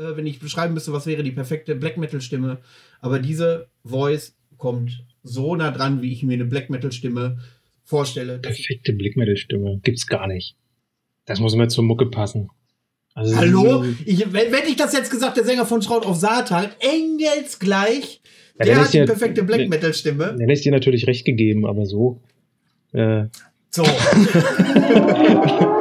äh, wenn ich beschreiben müsste, was wäre die perfekte Black Metal-Stimme. Aber diese Voice kommt so nah dran, wie ich mir eine Black Metal-Stimme vorstelle. Perfekte Black Metal-Stimme gibt's gar nicht. Das muss mir zur Mucke passen. Also Hallo? Ich, wenn, wenn ich das jetzt gesagt, der Sänger von Schraut auf Satan, engelsgleich, ja, der hat die perfekte Black Metal-Stimme. Dann ist dir natürlich recht gegeben, aber so. Äh. So.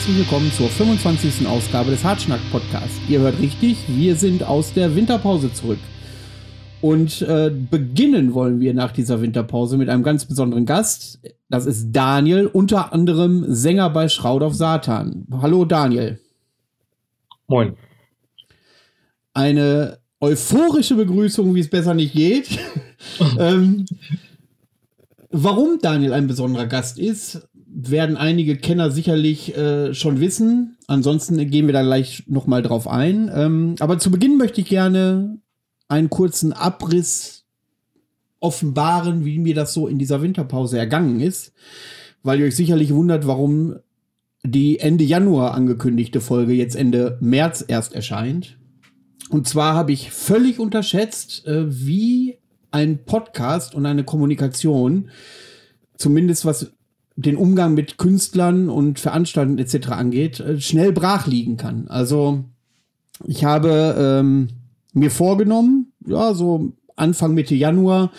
herzlich willkommen zur 25. Ausgabe des Hartschnack Podcasts. Ihr hört richtig, wir sind aus der Winterpause zurück. Und äh, beginnen wollen wir nach dieser Winterpause mit einem ganz besonderen Gast. Das ist Daniel, unter anderem Sänger bei Schraud auf Satan. Hallo Daniel. Moin. Eine euphorische Begrüßung, wie es besser nicht geht. ähm, warum Daniel ein besonderer Gast ist, werden einige Kenner sicherlich äh, schon wissen. Ansonsten gehen wir da gleich noch mal drauf ein. Ähm, aber zu Beginn möchte ich gerne einen kurzen Abriss offenbaren, wie mir das so in dieser Winterpause ergangen ist, weil ihr euch sicherlich wundert, warum die Ende Januar angekündigte Folge jetzt Ende März erst erscheint. Und zwar habe ich völlig unterschätzt, äh, wie ein Podcast und eine Kommunikation, zumindest was den Umgang mit Künstlern und Veranstaltungen etc. angeht, äh, schnell brach liegen kann. Also ich habe ähm, mir vorgenommen, ja, so Anfang Mitte Januar,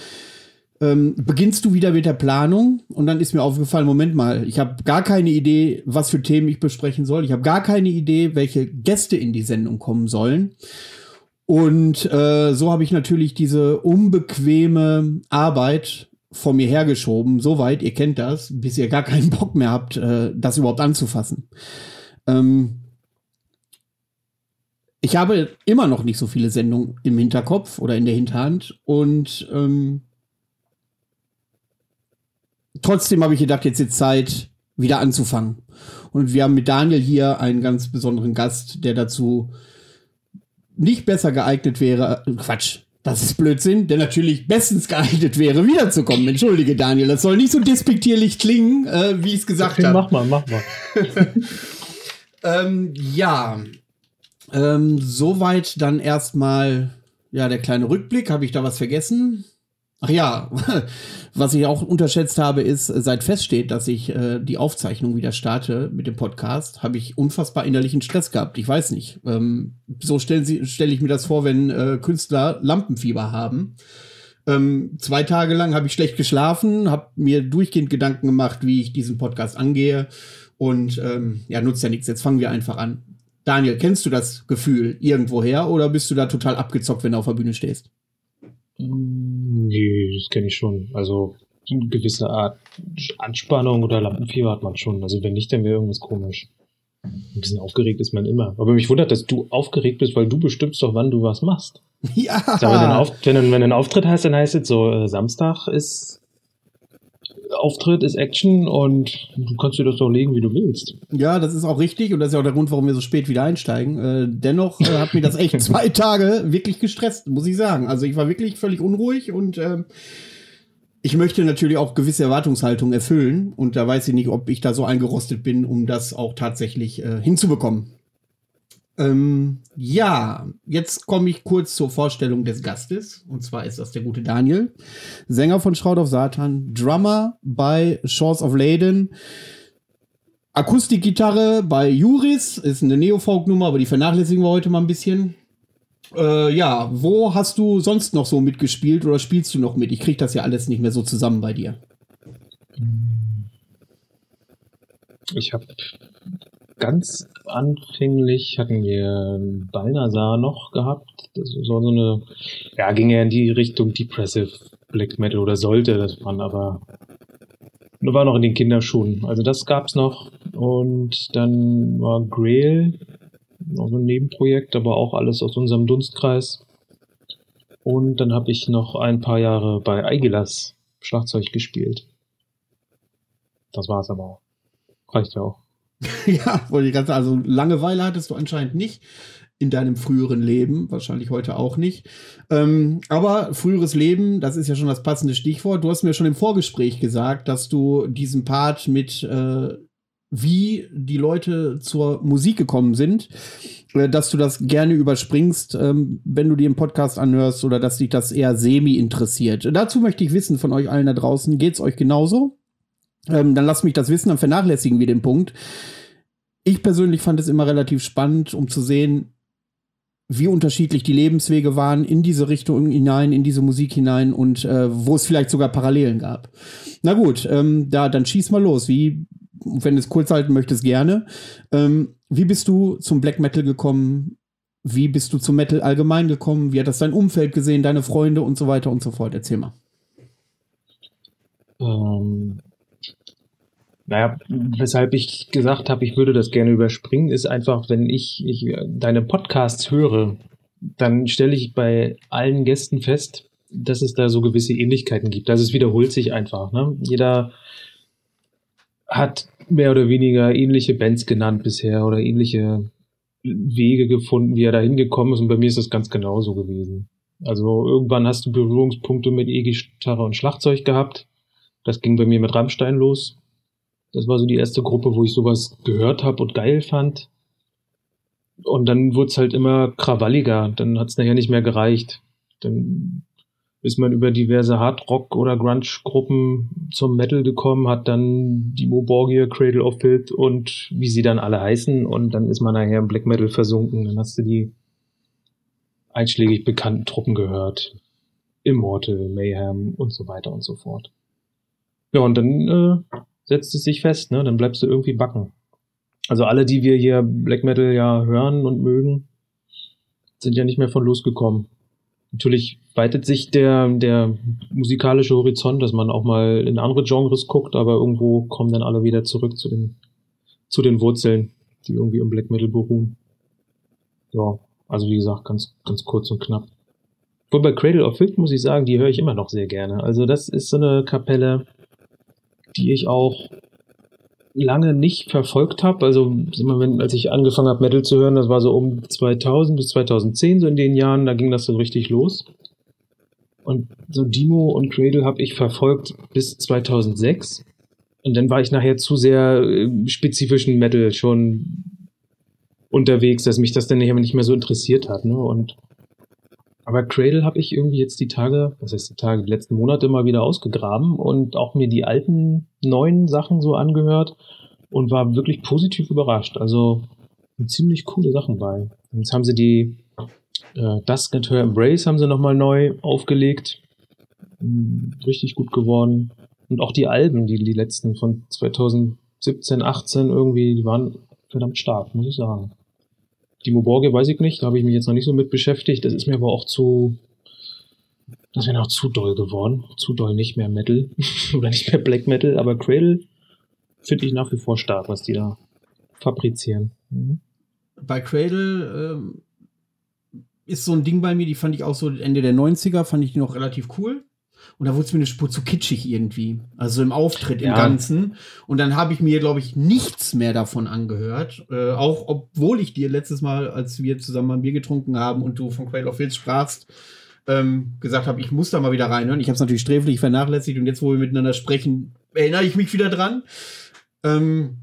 ähm, beginnst du wieder mit der Planung und dann ist mir aufgefallen, Moment mal, ich habe gar keine Idee, was für Themen ich besprechen soll. Ich habe gar keine Idee, welche Gäste in die Sendung kommen sollen. Und äh, so habe ich natürlich diese unbequeme Arbeit vor mir hergeschoben, so weit, ihr kennt das, bis ihr gar keinen Bock mehr habt, äh, das überhaupt anzufassen. Ähm ich habe immer noch nicht so viele Sendungen im Hinterkopf oder in der Hinterhand und ähm trotzdem habe ich gedacht, jetzt ist Zeit, wieder anzufangen. Und wir haben mit Daniel hier einen ganz besonderen Gast, der dazu nicht besser geeignet wäre. Quatsch, das ist Blödsinn, der natürlich bestens geeignet wäre, wiederzukommen. Entschuldige, Daniel, das soll nicht so despektierlich klingen, äh, wie ich es gesagt okay, habe. Mach mal, mach mal. ähm, ja, ähm, soweit dann erstmal ja der kleine Rückblick. Habe ich da was vergessen? Ach ja, was ich auch unterschätzt habe, ist, seit feststeht, dass ich äh, die Aufzeichnung wieder starte mit dem Podcast, habe ich unfassbar innerlichen Stress gehabt. Ich weiß nicht. Ähm, so stelle stell ich mir das vor, wenn äh, Künstler Lampenfieber haben. Ähm, zwei Tage lang habe ich schlecht geschlafen, habe mir durchgehend Gedanken gemacht, wie ich diesen Podcast angehe. Und ähm, ja, nutzt ja nichts. Jetzt fangen wir einfach an. Daniel, kennst du das Gefühl irgendwoher oder bist du da total abgezockt, wenn du auf der Bühne stehst? Nee, das kenne ich schon. Also eine gewisse Art Anspannung oder Lampenfieber hat man schon. Also wenn nicht, dann wäre irgendwas komisch. Ein bisschen aufgeregt ist man immer. Aber mich wundert, dass du aufgeregt bist, weil du bestimmst doch, wann du was machst. Ja. wenn, du wenn, wenn du einen Auftritt hast, dann heißt es so, äh, Samstag ist Auftritt ist Action und du kannst dir das doch legen, wie du willst. Ja, das ist auch richtig und das ist ja auch der Grund, warum wir so spät wieder einsteigen. Äh, dennoch äh, hat mir das echt zwei Tage wirklich gestresst, muss ich sagen. Also ich war wirklich völlig unruhig und äh, ich möchte natürlich auch gewisse Erwartungshaltungen erfüllen und da weiß ich nicht, ob ich da so eingerostet bin, um das auch tatsächlich äh, hinzubekommen. Ähm, ja, jetzt komme ich kurz zur Vorstellung des Gastes. Und zwar ist das der gute Daniel, Sänger von Shroud of Satan, Drummer bei Shores of Leyden, Akustikgitarre bei Juris, ist eine Neofolk-Nummer, aber die vernachlässigen wir heute mal ein bisschen. Äh, ja, wo hast du sonst noch so mitgespielt oder spielst du noch mit? Ich krieg das ja alles nicht mehr so zusammen bei dir. Ich habe ganz anfänglich hatten wir Balnasar noch gehabt. Das war so eine, ja, ging ja in die Richtung Depressive Black Metal oder sollte das man, aber nur war noch in den Kinderschuhen. Also das gab's noch. Und dann war Grail, noch so ein Nebenprojekt, aber auch alles aus unserem Dunstkreis. Und dann habe ich noch ein paar Jahre bei Aigelas Schlagzeug gespielt. Das war's aber auch. Reicht ja auch. ja, wollte ich ganz also Langeweile hattest du anscheinend nicht in deinem früheren Leben, wahrscheinlich heute auch nicht. Ähm, aber früheres Leben, das ist ja schon das passende Stichwort. Du hast mir schon im Vorgespräch gesagt, dass du diesen Part mit äh, wie die Leute zur Musik gekommen sind, äh, dass du das gerne überspringst, ähm, wenn du dir einen Podcast anhörst oder dass dich das eher semi interessiert. Dazu möchte ich wissen von euch allen da draußen, geht's euch genauso? Ähm, dann lasst mich das wissen, dann vernachlässigen wir den Punkt. Ich persönlich fand es immer relativ spannend, um zu sehen, wie unterschiedlich die Lebenswege waren in diese Richtung hinein, in diese Musik hinein und äh, wo es vielleicht sogar Parallelen gab. Na gut, ähm, da dann schieß mal los. Wie, wenn du es kurz halten möchtest, gerne. Ähm, wie bist du zum Black Metal gekommen? Wie bist du zum Metal allgemein gekommen? Wie hat das dein Umfeld gesehen, deine Freunde und so weiter und so fort? Erzähl mal. Ähm, naja, weshalb ich gesagt habe, ich würde das gerne überspringen, ist einfach, wenn ich, ich deine Podcasts höre, dann stelle ich bei allen Gästen fest, dass es da so gewisse Ähnlichkeiten gibt. Also es wiederholt sich einfach. Ne? Jeder hat mehr oder weniger ähnliche Bands genannt bisher oder ähnliche Wege gefunden, wie er da hingekommen ist. Und bei mir ist das ganz genauso gewesen. Also irgendwann hast du Berührungspunkte mit E-Gitarre und Schlagzeug gehabt. Das ging bei mir mit Rammstein los. Das war so die erste Gruppe, wo ich sowas gehört habe und geil fand. Und dann wurde es halt immer krawalliger. Dann hat es nachher nicht mehr gereicht. Dann ist man über diverse Hardrock- oder Grunge-Gruppen zum Metal gekommen, hat dann die Moborgia, Cradle of Filth und wie sie dann alle heißen. Und dann ist man nachher im Black Metal versunken. Dann hast du die einschlägig bekannten Truppen gehört. Immortal, Mayhem und so weiter und so fort. Ja, und dann äh, setzt es sich fest, ne? Dann bleibst du irgendwie backen. Also alle, die wir hier Black Metal ja hören und mögen, sind ja nicht mehr von losgekommen. Natürlich weitet sich der, der musikalische Horizont, dass man auch mal in andere Genres guckt, aber irgendwo kommen dann alle wieder zurück zu den, zu den Wurzeln, die irgendwie im Black Metal beruhen. Ja, also wie gesagt, ganz, ganz kurz und knapp. Und bei Cradle of Filth muss ich sagen, die höre ich immer noch sehr gerne. Also das ist so eine Kapelle, die ich auch lange nicht verfolgt habe. Also immer wenn, als ich angefangen habe, Metal zu hören, das war so um 2000 bis 2010, so in den Jahren, da ging das so richtig los. Und so Demo und Cradle habe ich verfolgt bis 2006. Und dann war ich nachher zu sehr äh, spezifischen Metal schon unterwegs, dass mich das dann nicht mehr so interessiert hat. Ne? Und aber Cradle habe ich irgendwie jetzt die Tage, was heißt die Tage, die letzten Monate mal wieder ausgegraben und auch mir die alten, neuen Sachen so angehört und war wirklich positiv überrascht. Also ziemlich coole Sachen bei. Jetzt haben sie die äh, Dusk and Her Embrace haben sie nochmal neu aufgelegt. Hm, richtig gut geworden. Und auch die Alben, die, die letzten von 2017, 18 irgendwie, die waren verdammt stark, muss ich sagen. Die Moborge weiß ich nicht, da habe ich mich jetzt noch nicht so mit beschäftigt. Das ist mir aber auch zu, das wäre noch zu doll geworden. Zu doll nicht mehr Metal oder nicht mehr Black Metal, aber Cradle finde ich nach wie vor stark, was die da fabrizieren. Mhm. Bei Cradle ähm, ist so ein Ding bei mir, die fand ich auch so Ende der 90er, fand ich die noch relativ cool. Und da wurde es mir eine Spur zu kitschig irgendwie. Also im Auftritt, ja. im Ganzen. Und dann habe ich mir, glaube ich, nichts mehr davon angehört. Äh, auch obwohl ich dir letztes Mal, als wir zusammen ein Bier getrunken haben und du von Quail of Hills sprachst, ähm, gesagt habe, ich muss da mal wieder reinhören. Ich habe es natürlich sträflich vernachlässigt und jetzt, wo wir miteinander sprechen, erinnere ich mich wieder dran. Ähm,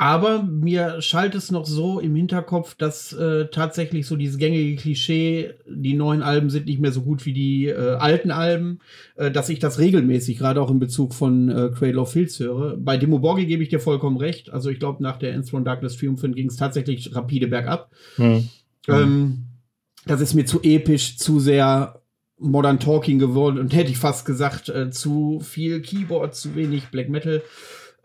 aber mir schallt es noch so im Hinterkopf, dass äh, tatsächlich so dieses gängige Klischee, die neuen Alben sind nicht mehr so gut wie die äh, alten Alben, äh, dass ich das regelmäßig, gerade auch in Bezug von äh, Cradle of Filth höre. Bei Demo Borgi gebe ich dir vollkommen recht. Also ich glaube, nach der Enthroned Darkness Triumphant ging es tatsächlich rapide bergab. Hm. Ähm, das ist mir zu episch, zu sehr Modern Talking geworden und hätte ich fast gesagt, äh, zu viel Keyboard, zu wenig Black Metal.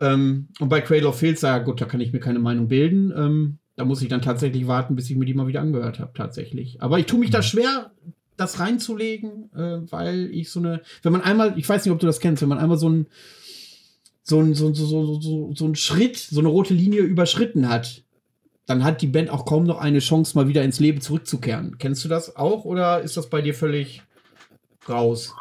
Ähm, und bei Cradle of Filth, ja gut, da kann ich mir keine Meinung bilden. Ähm, da muss ich dann tatsächlich warten, bis ich mir die mal wieder angehört habe, tatsächlich. Aber ich tue mich da mhm. schwer, das reinzulegen, äh, weil ich so eine, wenn man einmal, ich weiß nicht, ob du das kennst, wenn man einmal so ein so ein, so, so, so, so, so ein Schritt, so eine rote Linie überschritten hat, dann hat die Band auch kaum noch eine Chance, mal wieder ins Leben zurückzukehren. Kennst du das auch oder ist das bei dir völlig raus?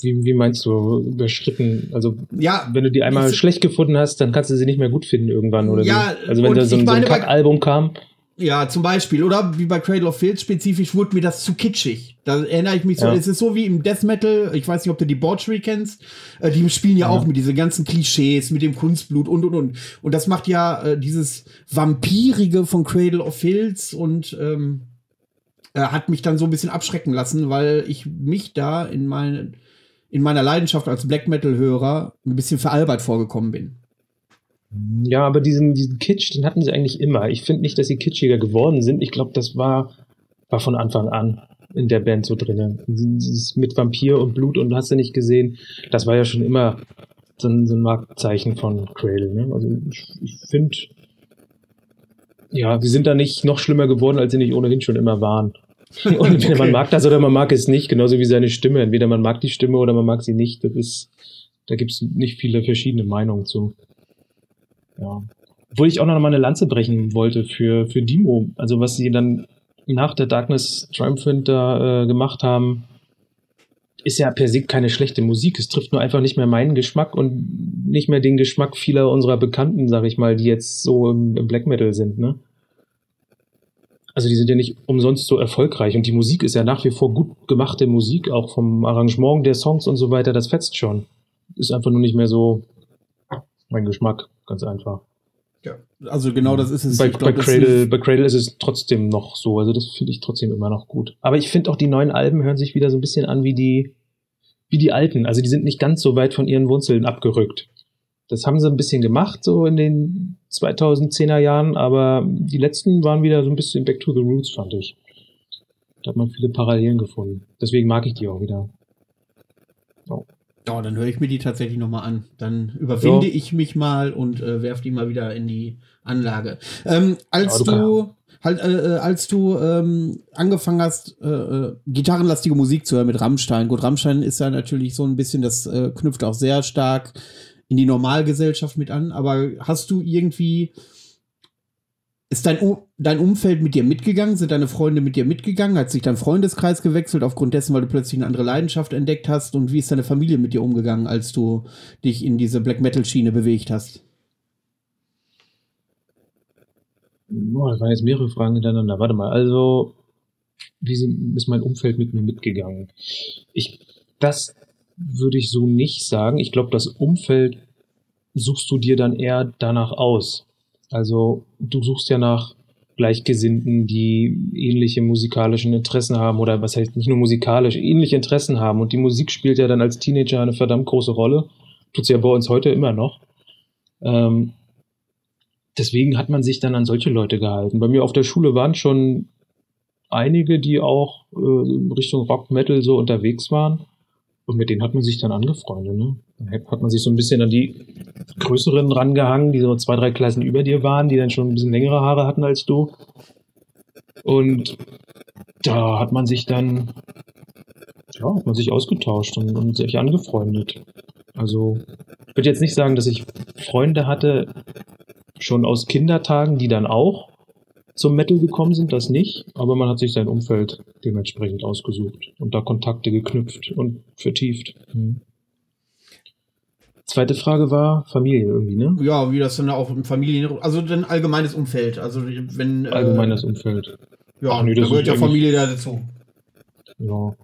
Wie, wie meinst du überschritten? Also, ja, wenn du die einmal schlecht gefunden hast, dann kannst du sie nicht mehr gut finden irgendwann, oder? Ja, wie? also wenn da so, so ein Kack-Album kam. Ja, zum Beispiel. Oder wie bei Cradle of Filth spezifisch wurde mir das zu kitschig. Da erinnere ich mich so. Ja. Es ist so wie im Death Metal. Ich weiß nicht, ob du die Debauchery kennst. Äh, die spielen ja, ja, auch mit diesen ganzen Klischees, mit dem Kunstblut und und und. Und das macht ja äh, dieses Vampirige von Cradle of Filth und ähm, äh, hat mich dann so ein bisschen abschrecken lassen, weil ich mich da in, mein, in meiner Leidenschaft als Black Metal-Hörer ein bisschen veralbert vorgekommen bin. Ja, aber diesen, diesen Kitsch, den hatten sie eigentlich immer. Ich finde nicht, dass sie kitschiger geworden sind. Ich glaube, das war, war von Anfang an in der Band so drin. Mit Vampir und Blut und hast du nicht gesehen, das war ja schon immer so ein, so ein Marktzeichen von Cradle. Ne? Also ich, ich finde, ja, sie sind da nicht noch schlimmer geworden, als sie nicht ohnehin schon immer waren. Und entweder okay. man mag das oder man mag es nicht, genauso wie seine Stimme. Entweder man mag die Stimme oder man mag sie nicht. Das ist, da gibt es nicht viele verschiedene Meinungen zu. Ja. Obwohl ich auch noch mal eine Lanze brechen wollte für, für Dimo. Also was sie dann nach der Darkness Triumphant da äh, gemacht haben, ist ja per se keine schlechte Musik. Es trifft nur einfach nicht mehr meinen Geschmack und nicht mehr den Geschmack vieler unserer Bekannten, sag ich mal, die jetzt so im, im Black Metal sind, ne? Also die sind ja nicht umsonst so erfolgreich und die Musik ist ja nach wie vor gut gemachte Musik, auch vom Arrangement der Songs und so weiter, das fetzt schon. Ist einfach nur nicht mehr so mein Geschmack, ganz einfach. Ja, also genau das ist es. Bei, glaub, bei, Cradle, bei Cradle ist es trotzdem noch so, also das finde ich trotzdem immer noch gut. Aber ich finde auch die neuen Alben hören sich wieder so ein bisschen an wie die, wie die alten. Also die sind nicht ganz so weit von ihren Wurzeln abgerückt. Das haben sie ein bisschen gemacht, so in den 2010er Jahren, aber die letzten waren wieder so ein bisschen back to the roots, fand ich. Da hat man viele Parallelen gefunden. Deswegen mag ich die auch wieder. Oh. Ja, dann höre ich mir die tatsächlich nochmal an. Dann überwinde ja. ich mich mal und äh, werfe die mal wieder in die Anlage. Ähm, als ja, du, du halt, äh, äh, als du ähm, angefangen hast, äh, äh, gitarrenlastige Musik zu hören mit Rammstein. Gut, Rammstein ist ja natürlich so ein bisschen, das äh, knüpft auch sehr stark in die Normalgesellschaft mit an. Aber hast du irgendwie ist dein, dein Umfeld mit dir mitgegangen? Sind deine Freunde mit dir mitgegangen? Hat sich dein Freundeskreis gewechselt aufgrund dessen, weil du plötzlich eine andere Leidenschaft entdeckt hast? Und wie ist deine Familie mit dir umgegangen, als du dich in diese Black Metal Schiene bewegt hast? Oh, das waren jetzt mehrere Fragen hintereinander. Warte mal, also, wie ist mein Umfeld mit mir mitgegangen? Ich, das würde ich so nicht sagen. Ich glaube, das Umfeld suchst du dir dann eher danach aus. Also du suchst ja nach Gleichgesinnten, die ähnliche musikalischen Interessen haben oder was heißt nicht nur musikalisch, ähnliche Interessen haben. Und die Musik spielt ja dann als Teenager eine verdammt große Rolle. Tut sie ja bei uns heute immer noch. Ähm, deswegen hat man sich dann an solche Leute gehalten. Bei mir auf der Schule waren schon einige, die auch äh, Richtung Rock, Metal so unterwegs waren. Und mit denen hat man sich dann angefreundet, ne? Dann hat man sich so ein bisschen an die größeren rangehangen, die so zwei, drei Klassen über dir waren, die dann schon ein bisschen längere Haare hatten als du. Und da hat man sich dann, ja, hat man sich ausgetauscht und, und sich angefreundet. Also, ich würde jetzt nicht sagen, dass ich Freunde hatte, schon aus Kindertagen, die dann auch zum Metal gekommen sind, das nicht, aber man hat sich sein Umfeld dementsprechend ausgesucht und da Kontakte geknüpft und vertieft. Mhm. Zweite Frage war Familie irgendwie, ne? Ja, wie das dann auch im Familien, also ein allgemeines Umfeld, also wenn äh, allgemeines äh, Umfeld. Ja, Ach, nee, da gehört ja Familie da dazu. Ja.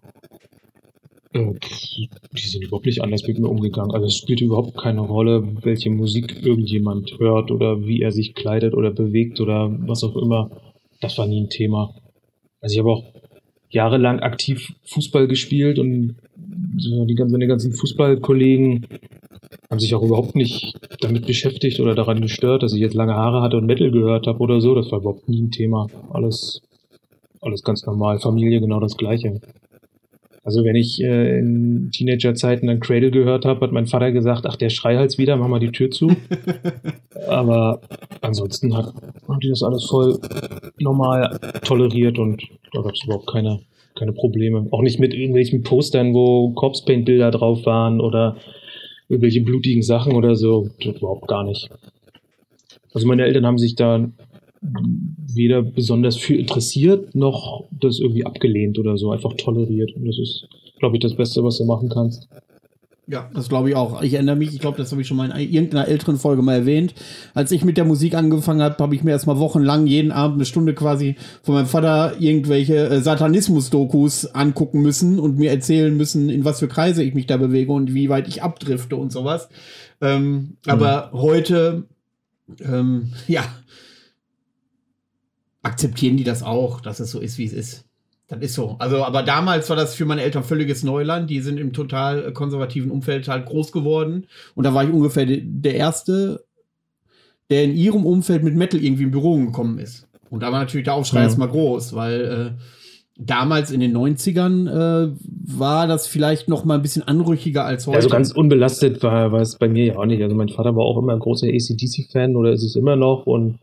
Die sind überhaupt nicht anders mit mir umgegangen. Also es spielt überhaupt keine Rolle, welche Musik irgendjemand hört oder wie er sich kleidet oder bewegt oder was auch immer. Das war nie ein Thema. Also ich habe auch jahrelang aktiv Fußball gespielt und die ganzen, meine ganzen Fußballkollegen haben sich auch überhaupt nicht damit beschäftigt oder daran gestört, dass ich jetzt lange Haare hatte und Metal gehört habe oder so. Das war überhaupt nie ein Thema. Alles, alles ganz normal. Familie genau das Gleiche. Also wenn ich äh, in Teenagerzeiten dann Cradle gehört habe, hat mein Vater gesagt, ach, der Schreihals wieder, mach mal die Tür zu. Aber ansonsten hat, haben die das alles voll normal toleriert und da gab es überhaupt keine, keine Probleme. Auch nicht mit irgendwelchen Postern, wo Corpse Paint Bilder drauf waren oder irgendwelche blutigen Sachen oder so. Das überhaupt gar nicht. Also meine Eltern haben sich da weder besonders für interessiert, noch das irgendwie abgelehnt oder so, einfach toleriert. Und das ist, glaube ich, das Beste, was du machen kannst. Ja, das glaube ich auch. Ich erinnere mich, ich glaube, das habe ich schon mal in irgendeiner älteren Folge mal erwähnt. Als ich mit der Musik angefangen habe, habe ich mir erstmal wochenlang jeden Abend eine Stunde quasi von meinem Vater irgendwelche äh, Satanismus-Dokus angucken müssen und mir erzählen müssen, in was für Kreise ich mich da bewege und wie weit ich abdrifte und sowas. Ähm, mhm. Aber heute, ähm, ja, akzeptieren die das auch, dass es so ist, wie es ist. Das ist so. Also, aber damals war das für meine Eltern völliges Neuland. Die sind im total konservativen Umfeld halt groß geworden. Und da war ich ungefähr der Erste, der in ihrem Umfeld mit Metal irgendwie in Büro gekommen ist. Und da war natürlich der Aufschrei ja. erstmal groß, weil äh, damals in den 90ern äh, war das vielleicht noch mal ein bisschen anrüchiger als heute. Also ganz unbelastet war, war es bei mir ja auch nicht. Also mein Vater war auch immer ein großer ACDC-Fan oder ist es immer noch und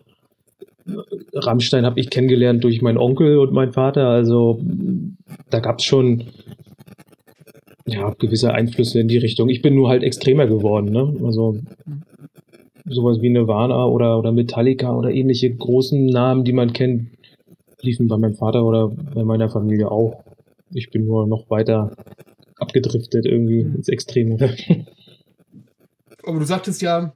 Rammstein habe ich kennengelernt durch meinen Onkel und meinen Vater. Also da gab es schon ja, gewisse Einflüsse in die Richtung. Ich bin nur halt extremer geworden. Ne? Also sowas wie Nirvana oder, oder Metallica oder ähnliche großen Namen, die man kennt, liefen bei meinem Vater oder bei meiner Familie auch. Ich bin nur noch weiter abgedriftet irgendwie mhm. ins Extreme. Aber du sagtest ja,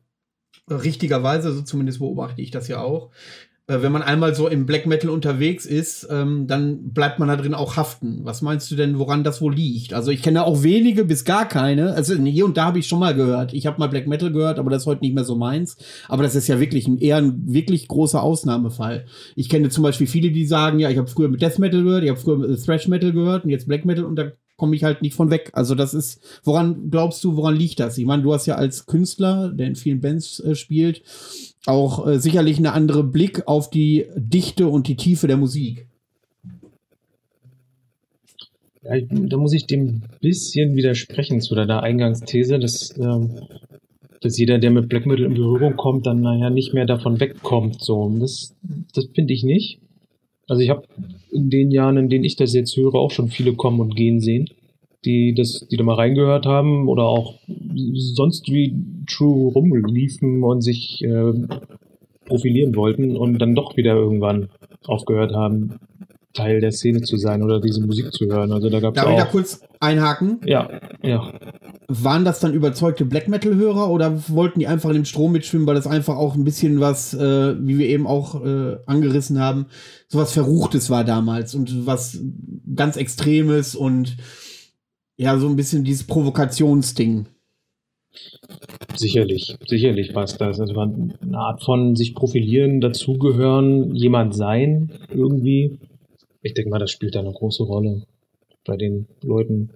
richtigerweise, so zumindest beobachte ich das ja auch, äh, wenn man einmal so im Black Metal unterwegs ist, ähm, dann bleibt man da drin auch haften. Was meinst du denn, woran das wohl liegt? Also ich kenne auch wenige bis gar keine. Also hier und da habe ich schon mal gehört. Ich habe mal Black Metal gehört, aber das ist heute nicht mehr so meins. Aber das ist ja wirklich ein, eher ein wirklich großer Ausnahmefall. Ich kenne zum Beispiel viele, die sagen, ja, ich habe früher mit Death Metal gehört, ich habe früher mit Thrash Metal gehört und jetzt Black Metal und da komme ich halt nicht von weg. Also das ist, woran glaubst du, woran liegt das? Ich meine, du hast ja als Künstler, der in vielen Bands äh, spielt, auch äh, sicherlich eine andere Blick auf die Dichte und die Tiefe der Musik. Ja, da muss ich dem bisschen widersprechen zu deiner Eingangsthese, dass, ähm, dass jeder, der mit Black Metal in Berührung kommt, dann naja nicht mehr davon wegkommt. So. Das, das finde ich nicht. Also ich habe in den Jahren, in denen ich das jetzt höre, auch schon viele kommen und gehen sehen die das, die da mal reingehört haben oder auch sonst wie True rumliefen und sich äh, profilieren wollten und dann doch wieder irgendwann aufgehört haben, Teil der Szene zu sein oder diese Musik zu hören. Also da gab es Darf ich da kurz einhaken? Ja, ja. Waren das dann überzeugte Black Metal-Hörer oder wollten die einfach in dem Strom mitschwimmen, weil das einfach auch ein bisschen was, äh, wie wir eben auch äh, angerissen haben, sowas Verruchtes war damals und was ganz Extremes und ja, so ein bisschen dieses Provokationsding. Sicherlich, sicherlich passt das. Also eine Art von sich profilieren, dazugehören, jemand sein, irgendwie. Ich denke mal, das spielt da eine große Rolle bei den Leuten.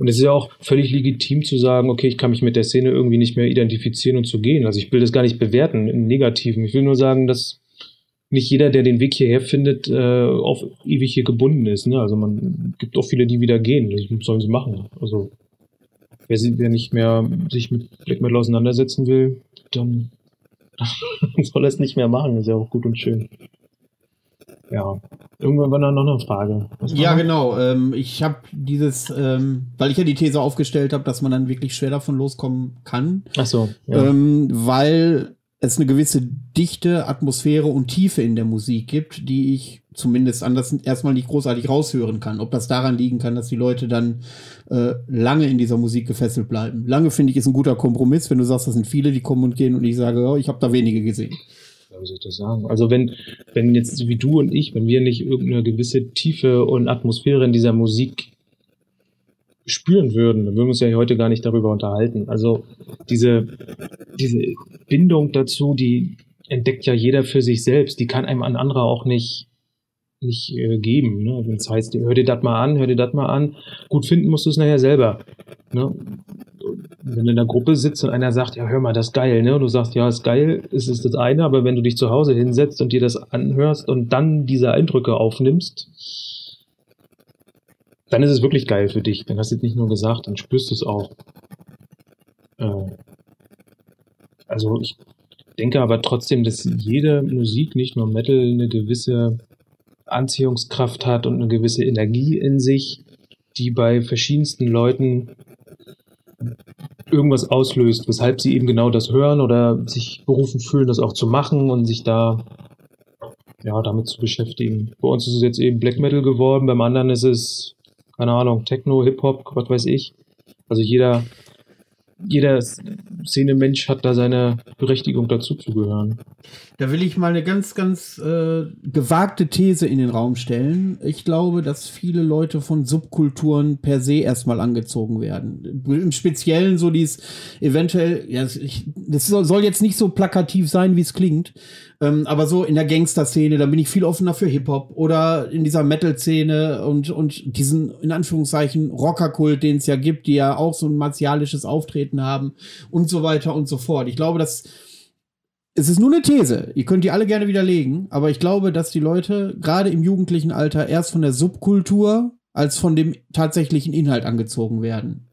Und es ist ja auch völlig legitim zu sagen, okay, ich kann mich mit der Szene irgendwie nicht mehr identifizieren und zu gehen. Also ich will das gar nicht bewerten im Negativen. Ich will nur sagen, dass nicht jeder, der den Weg hierher findet, äh, auf ewig hier gebunden ist. Ne? Also man gibt auch viele, die wieder gehen. Das sollen sie machen. Also wer, wer nicht mehr sich mit Black Metal auseinandersetzen will, dann soll er es nicht mehr machen. Das ist ja auch gut und schön. Ja. Irgendwann war da noch eine Frage. Ja, genau. Ähm, ich habe dieses, ähm, weil ich ja die These aufgestellt habe, dass man dann wirklich schwer davon loskommen kann. Ach so. Ja. Ähm, weil es eine gewisse Dichte, Atmosphäre und Tiefe in der Musik gibt, die ich zumindest anders erstmal nicht großartig raushören kann. Ob das daran liegen kann, dass die Leute dann äh, lange in dieser Musik gefesselt bleiben. Lange finde ich ist ein guter Kompromiss, wenn du sagst, das sind viele, die kommen und gehen und ich sage, oh, ich habe da wenige gesehen. wie soll ich das sagen? Also wenn, wenn jetzt wie du und ich, wenn wir nicht irgendeine gewisse Tiefe und Atmosphäre in dieser Musik spüren würden, dann würden wir uns ja heute gar nicht darüber unterhalten. Also diese, diese Bindung dazu, die entdeckt ja jeder für sich selbst, die kann einem ein anderer auch nicht, nicht äh, geben. Ne? Wenn es heißt, hör dir das mal an, hör dir das mal an. Gut finden musst du es nachher selber. Ne? Wenn du in der Gruppe sitzt und einer sagt, ja, hör mal, das ist geil, ne? Und du sagst, ja, ist geil, ist es das eine, aber wenn du dich zu Hause hinsetzt und dir das anhörst und dann diese Eindrücke aufnimmst, dann ist es wirklich geil für dich. Dann hast du es nicht nur gesagt, dann spürst du es auch. Äh, also ich denke aber trotzdem, dass jede Musik, nicht nur Metal, eine gewisse Anziehungskraft hat und eine gewisse Energie in sich, die bei verschiedensten Leuten irgendwas auslöst, weshalb sie eben genau das hören oder sich berufen fühlen, das auch zu machen und sich da ja damit zu beschäftigen. Bei uns ist es jetzt eben Black Metal geworden, beim anderen ist es, keine Ahnung, Techno, Hip-Hop, was weiß ich. Also jeder jeder Szene-Mensch hat da seine Berechtigung dazu zu gehören. Da will ich mal eine ganz, ganz äh, gewagte These in den Raum stellen. Ich glaube, dass viele Leute von Subkulturen per se erstmal angezogen werden. Im Speziellen so dies eventuell, ja, ich, das soll jetzt nicht so plakativ sein, wie es klingt, ähm, aber so in der Gangster-Szene, da bin ich viel offener für Hip-Hop oder in dieser Metal-Szene und, und diesen, in Anführungszeichen, Rocker-Kult, den es ja gibt, die ja auch so ein martialisches Auftreten haben und so weiter und so fort. Ich glaube, dass es ist nur eine These. Ihr könnt die alle gerne widerlegen, aber ich glaube, dass die Leute gerade im jugendlichen Alter erst von der Subkultur als von dem tatsächlichen Inhalt angezogen werden.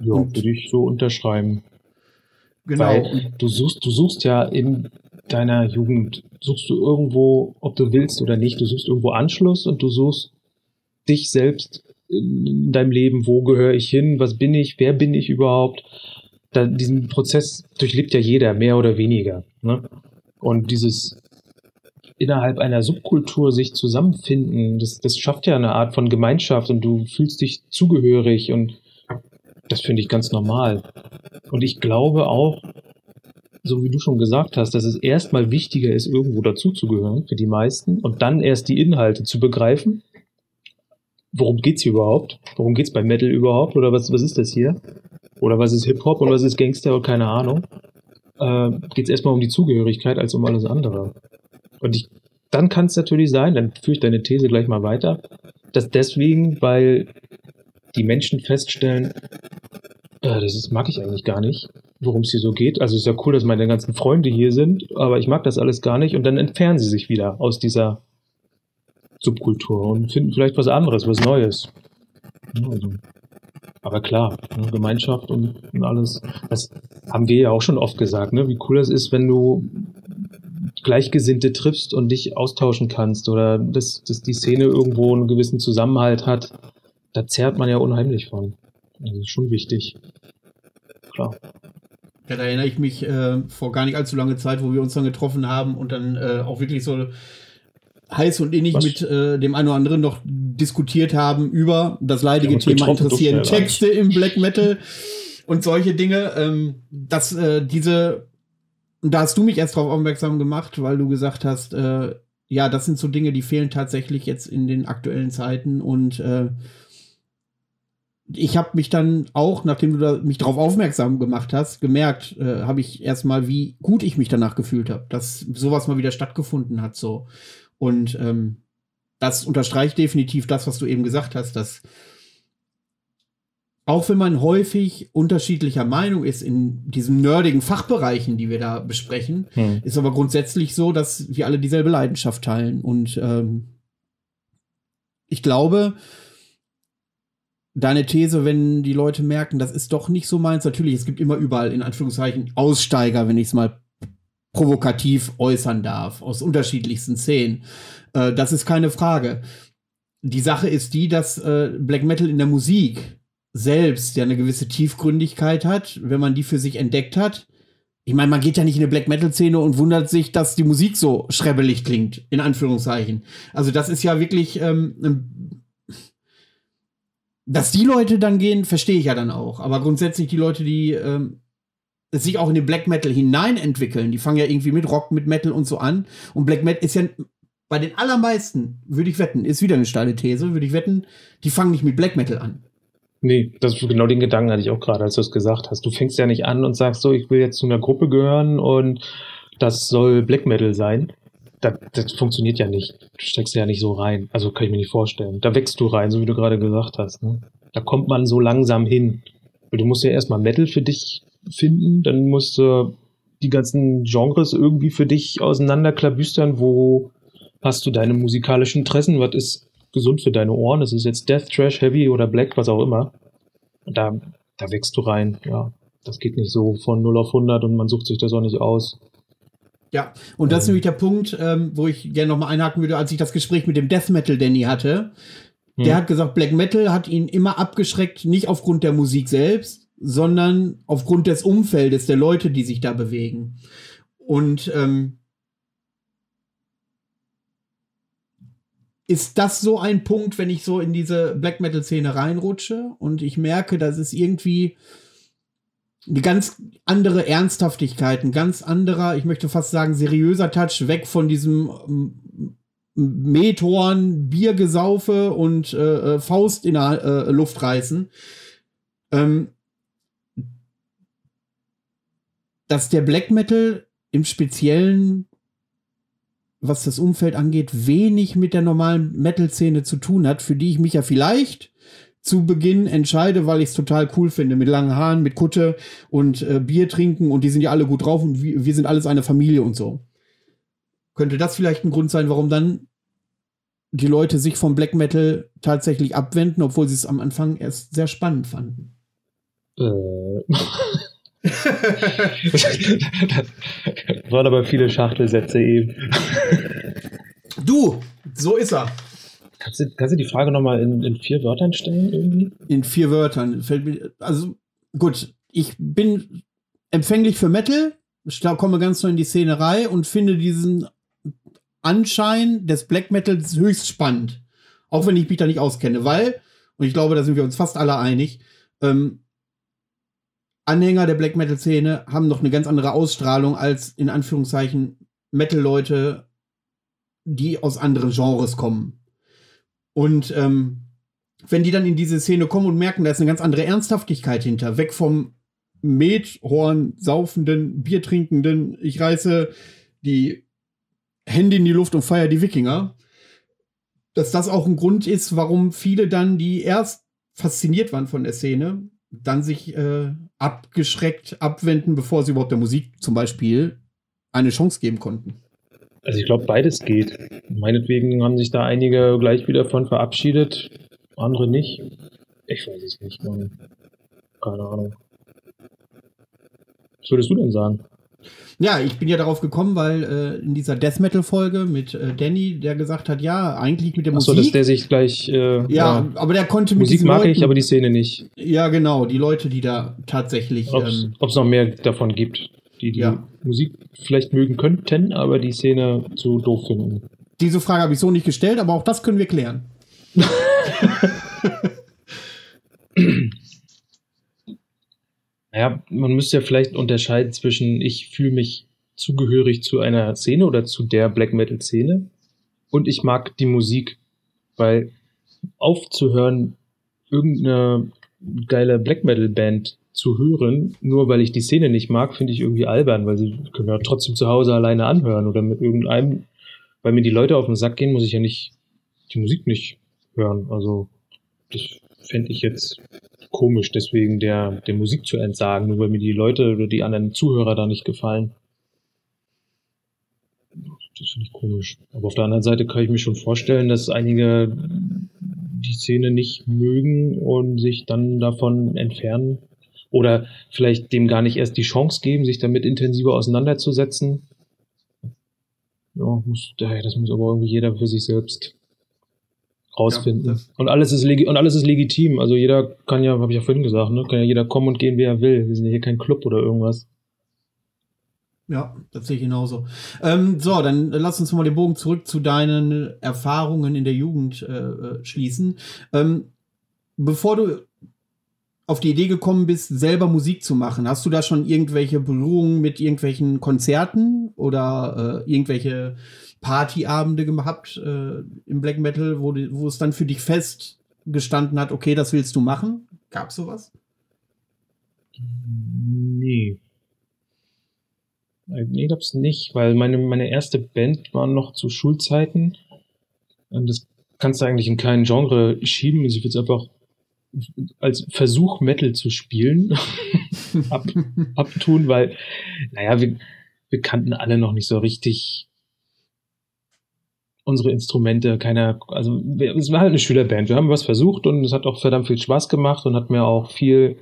Ja, würde ich so unterschreiben. Genau. Weil du suchst, du suchst ja in deiner Jugend suchst du irgendwo, ob du willst oder nicht, du suchst irgendwo Anschluss und du suchst dich selbst in deinem Leben, wo gehöre ich hin, was bin ich, wer bin ich überhaupt. Da, diesen Prozess durchlebt ja jeder, mehr oder weniger. Ne? Und dieses innerhalb einer Subkultur sich zusammenfinden, das, das schafft ja eine Art von Gemeinschaft und du fühlst dich zugehörig und das finde ich ganz normal. Und ich glaube auch, so wie du schon gesagt hast, dass es erstmal wichtiger ist, irgendwo dazuzugehören für die meisten und dann erst die Inhalte zu begreifen. Worum geht's hier überhaupt? Worum geht's bei Metal überhaupt? Oder was, was ist das hier? Oder was ist Hip-Hop und was ist Gangster und keine Ahnung? Äh, geht's erstmal um die Zugehörigkeit als um alles andere. Und ich, dann kann es natürlich sein, dann führe ich deine These gleich mal weiter, dass deswegen, weil die Menschen feststellen, äh, das ist, mag ich eigentlich gar nicht, worum es hier so geht. Also ist ja cool, dass meine ganzen Freunde hier sind, aber ich mag das alles gar nicht und dann entfernen sie sich wieder aus dieser Subkultur und finden vielleicht was anderes, was Neues. Also, aber klar, ne, Gemeinschaft und, und, alles, das haben wir ja auch schon oft gesagt, ne, wie cool das ist, wenn du Gleichgesinnte triffst und dich austauschen kannst oder dass, dass die Szene irgendwo einen gewissen Zusammenhalt hat. Da zerrt man ja unheimlich von. Das ist schon wichtig. Klar. Ja, da erinnere ich mich äh, vor gar nicht allzu lange Zeit, wo wir uns dann getroffen haben und dann äh, auch wirklich so heiß und innig Was? mit äh, dem einen oder anderen noch diskutiert haben über das leidige Thema interessieren Texte im Black Metal und solche Dinge. Ähm, dass äh, diese, und da hast du mich erst darauf aufmerksam gemacht, weil du gesagt hast, äh, ja, das sind so Dinge, die fehlen tatsächlich jetzt in den aktuellen Zeiten und äh, ich habe mich dann auch, nachdem du mich darauf aufmerksam gemacht hast, gemerkt, äh, habe ich erstmal, wie gut ich mich danach gefühlt habe, dass sowas mal wieder stattgefunden hat. So. Und ähm, das unterstreicht definitiv das, was du eben gesagt hast, dass auch wenn man häufig unterschiedlicher Meinung ist in diesen nerdigen Fachbereichen, die wir da besprechen, hm. ist aber grundsätzlich so, dass wir alle dieselbe Leidenschaft teilen. Und ähm, ich glaube, deine These, wenn die Leute merken, das ist doch nicht so meins. Natürlich, es gibt immer überall in Anführungszeichen Aussteiger, wenn ich es mal provokativ äußern darf, aus unterschiedlichsten Szenen. Äh, das ist keine Frage. Die Sache ist die, dass äh, Black Metal in der Musik selbst ja eine gewisse Tiefgründigkeit hat, wenn man die für sich entdeckt hat. Ich meine, man geht ja nicht in eine Black Metal Szene und wundert sich, dass die Musik so schrebbelig klingt, in Anführungszeichen. Also das ist ja wirklich ähm, dass die Leute dann gehen, verstehe ich ja dann auch. Aber grundsätzlich die Leute, die ähm, sich auch in den Black Metal hinein entwickeln, die fangen ja irgendwie mit Rock, mit Metal und so an. Und Black Metal ist ja bei den allermeisten, würde ich wetten, ist wieder eine steile These, würde ich wetten, die fangen nicht mit Black Metal an. Nee, das genau den Gedanken hatte ich auch gerade, als du es gesagt hast. Du fängst ja nicht an und sagst so, ich will jetzt zu einer Gruppe gehören und das soll Black Metal sein das, das funktioniert ja nicht. Du steckst ja nicht so rein. Also kann ich mir nicht vorstellen. Da wächst du rein, so wie du gerade gesagt hast. Ne? Da kommt man so langsam hin. Du musst ja erstmal Metal für dich finden, dann musst du die ganzen Genres irgendwie für dich auseinanderklabüstern. Wo hast du deine musikalischen Interessen? Was ist gesund für deine Ohren. Es ist jetzt Death, Trash, Heavy oder Black, was auch immer. Da, da wächst du rein, ja. Das geht nicht so von 0 auf 100 und man sucht sich das auch nicht aus. Ja, und das ist nämlich der Punkt, ähm, wo ich gerne nochmal einhaken würde, als ich das Gespräch mit dem Death Metal Danny hatte. Der Hm. hat gesagt, Black Metal hat ihn immer abgeschreckt, nicht aufgrund der Musik selbst, sondern aufgrund des Umfeldes der Leute, die sich da bewegen. Und ähm, ist das so ein Punkt, wenn ich so in diese Black Metal-Szene reinrutsche und ich merke, dass es irgendwie eine ganz andere Ernsthaftigkeit, ein ganz anderer, ich möchte fast sagen, seriöser Touch, weg von diesem ähm, Methorn, Biergesaufe und äh, äh, Faust in der äh, Luft reißen. Ähm, dass der Black Metal im Speziellen, was das Umfeld angeht, wenig mit der normalen Metal-Szene zu tun hat, für die ich mich ja vielleicht zu Beginn entscheide, weil ich es total cool finde, mit langen Haaren, mit Kutte und äh, Bier trinken und die sind ja alle gut drauf und wir, wir sind alles eine Familie und so. Könnte das vielleicht ein Grund sein, warum dann die Leute sich vom Black Metal tatsächlich abwenden, obwohl sie es am Anfang erst sehr spannend fanden? Äh. das waren aber viele Schachtelsätze eben. Du, so ist er. Kannst du, kannst du die Frage nochmal in, in vier Wörtern stellen irgendwie? In vier Wörtern. Fällt mir, also gut, ich bin empfänglich für Metal, ich komme ganz neu in die Szenerei und finde diesen Anschein des Black Metals höchst spannend. Auch wenn ich mich da nicht auskenne, weil, und ich glaube, da sind wir uns fast alle einig, ähm, Anhänger der Black Metal-Szene haben noch eine ganz andere Ausstrahlung als in Anführungszeichen Metal-Leute, die aus anderen Genres kommen. Und ähm, wenn die dann in diese Szene kommen und merken, da ist eine ganz andere Ernsthaftigkeit hinter, weg vom Methorn saufenden, Biertrinkenden, ich reiße die Hände in die Luft und feier die Wikinger, dass das auch ein Grund ist, warum viele dann, die erst fasziniert waren von der Szene, dann sich äh, abgeschreckt abwenden, bevor sie überhaupt der Musik zum Beispiel eine Chance geben konnten. Also ich glaube, beides geht. Meinetwegen haben sich da einige gleich wieder von verabschiedet, andere nicht. Ich weiß es nicht, Mann. Keine Ahnung. Was würdest du denn sagen? Ja, ich bin ja darauf gekommen, weil äh, in dieser Death Metal Folge mit äh, Danny, der gesagt hat, ja, eigentlich mit der Achso, Musik. dass der sich gleich. Äh, ja, ja, aber der konnte mit Musik mag Leuten, ich, aber die Szene nicht. Ja, genau, die Leute, die da tatsächlich. Ob es Ähm, noch mehr davon gibt, die die Ja. Musik vielleicht mögen könnten, aber die Szene zu doof finden. diese Frage habe ich so nicht gestellt, aber auch das können wir klären. Naja, man müsste ja vielleicht unterscheiden zwischen, ich fühle mich zugehörig zu einer Szene oder zu der Black Metal Szene und ich mag die Musik, weil aufzuhören, irgendeine geile Black Metal Band zu hören, nur weil ich die Szene nicht mag, finde ich irgendwie albern, weil sie können ja trotzdem zu Hause alleine anhören oder mit irgendeinem, weil mir die Leute auf den Sack gehen, muss ich ja nicht die Musik nicht hören. Also das fände ich jetzt komisch, deswegen der, der Musik zu entsagen, nur weil mir die Leute oder die anderen Zuhörer da nicht gefallen. Das finde ich komisch. Aber auf der anderen Seite kann ich mir schon vorstellen, dass einige die Szene nicht mögen und sich dann davon entfernen. Oder vielleicht dem gar nicht erst die Chance geben, sich damit intensiver auseinanderzusetzen. Ja, muss, das muss aber irgendwie jeder für sich selbst rausfinden. Ja, und alles ist legi und alles ist legitim. Also jeder kann ja, habe ich ja vorhin gesagt, ne, kann ja jeder kommen und gehen, wie er will. Wir sind ja hier kein Club oder irgendwas. Ja, das sehe ich genauso. Ähm, so, dann lass uns mal den Bogen zurück zu deinen Erfahrungen in der Jugend äh, äh, schließen. Ähm, bevor du auf die Idee gekommen bist, selber Musik zu machen, hast du da schon irgendwelche Berührungen mit irgendwelchen Konzerten oder äh, irgendwelche Partyabende gehabt äh, im Black Metal, wo, wo es dann für dich fest gestanden hat, okay, das willst du machen? Gab's sowas? Nee. Äh, Nee, gab's nicht, weil meine, meine erste Band war noch zu Schulzeiten. Und das kannst du eigentlich in kein Genre schieben. Also ich würde es einfach als Versuch, Metal zu spielen, ab, abtun, weil, naja, wir, wir kannten alle noch nicht so richtig unsere Instrumente, keiner, also wir, es war halt eine Schülerband. Wir haben was versucht und es hat auch verdammt viel Spaß gemacht und hat mir auch viel,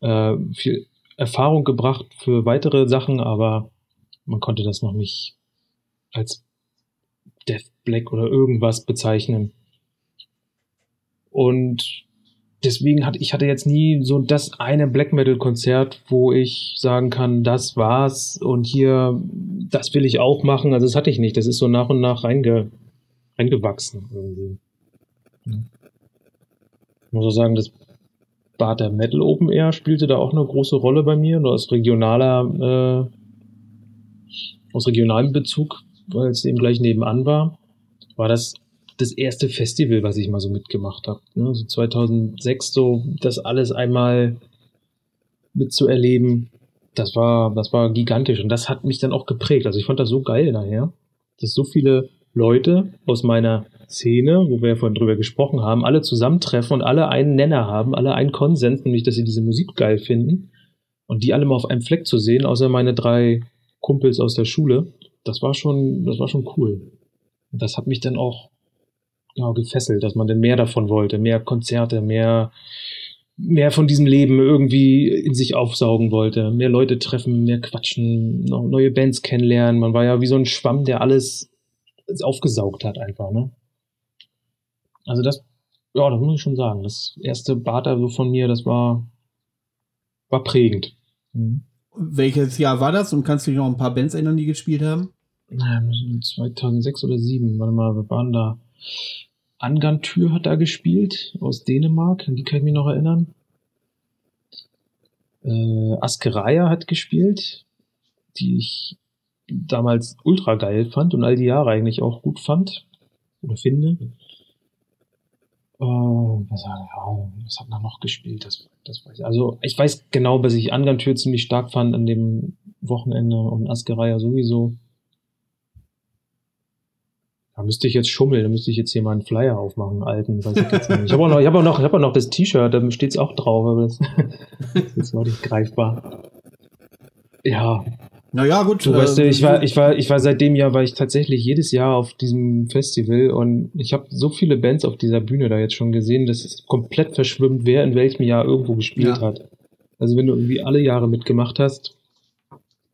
äh, viel Erfahrung gebracht für weitere Sachen, aber man konnte das noch nicht als Death Black oder irgendwas bezeichnen. Und deswegen hatte ich hatte jetzt nie so das eine Black Metal Konzert, wo ich sagen kann, das war's und hier das will ich auch machen. Also das hatte ich nicht. Das ist so nach und nach reinge, reingewachsen irgendwie. Ich muss auch sagen, das Bad der Metal Open Air spielte da auch eine große Rolle bei mir, nur aus regionaler, äh, aus regionalem Bezug, weil es eben gleich nebenan war, war das das erste Festival, was ich mal so mitgemacht habe. Ne? So 2006 so das alles einmal mitzuerleben, das war, das war gigantisch und das hat mich dann auch geprägt. Also ich fand das so geil nachher, dass so viele Leute aus meiner Szene, wo wir ja vorhin drüber gesprochen haben, alle zusammentreffen und alle einen Nenner haben, alle einen Konsens, nämlich dass sie diese Musik geil finden und die alle mal auf einem Fleck zu sehen, außer meine drei Kumpels aus der Schule, das war schon, das war schon cool. Und das hat mich dann auch ja, gefesselt, dass man denn mehr davon wollte, mehr Konzerte, mehr, mehr von diesem Leben irgendwie in sich aufsaugen wollte, mehr Leute treffen, mehr quatschen, neue Bands kennenlernen. Man war ja wie so ein Schwamm, der alles aufgesaugt hat einfach, ne? Also das, ja, das muss ich schon sagen. Das erste Bata so von mir, das war, war prägend. Mhm. Welches Jahr war das und kannst du dich noch ein paar Bands erinnern, die gespielt haben? 2006 oder 2007, warte mal, wir waren da. Angantür hat da gespielt, aus Dänemark, an die kann ich mich noch erinnern. Äh, Askeraya hat gespielt, die ich damals ultra geil fand und all die Jahre eigentlich auch gut fand oder finde. Oh, was, ja, was hat man noch gespielt? Das, das weiß ich. Also ich weiß genau, dass ich Angantür ziemlich stark fand an dem Wochenende und Askeraya sowieso. Da müsste ich jetzt schummeln, da müsste ich jetzt hier mal einen Flyer aufmachen, alten. Weiß ich jetzt nicht. ich habe auch noch, ich habe auch noch, ich habe auch noch das T-Shirt, da steht es auch drauf, aber das, das ist noch nicht greifbar. Ja. Naja, gut. Du äh, weißt, ich war, ich war, ich war seit dem Jahr, war ich tatsächlich jedes Jahr auf diesem Festival und ich habe so viele Bands auf dieser Bühne da jetzt schon gesehen, dass es komplett verschwimmt, wer in welchem Jahr irgendwo gespielt ja. hat. Also wenn du irgendwie alle Jahre mitgemacht hast,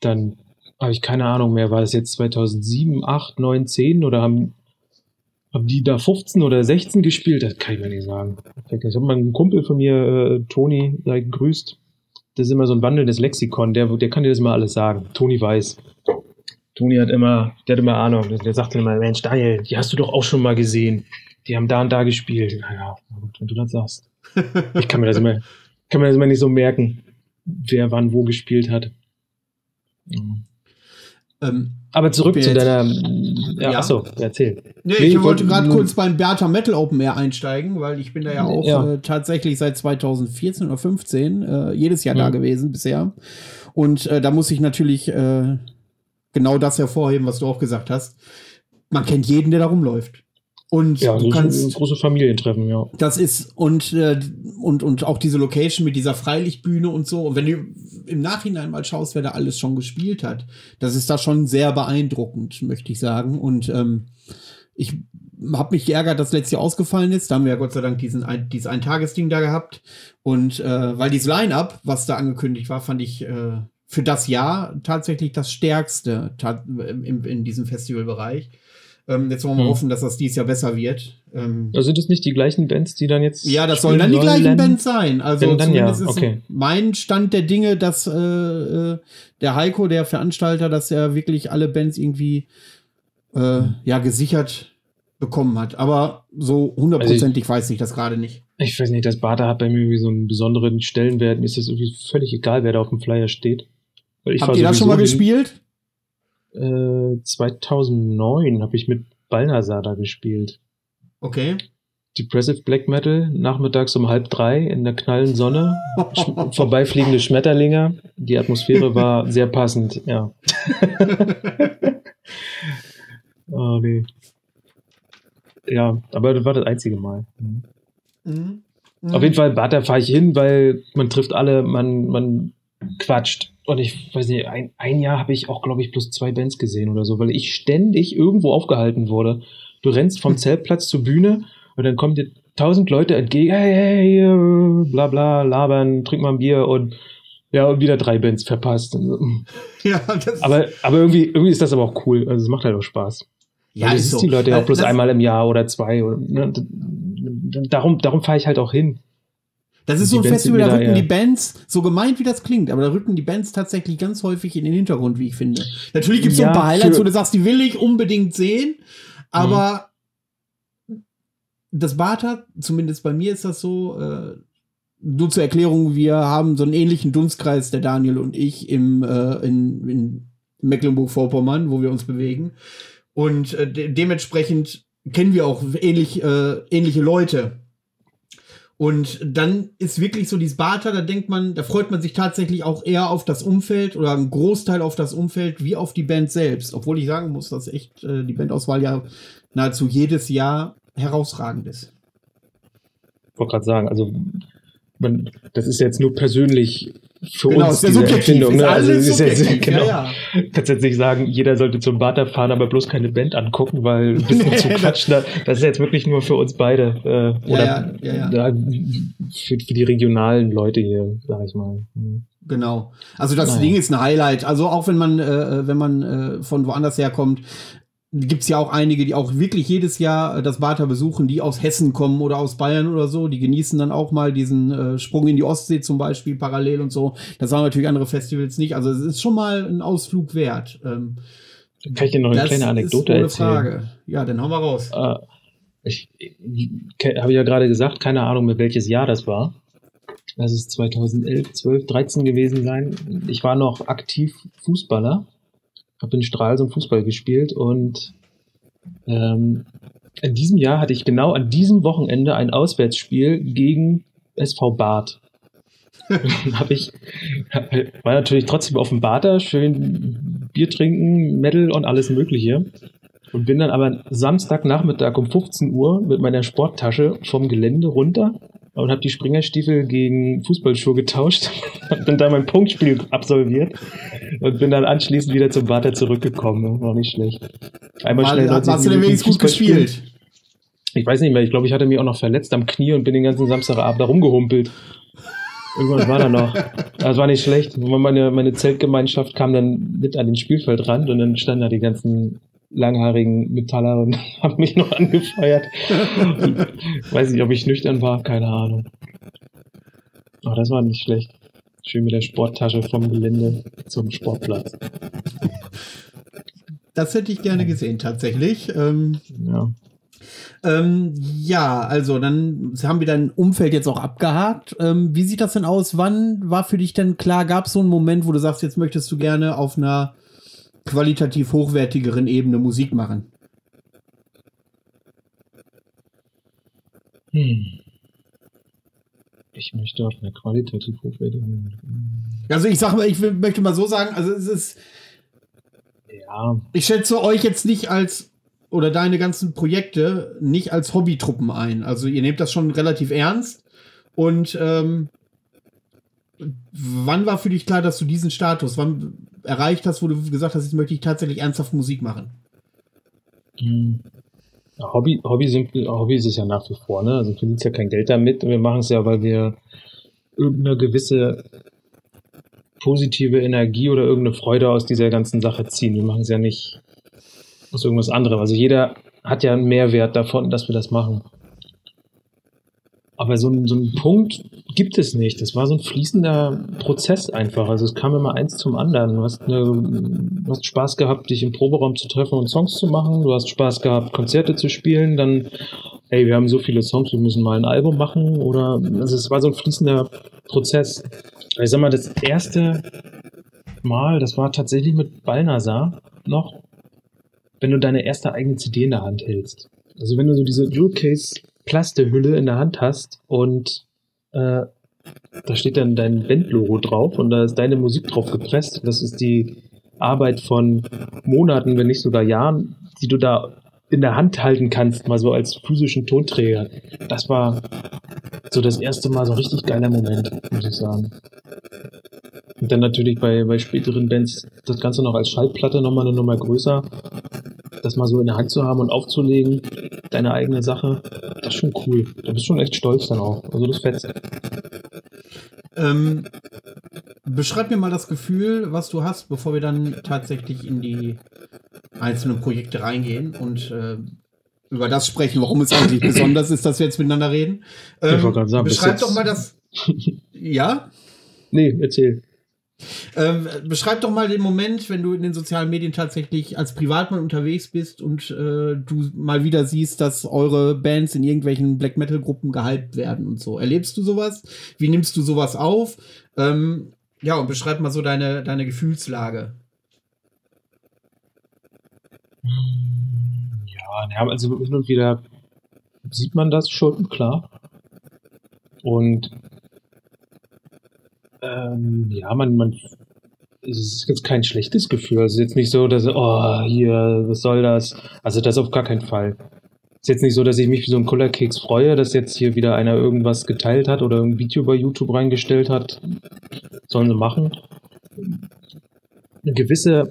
dann habe ich keine Ahnung mehr, war das jetzt 2007, 8, 9, 10 oder haben, haben die da 15 oder 16 gespielt? Das kann ich mir nicht sagen. Ich habe mal einen Kumpel von mir, äh, Toni, sei gegrüßt. Das ist immer so ein wandelndes Lexikon, der, der kann dir das mal alles sagen. Toni weiß. Toni hat immer, der hat immer Ahnung. Der sagt immer, Mensch, Daniel, die hast du doch auch schon mal gesehen. Die haben da und da gespielt. Naja, wenn du das sagst. Ich kann mir das immer, kann mir das immer nicht so merken, wer wann wo gespielt hat. Mhm. Ähm, Aber zurück zu deiner. Ja, ja. achso, erzähl. Nee, nee ich, ich wollte gerade kurz beim Bertha Metal Open Air einsteigen, weil ich bin da ja auch ja. Äh, tatsächlich seit 2014 oder 15 äh, jedes Jahr mhm. da gewesen bisher. Und äh, da muss ich natürlich äh, genau das hervorheben, was du auch gesagt hast. Man kennt jeden, der da rumläuft. Und ja, du kannst große Familientreffen, ja. Das ist und äh, und und auch diese Location mit dieser Freilichtbühne und so. Und wenn du im Nachhinein mal schaust, wer da alles schon gespielt hat, das ist da schon sehr beeindruckend, möchte ich sagen. Und ähm, ich habe mich geärgert, dass letztes Jahr ausgefallen ist. Da haben wir ja Gott sei Dank diesen ein, dieses Eintagesding da gehabt. Und äh, weil dieses Line-up, was da angekündigt war, fand ich äh, für das Jahr tatsächlich das stärkste in, in diesem Festivalbereich. Ähm, jetzt wollen wir hm. hoffen, dass das dieses Jahr besser wird. Ähm, also sind das nicht die gleichen Bands, die dann jetzt. Ja, das sollen dann die gleichen Bands sein. Also dann, zumindest ja. okay. ist mein Stand der Dinge, dass äh, äh, der Heiko, der Veranstalter, dass er wirklich alle Bands irgendwie äh, ja gesichert bekommen hat. Aber so hundertprozentig also weiß ich das gerade nicht. Ich weiß nicht, das Bata hat bei mir irgendwie so einen besonderen Stellenwert. Mir ist das irgendwie völlig egal, wer da auf dem Flyer steht. Habt ihr das schon mal gespielt? 2009 habe ich mit Balnasar da gespielt. Okay. Depressive Black Metal, nachmittags um halb drei in der knallen Sonne, sch vorbeifliegende Schmetterlinge. Die Atmosphäre war sehr passend, ja. oh nee. Ja, aber das war das einzige Mal. Mhm. Mhm. Auf jeden Fall, da fahre ich hin, weil man trifft alle, man, man quatscht und ich weiß nicht, ein, ein Jahr habe ich auch, glaube ich, plus zwei Bands gesehen oder so, weil ich ständig irgendwo aufgehalten wurde. Du rennst vom Zeltplatz zur Bühne und dann kommen dir tausend Leute entgegen, hey, hey, bla bla, labern, trink mal ein Bier und ja, und wieder drei Bands verpasst. Ja, das aber, aber irgendwie, irgendwie ist das aber auch cool. Also es macht halt auch Spaß. Ja, das ist so. die Leute ja auch bloß einmal im Jahr oder zwei. Oder, ne, darum darum fahre ich halt auch hin. Das ist so ein Bands Festival, da rücken die Bands, so gemeint wie das klingt, aber da rücken die Bands tatsächlich ganz häufig in den Hintergrund, wie ich finde. Natürlich gibt es ja, so ein paar Highlights, wo du sagst, die will ich unbedingt sehen, aber mhm. das Bata, zumindest bei mir ist das so, äh, nur zur Erklärung, wir haben so einen ähnlichen Dunstkreis, der Daniel und ich, im, äh, in, in Mecklenburg-Vorpommern, wo wir uns bewegen. Und äh, de dementsprechend kennen wir auch ähnlich, äh, ähnliche Leute. Und dann ist wirklich so dieses Barter, da denkt man, da freut man sich tatsächlich auch eher auf das Umfeld oder einen Großteil auf das Umfeld wie auf die Band selbst. Obwohl ich sagen muss, dass echt äh, die Bandauswahl ja nahezu jedes Jahr herausragend ist. Ich wollte gerade sagen, also man, das ist jetzt nur persönlich für genau, uns diese Empfindung. Ne? Also ist jetzt, genau, ja, ja. kannst jetzt nicht sagen, jeder sollte zum Bata fahren, aber bloß keine Band angucken, weil ein bisschen zu quatschen. Das ist jetzt wirklich nur für uns beide. Äh, oder ja, ja, für, für, die regionalen Leute hier, sag ich mal. Mhm. Genau. Also das naja. Ding ist ein Highlight. Also auch wenn man, äh, wenn man äh, von woanders herkommt, gibt es ja auch einige, die auch wirklich jedes Jahr äh, das Bata besuchen, die aus Hessen kommen oder aus Bayern oder so. Die genießen dann auch mal diesen äh, Sprung in die Ostsee zum Beispiel parallel und so. Das haben natürlich andere Festivals nicht. Also es ist schon mal ein Ausflug wert. Ähm, Kann ich dir noch eine kleine Anekdote ist ohne erzählen? Frage. Ja, dann hauen wir raus. Äh, ich, ich habe ja gerade gesagt, keine Ahnung mehr welches Jahr das war. Das ist 2011, 12, 13 gewesen sein. Ich war noch aktiv Fußballer habe in Stralsund Fußball gespielt und ähm, in diesem Jahr hatte ich genau an diesem Wochenende ein Auswärtsspiel gegen SV Bad. habe ich war natürlich trotzdem auf dem Bader, schön Bier trinken, Medal und alles Mögliche. Und bin dann aber Samstagnachmittag um 15 Uhr mit meiner Sporttasche vom Gelände runter und habe die Springerstiefel gegen Fußballschuhe getauscht, bin dann mein Punktspiel absolviert und bin dann anschließend wieder zum Vater zurückgekommen. War nicht schlecht. Einmal schnell. Hast, hast du denn wenigstens gut gespielt? Ich weiß nicht mehr. Ich glaube, ich hatte mich auch noch verletzt am Knie und bin den ganzen Samstagabend da rumgehumpelt. Irgendwas war da noch. Das war nicht schlecht. Meine, meine Zeltgemeinschaft kam dann mit an den Spielfeldrand und dann standen da die ganzen langhaarigen Metaller und haben mich noch angefeuert. Weiß nicht, ob ich nüchtern war, keine Ahnung. Aber das war nicht schlecht. Schön mit der Sporttasche vom Gelände zum Sportplatz. Das hätte ich gerne gesehen, tatsächlich. Ähm, ja. Ähm, ja, also dann haben wir dein Umfeld jetzt auch abgehakt. Ähm, wie sieht das denn aus? Wann war für dich denn klar, gab es so einen Moment, wo du sagst, jetzt möchtest du gerne auf einer qualitativ hochwertigeren Ebene Musik machen? Hm. Ich möchte auf einer qualitativ hochwertigen. Also ich sag mal, ich möchte mal so sagen, also es ist. Ja. Ich schätze euch jetzt nicht als oder deine ganzen Projekte nicht als Hobbytruppen ein. Also ihr nehmt das schon relativ ernst. Und ähm, wann war für dich klar, dass du diesen Status, wann erreicht hast, wo du gesagt hast, jetzt möchte ich tatsächlich ernsthaft Musik machen? Hm. Hobby, Hobby, sind, Hobby ist es ja nach wie vor, ne? Also du verdienst ja kein Geld damit. Wir machen es ja, weil wir irgendeine gewisse positive Energie oder irgendeine Freude aus dieser ganzen Sache ziehen. Wir machen es ja nicht aus irgendwas anderem. Also jeder hat ja einen Mehrwert davon, dass wir das machen. Aber so, so einen Punkt gibt es nicht. Das war so ein fließender Prozess einfach. Also es kam immer eins zum anderen. Du hast, eine, du hast Spaß gehabt, dich im Proberaum zu treffen und Songs zu machen. Du hast Spaß gehabt, Konzerte zu spielen. Dann, hey, wir haben so viele Songs, wir müssen mal ein Album machen. Oder also es war so ein fließender Prozess. Ich sag mal, das erste Mal, das war tatsächlich mit Balnasar noch, wenn du deine erste eigene CD in der Hand hältst. Also wenn du so diese Jewel Case Plastehülle in der Hand hast und äh, da steht dann dein Bandlogo drauf und da ist deine Musik drauf gepresst. Das ist die Arbeit von Monaten, wenn nicht sogar Jahren, die du da in der Hand halten kannst, mal so als physischen Tonträger. Das war so das erste Mal so richtig geiler Moment, muss ich sagen. Und dann natürlich bei, bei späteren Bands das Ganze noch als Schallplatte nochmal eine Nummer größer. Das mal so in der Hand zu haben und aufzulegen, deine eigene Sache, das ist schon cool. Da bist du schon echt stolz dann auch. Also das fetzt. Ähm, beschreib mir mal das Gefühl, was du hast, bevor wir dann tatsächlich in die einzelnen Projekte reingehen und äh, über das sprechen, warum es eigentlich besonders ist, dass wir jetzt miteinander reden. Ähm, ich sagen, beschreib doch mal das. ja? Nee, erzähl. Ähm, beschreib doch mal den Moment, wenn du in den sozialen Medien tatsächlich als Privatmann unterwegs bist und äh, du mal wieder siehst, dass eure Bands in irgendwelchen Black Metal Gruppen gehypt werden und so. Erlebst du sowas? Wie nimmst du sowas auf? Ähm, ja, und beschreib mal so deine, deine Gefühlslage. Ja, also hin und wieder sieht man das schon, klar. Und ähm, ja, man, man, es ist jetzt kein schlechtes Gefühl. Es ist jetzt nicht so, dass, oh, hier, was soll das? Also das auf gar keinen Fall. Es ist jetzt nicht so, dass ich mich wie so ein Kullerkeks freue, dass jetzt hier wieder einer irgendwas geteilt hat oder ein Video bei YouTube reingestellt hat. Sollen sie machen. Eine gewisse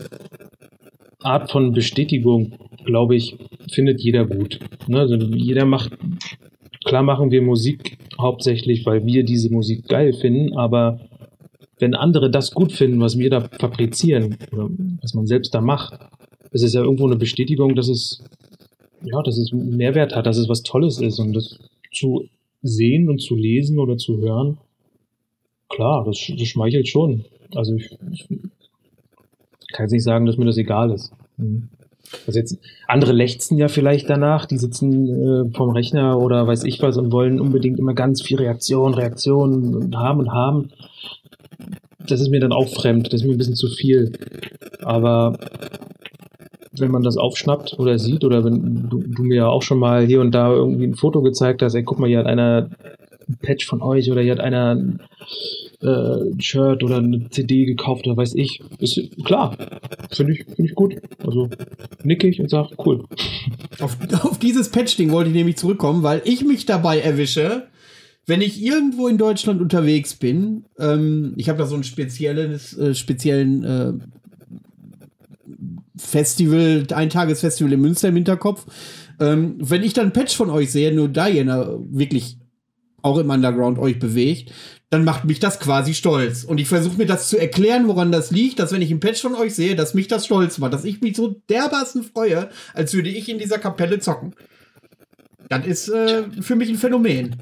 Art von Bestätigung, glaube ich, findet jeder gut. Ne? Also jeder macht, klar machen wir Musik hauptsächlich, weil wir diese Musik geil finden, aber wenn andere das gut finden, was wir da fabrizieren oder was man selbst da macht, ist es ja irgendwo eine Bestätigung, dass es ja, dass es einen Mehrwert hat, dass es was Tolles ist und das zu sehen und zu lesen oder zu hören, klar, das, das schmeichelt schon. Also ich, ich kann jetzt nicht sagen, dass mir das egal ist. Mhm. Also jetzt, andere lechzen ja vielleicht danach, die sitzen äh, vom Rechner oder weiß ich was und wollen unbedingt immer ganz viel Reaktion, Reaktion haben und haben. Das ist mir dann auch fremd, das ist mir ein bisschen zu viel. Aber wenn man das aufschnappt oder sieht, oder wenn du, du mir ja auch schon mal hier und da irgendwie ein Foto gezeigt hast, ey, guck mal, hier hat einer ein Patch von euch oder hier hat einer äh, ein Shirt oder eine CD gekauft oder weiß ich. Ist klar. Finde ich, finde ich gut. Also nicke ich und sage, cool. Auf, auf dieses Patch-Ding wollte ich nämlich zurückkommen, weil ich mich dabei erwische, wenn ich irgendwo in Deutschland unterwegs bin, ähm, ich habe da so ein spezielles, äh, speziellen äh, Festival, Eintagesfestival in Münster im Hinterkopf. Ähm, wenn ich dann ein Patch von euch sehe, nur Diana wirklich auch im Underground euch bewegt, dann macht mich das quasi stolz. Und ich versuche mir das zu erklären, woran das liegt, dass wenn ich ein Patch von euch sehe, dass mich das stolz macht, dass ich mich so dermaßen freue, als würde ich in dieser Kapelle zocken. Das ist äh, für mich ein Phänomen.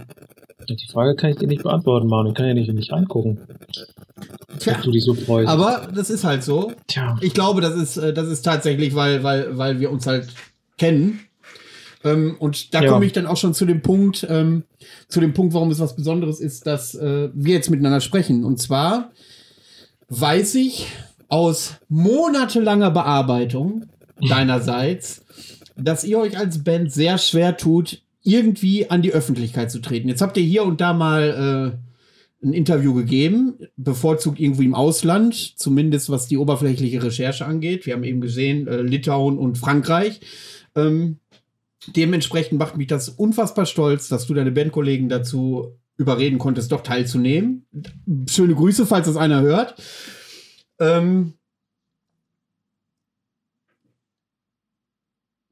Die Frage kann ich dir nicht beantworten, Mann. Ich kann ja nicht, nicht reingucken, Tja, du dich so freust. aber das ist halt so. Tja. Ich glaube, das ist, äh, das ist tatsächlich, weil, weil, weil wir uns halt kennen. Ähm, und da Ja. komme ich dann auch schon zu dem Punkt, ähm, zu dem Punkt, warum es was Besonderes ist, dass äh, wir jetzt miteinander sprechen. Und zwar weiß ich aus monatelanger Bearbeitung deinerseits, dass ihr euch als Band sehr schwer tut, irgendwie an die Öffentlichkeit zu treten. Jetzt habt ihr hier und da mal äh, ein Interview gegeben, bevorzugt irgendwie im Ausland, zumindest was die oberflächliche Recherche angeht. Wir haben eben gesehen, äh, Litauen und Frankreich. Ähm, dementsprechend macht mich das unfassbar stolz, dass du deine Bandkollegen dazu überreden konntest, doch teilzunehmen. Schöne Grüße, falls das einer hört. Ähm,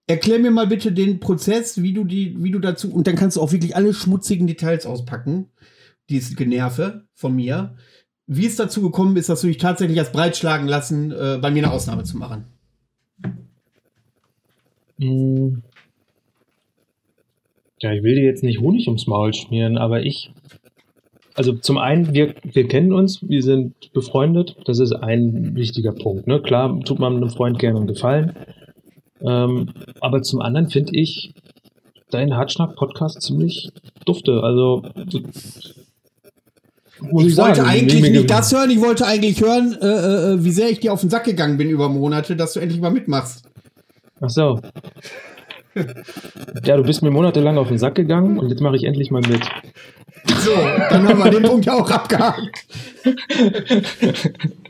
Erklär mir mal bitte den Prozess, wie du die, wie du dazu, und dann kannst du auch wirklich alle schmutzigen Details auspacken, dieses Generve von mir. Wie es dazu gekommen ist, dass du dich tatsächlich hast breitschlagen lassen, äh, bei mir eine Ausnahme zu machen. Mm. Ja, ich will dir jetzt nicht Honig ums Maul schmieren, aber ich. Also zum einen, wir, wir kennen uns, wir sind befreundet, das ist ein wichtiger Punkt. Ne? Klar tut man einem Freund gerne einen Gefallen. Ähm, aber zum anderen finde ich deinen Hartschnack-Podcast ziemlich dufte. Also muss Ich wollte sagen, eigentlich nicht das hören, ich wollte eigentlich hören, äh, äh, wie sehr ich dir auf den Sack gegangen bin über Monate, dass du endlich mal mitmachst. Ach so. Ja, du bist mir monatelang auf den Sack gegangen und jetzt mache ich endlich mal mit. So, dann haben wir den Punkt ja auch abgehakt.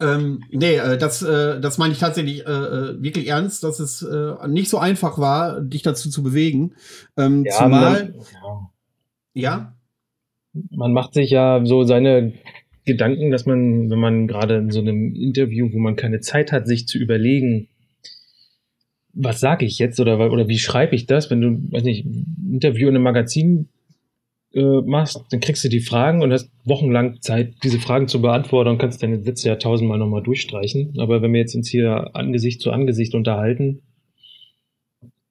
ähm, nee, äh, das, äh, das meine ich tatsächlich äh, äh, wirklich ernst, dass es äh, nicht so einfach war, dich dazu zu bewegen. Ähm, zumal, man, ja, ja, man macht sich ja so seine Gedanken, dass man, wenn man gerade in so einem Interview, wo man keine Zeit hat, sich zu überlegen, was sage ich jetzt oder, oder wie schreibe ich das, wenn du, weiß nicht, ein Interview in einem Magazin äh, machst, dann kriegst du die Fragen und hast wochenlang Zeit, diese Fragen zu beantworten und kannst deine Sätze ja tausendmal nochmal durchstreichen. Aber wenn wir jetzt uns hier Angesicht zu Angesicht unterhalten,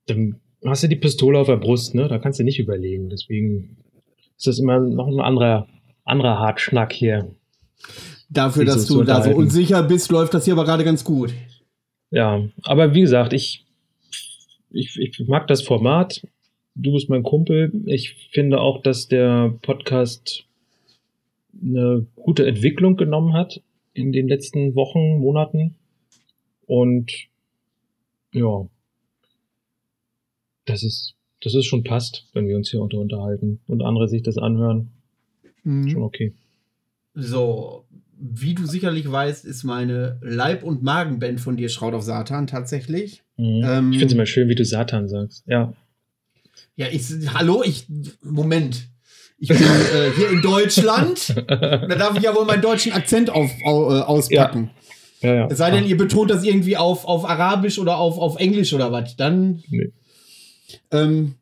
dann hast du die Pistole auf der Brust, ne? Da kannst du nicht überlegen. Deswegen ist das immer noch ein anderer, anderer Hartschnack hier. Dafür, dass du da so unsicher bist, läuft das hier aber gerade ganz gut. Ja, aber wie gesagt, ich, ich, ich mag das Format du bist mein Kumpel. Ich finde auch, dass der Podcast eine gute Entwicklung genommen hat in den letzten Wochen, Monaten. Und ja, das ist, das ist schon passt, wenn wir uns hier unter unterhalten und andere sich das anhören. Mhm. Schon okay. So, wie du sicherlich weißt, ist meine Leib- und Magenband von dir Schraut auf Satan tatsächlich. Mhm. Ähm, ich finde es immer schön, wie du Satan sagst. Ja. Ja, ich, hallo, ich, Moment. Ich bin äh, hier in Deutschland. da darf ich ja wohl meinen deutschen Akzent auf, au, äh, auspacken. Ja. Ja, ja. Es sei denn, ihr betont das irgendwie auf, auf Arabisch oder auf, auf Englisch oder was. Dann. Nee. Ähm,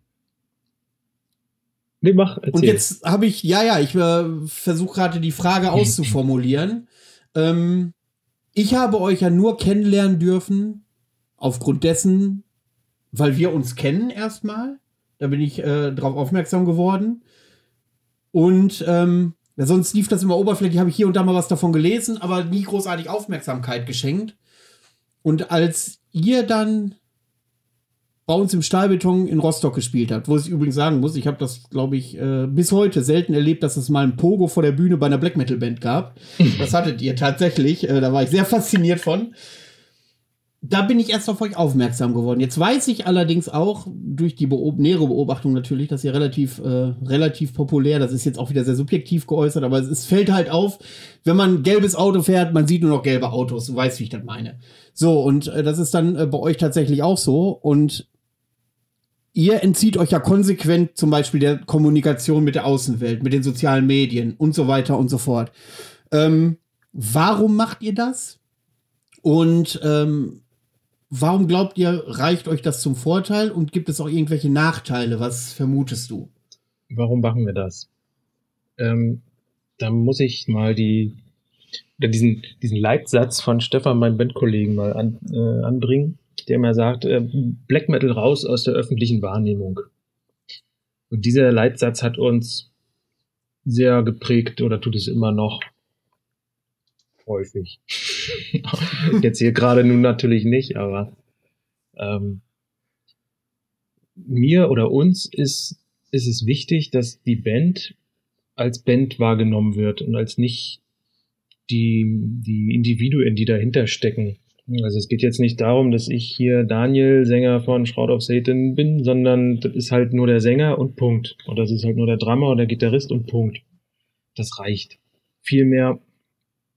nee, mach. Erzähl. Und jetzt habe ich, ja, ja, ich äh, versuche gerade die Frage auszuformulieren. ähm, ich habe euch ja nur kennenlernen dürfen, aufgrund dessen, weil wir uns kennen erstmal. Da bin ich äh, drauf aufmerksam geworden. Und ähm, sonst lief das immer oberflächlich, habe ich hier und da mal was davon gelesen, aber nie großartig Aufmerksamkeit geschenkt. Und als ihr dann bei uns im Stahlbeton in Rostock gespielt habt, wo ich übrigens sagen muss, ich habe das, glaube ich, äh, bis heute selten erlebt, dass es mal ein Pogo vor der Bühne bei einer Black Metal Band gab. das hattet ihr tatsächlich, äh, da war ich sehr fasziniert von da bin ich erst auf euch aufmerksam geworden. Jetzt weiß ich allerdings auch durch die Beob nähere Beobachtung natürlich, dass ihr relativ, äh, relativ populär, das ist jetzt auch wieder sehr subjektiv geäußert, aber es, es fällt halt auf, wenn man ein gelbes Auto fährt, man sieht nur noch gelbe Autos. Du weißt, wie ich das meine. So, und äh, das ist dann äh, bei euch tatsächlich auch so. Und ihr entzieht euch ja konsequent zum Beispiel der Kommunikation mit der Außenwelt, mit den sozialen Medien und so weiter und so fort. Ähm, warum macht ihr das? Und ähm, Warum glaubt ihr, reicht euch das zum Vorteil und gibt es auch irgendwelche Nachteile? Was vermutest du? Warum machen wir das? Ähm, da muss ich mal die, diesen, diesen Leitsatz von Stefan, meinem Bandkollegen, mal an, äh, anbringen, der immer sagt, äh, Black Metal raus aus der öffentlichen Wahrnehmung. Und dieser Leitsatz hat uns sehr geprägt oder tut es immer noch häufig. Jetzt hier gerade nun natürlich nicht, aber ähm, mir oder uns ist, ist es wichtig, dass die Band als Band wahrgenommen wird und als nicht die, die Individuen, die dahinter stecken. Also es geht jetzt nicht darum, dass ich hier Daniel, Sänger von Shroud of Satan bin, sondern das ist halt nur der Sänger und Punkt. Und das ist halt nur der Drummer und der Gitarrist und Punkt. Das reicht. Viel mehr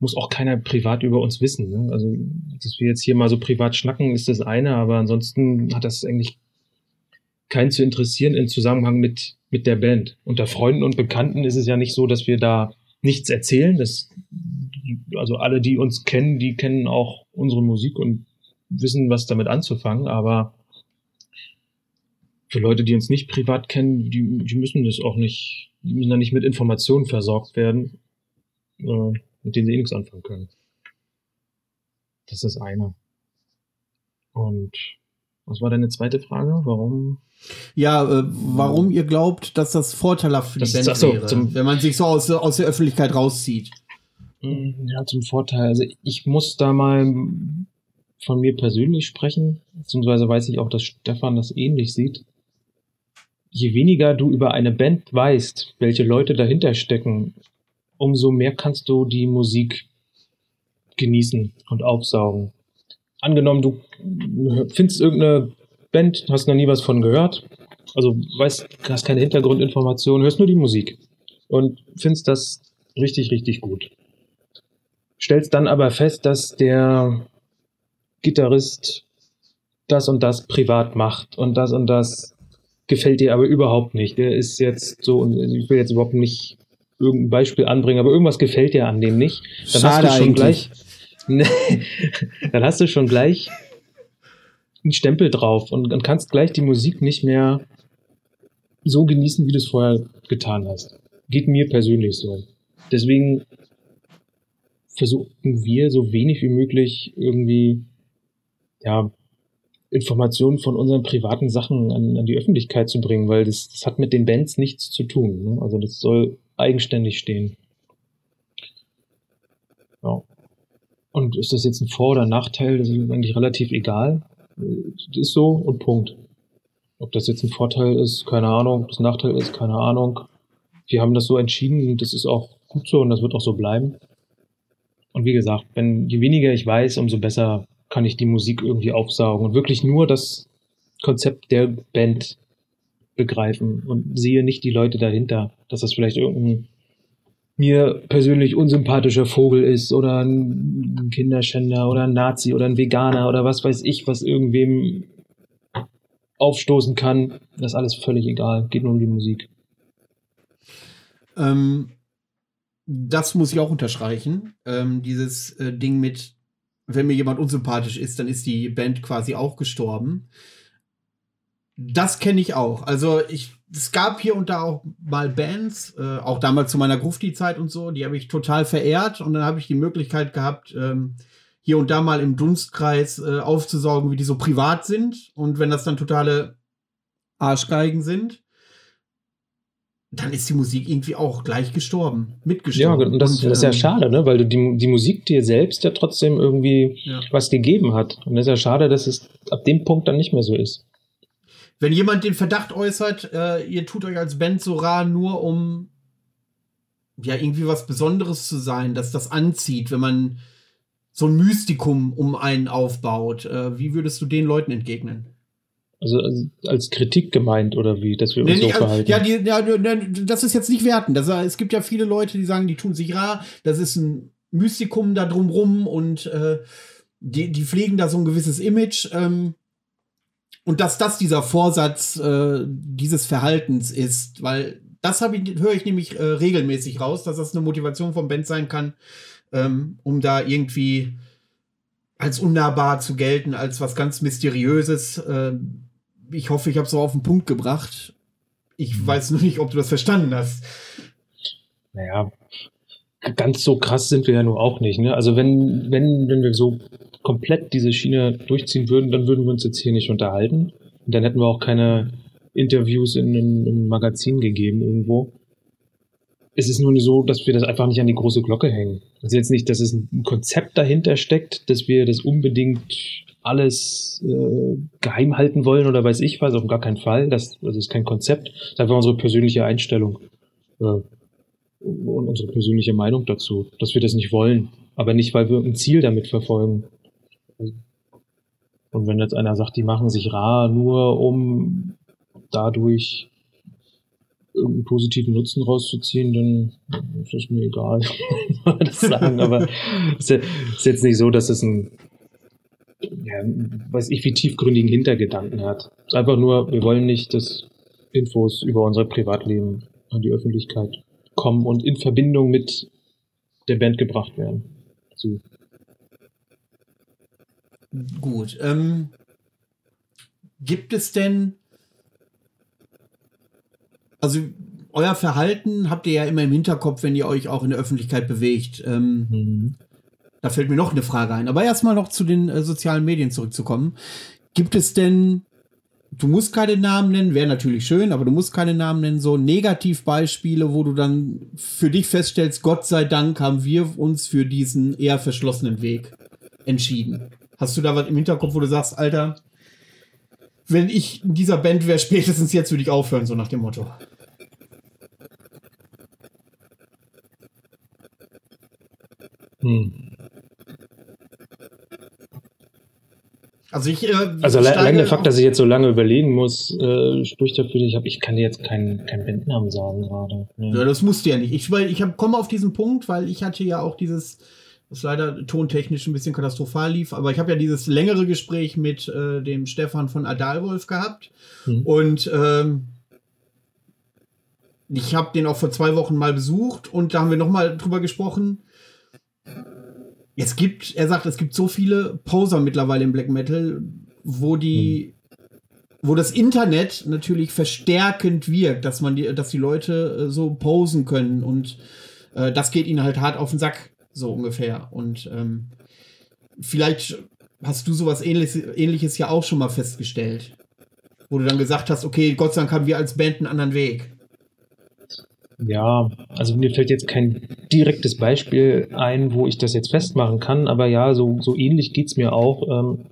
muss auch keiner privat über uns wissen. Ne? Also, dass wir jetzt hier mal so privat schnacken, ist das eine, aber ansonsten hat das eigentlich keinen zu interessieren im Zusammenhang mit, mit der Band. Unter Freunden und Bekannten ist es ja nicht so, dass wir da nichts erzählen. Das, also alle, die uns kennen, die kennen auch unsere Musik und wissen, was damit anzufangen, aber für Leute, die uns nicht privat kennen, die, die müssen das auch nicht, die müssen da nicht mit Informationen versorgt werden. Äh, mit denen sie eh nichts anfangen können. Das ist eine. Und was war deine zweite Frage? Warum? Ja, äh, warum ihr glaubt, dass das vorteilhaft für die das Band ist, so, wäre, wenn man sich so aus, aus der Öffentlichkeit rauszieht. Hm, ja, zum Vorteil. Also ich muss da mal von mir persönlich sprechen, beziehungsweise weiß ich auch, dass Stefan das ähnlich sieht. Je weniger du über eine Band weißt, welche Leute dahinter stecken, umso mehr kannst du die Musik genießen und aufsaugen. Angenommen, du findest irgendeine Band, hast noch nie was von gehört, also weißt, hast keine Hintergrundinformationen, hörst nur die Musik und findest das richtig, richtig gut. Stellst dann aber fest, dass der Gitarrist das und das privat macht und das und das gefällt dir aber überhaupt nicht. Der ist jetzt so, ich will jetzt überhaupt nicht irgendein Beispiel anbringen, aber irgendwas gefällt dir an dem nicht, dann Schade hast du schon eigentlich. gleich, dann hast du schon gleich einen Stempel drauf und, und kannst gleich die Musik nicht mehr so genießen, wie du es vorher getan hast. Geht mir persönlich so. Deswegen versuchen wir so wenig wie möglich irgendwie, ja, Informationen von unseren privaten Sachen an, an die Öffentlichkeit zu bringen, weil das, das hat mit den Bands nichts zu tun. Ne? Also das soll eigenständig stehen. Ja. Und ist das jetzt ein Vor- oder Nachteil? Das ist eigentlich relativ egal. Das ist so und Punkt. Ob das jetzt ein Vorteil ist, keine Ahnung. Ob das ein Nachteil ist, keine Ahnung. Wir haben das so entschieden und das ist auch gut so und das wird auch so bleiben. Und wie gesagt, wenn je weniger ich weiß, umso besser kann ich die Musik irgendwie aufsaugen und wirklich nur das Konzept der Band begreifen und sehe nicht die Leute dahinter, dass das vielleicht irgendein mir persönlich unsympathischer Vogel ist oder ein Kinderschänder oder ein Nazi oder ein Veganer oder was weiß ich, was irgendwem aufstoßen kann. Das ist alles völlig egal. Geht nur um die Musik. Ähm, das muss ich auch unterstreichen. Ähm, dieses äh, Ding mit, wenn mir jemand unsympathisch ist, dann ist die Band quasi auch gestorben. Das kenne ich auch. Also ich, es gab hier und da auch mal Bands, äh, auch damals zu meiner Grufti-Zeit und so, die habe ich total verehrt und dann habe ich die Möglichkeit gehabt, ähm, hier und da mal im Dunstkreis äh, aufzusaugen, wie die so privat sind. Und wenn das dann totale Arschgeigen sind, dann ist die Musik irgendwie auch gleich gestorben, Ja, mitgestorben. und das, das ist ja ähm, schade, ne? weil du die, die Musik dir selbst ja trotzdem irgendwie Ja. was gegeben hat. Und das ist ja schade, dass es ab dem Punkt dann nicht mehr so ist. Wenn jemand den Verdacht äußert, äh, ihr tut euch als Band so rar, nur um ja irgendwie was Besonderes zu sein, dass das anzieht, wenn man so ein Mystikum um einen aufbaut, äh, wie würdest du den Leuten entgegnen? Also als- als Kritik gemeint oder wie, dass wir uns Nee, so nee, also, verhalten. ja, die, ja, nee, das ist jetzt nicht werten. Das, es gibt ja viele Leute, die sagen, die tun sich rar. Das ist ein Mystikum da drumrum und äh, die, die pflegen da so ein gewisses Image. Ähm, und dass das dieser Vorsatz äh, dieses Verhaltens ist, weil das habe ich, höre ich nämlich äh, regelmäßig raus, dass das eine Motivation vom Band sein kann, ähm, um da irgendwie als unnahbar zu gelten, als was ganz Mysteriöses. Äh, ich hoffe, ich habe es so auf den Punkt gebracht. Ich weiß nur nicht, ob du das verstanden hast. Naja, ganz so krass sind wir ja nur auch nicht. Ne? Also wenn, wenn, wenn wir so komplett diese Schiene durchziehen würden, dann würden wir uns jetzt hier nicht unterhalten. Und dann hätten wir auch keine Interviews in einem Magazin gegeben irgendwo. Es ist nur so, dass wir das einfach nicht an die große Glocke hängen. Ist jetzt nicht, dass es ein Konzept dahinter steckt, dass wir das unbedingt alles äh, geheim halten wollen oder weiß ich was, auf gar keinen Fall. Das, das ist kein Konzept. Das ist einfach unsere persönliche Einstellung. Äh, und unsere persönliche Meinung dazu, dass wir das nicht wollen, aber nicht, weil wir ein Ziel damit verfolgen. Und wenn jetzt einer sagt, die machen sich rar, nur um dadurch irgendeinen positiven Nutzen rauszuziehen, dann ist das mir egal, das sagen. Aber es ist jetzt nicht so, dass es ein, ja, weiß ich, wie tiefgründigen Hintergedanken hat. Es ist einfach nur, wir wollen nicht, dass Infos über unser Privatleben an die Öffentlichkeit kommen und in Verbindung mit der Band gebracht werden. So. Gut. Ähm, gibt es denn, also euer Verhalten habt ihr ja immer im Hinterkopf, wenn ihr euch auch in der Öffentlichkeit bewegt. Ähm, Mhm. Da fällt mir noch eine Frage ein. Aber erstmal noch zu den äh, sozialen Medien zurückzukommen. Gibt es denn, du musst keine Namen nennen, wäre natürlich schön, aber du musst keine Namen nennen, so Negativbeispiele, wo du dann für dich feststellst, Gott sei Dank haben wir uns für diesen eher verschlossenen Weg entschieden. Hast du da was im Hinterkopf, wo du sagst, Alter, wenn ich in dieser Band wäre, spätestens jetzt würde ich aufhören, so nach dem Motto. Hm. Also ich äh, Also allein, der Fakt, dass ich jetzt so lange überlegen muss, äh, spricht dafür, ich, hab, ich kann dir jetzt keinen keinen Bandnamen sagen gerade. Nee. Ja, das musste ja nicht. Ich, weil ich hab, komme auf diesen Punkt, weil ich hatte ja auch dieses, das leider tontechnisch ein bisschen katastrophal lief, aber ich habe ja dieses längere Gespräch mit äh, dem Stefan von Adalwolf gehabt. Mhm. Und ähm, ich habe den auch vor zwei Wochen mal besucht und da haben wir noch mal drüber gesprochen. Es gibt, er sagt, es gibt so viele Poser mittlerweile im Black Metal, wo die, hm. wo das Internet natürlich verstärkend wirkt, dass man die, dass die Leute äh, so posen können und äh, das geht ihnen halt hart auf den Sack, so ungefähr. Und ähm, vielleicht hast du sowas ähnliches, ähnliches ja auch schon mal festgestellt, wo du dann gesagt hast, okay, Gott sei Dank haben wir als Band einen anderen Weg. Ja, also mir fällt jetzt kein direktes Beispiel ein, wo ich das jetzt festmachen kann, aber ja, so, so ähnlich es mir auch. Ähm,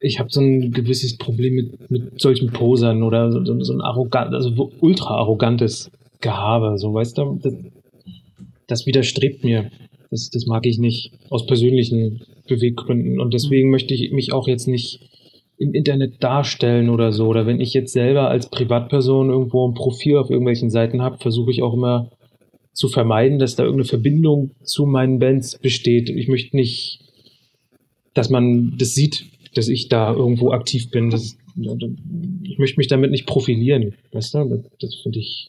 ich habe so ein gewisses Problem mit, mit solchen Posern oder so, so ein arrogant, also ultra arrogantes Gehabe, so weißt du, das, widerstrebt mir. Das, das mag ich nicht aus persönlichen Beweggründen und deswegen möchte ich mich auch jetzt nicht im Internet darstellen oder so. Oder wenn ich jetzt selber als Privatperson irgendwo ein Profil auf irgendwelchen Seiten habe, versuche ich auch immer zu vermeiden, dass da irgendeine Verbindung zu meinen Bands besteht. Ich möchte nicht, dass man das sieht, dass ich da irgendwo aktiv bin. Das, ich möchte mich damit nicht profilieren. Weißt du? Das, das finde ich,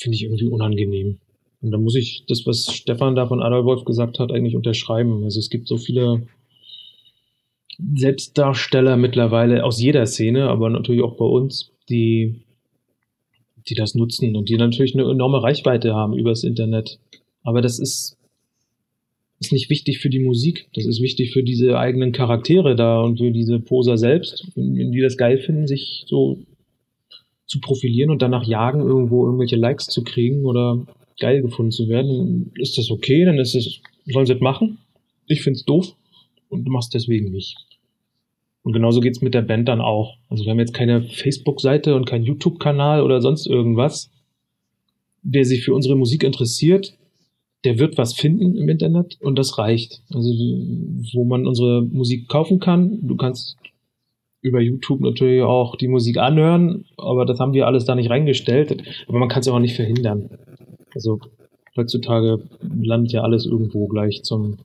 finde ich irgendwie unangenehm. Und da muss ich das, was Stefan da von Adolf gesagt hat, eigentlich unterschreiben. Also es gibt so viele Selbstdarsteller mittlerweile aus jeder Szene, aber natürlich auch bei uns, die, die das nutzen und die natürlich eine enorme Reichweite haben übers Internet. Aber das ist, ist nicht wichtig für die Musik. Das ist wichtig für diese eigenen Charaktere da und für diese Poser selbst. Die das geil finden, sich so zu profilieren und danach jagen, irgendwo irgendwelche Likes zu kriegen oder geil gefunden zu werden, ist das okay, dann ist es, sollen sie das machen. Ich find's doof und du machst deswegen nicht. Und genauso geht's mit der Band dann auch. Also wir haben jetzt keine Facebook-Seite und keinen YouTube-Kanal oder sonst irgendwas. Wer sich für unsere Musik interessiert, der wird was finden im Internet und das reicht. Also wo man unsere Musik kaufen kann. Du kannst über YouTube natürlich auch die Musik anhören, aber das haben wir alles da nicht reingestellt. Aber man kann es auch nicht verhindern. Also heutzutage landet ja alles irgendwo gleich zum,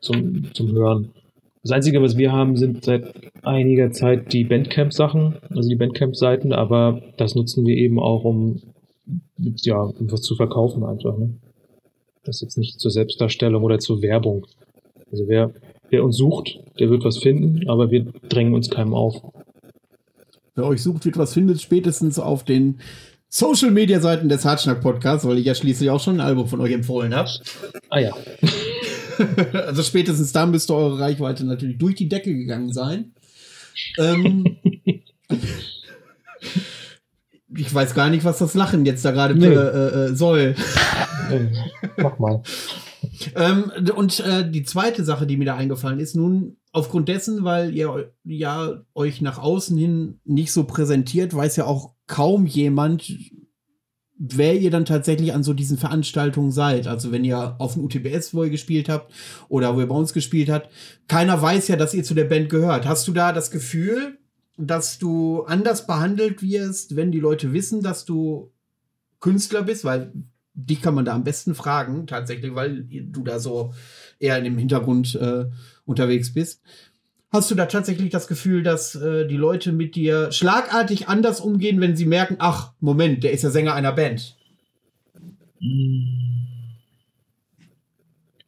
zum, zum Hören. Das Einzige, was wir haben, sind seit einiger Zeit die Bandcamp-Sachen, also die Bandcamp-Seiten, aber das nutzen wir eben auch, um ja, um was zu verkaufen einfach. Ne? Das ist jetzt nicht zur Selbstdarstellung oder zur Werbung. Also wer, wer uns sucht, der wird was finden, aber wir drängen uns keinem auf. Wer euch sucht, wird was findet, spätestens auf den Social Media Seiten des Hartschnack Podcasts, weil ich ja schließlich auch schon ein Album von euch empfohlen habe. Ah ja. also spätestens da müsste eure Reichweite natürlich durch die Decke gegangen sein. Ähm, ich weiß gar nicht, was das Lachen jetzt da gerade nee. äh, äh, soll. Mach mal. ähm, und äh, die zweite Sache, die mir da eingefallen ist, nun aufgrund dessen, weil ihr ja euch nach außen hin nicht so präsentiert, weiß ja auch kaum jemand, wer ihr dann tatsächlich an so diesen Veranstaltungen seid. Also wenn ihr auf dem UTBS, wo ihr gespielt habt, oder wo ihr bei uns gespielt habt, keiner weiß ja, dass ihr zu der Band gehört. Hast du da das Gefühl, dass du anders behandelt wirst, wenn die Leute wissen, dass du Künstler bist? Weil die kann man da am besten fragen, tatsächlich, weil du da so eher in dem Hintergrund äh, unterwegs bist. Hast du da tatsächlich das Gefühl, dass äh, die Leute mit dir schlagartig anders umgehen, wenn sie merken, ach, Moment, der ist ja Sänger einer Band?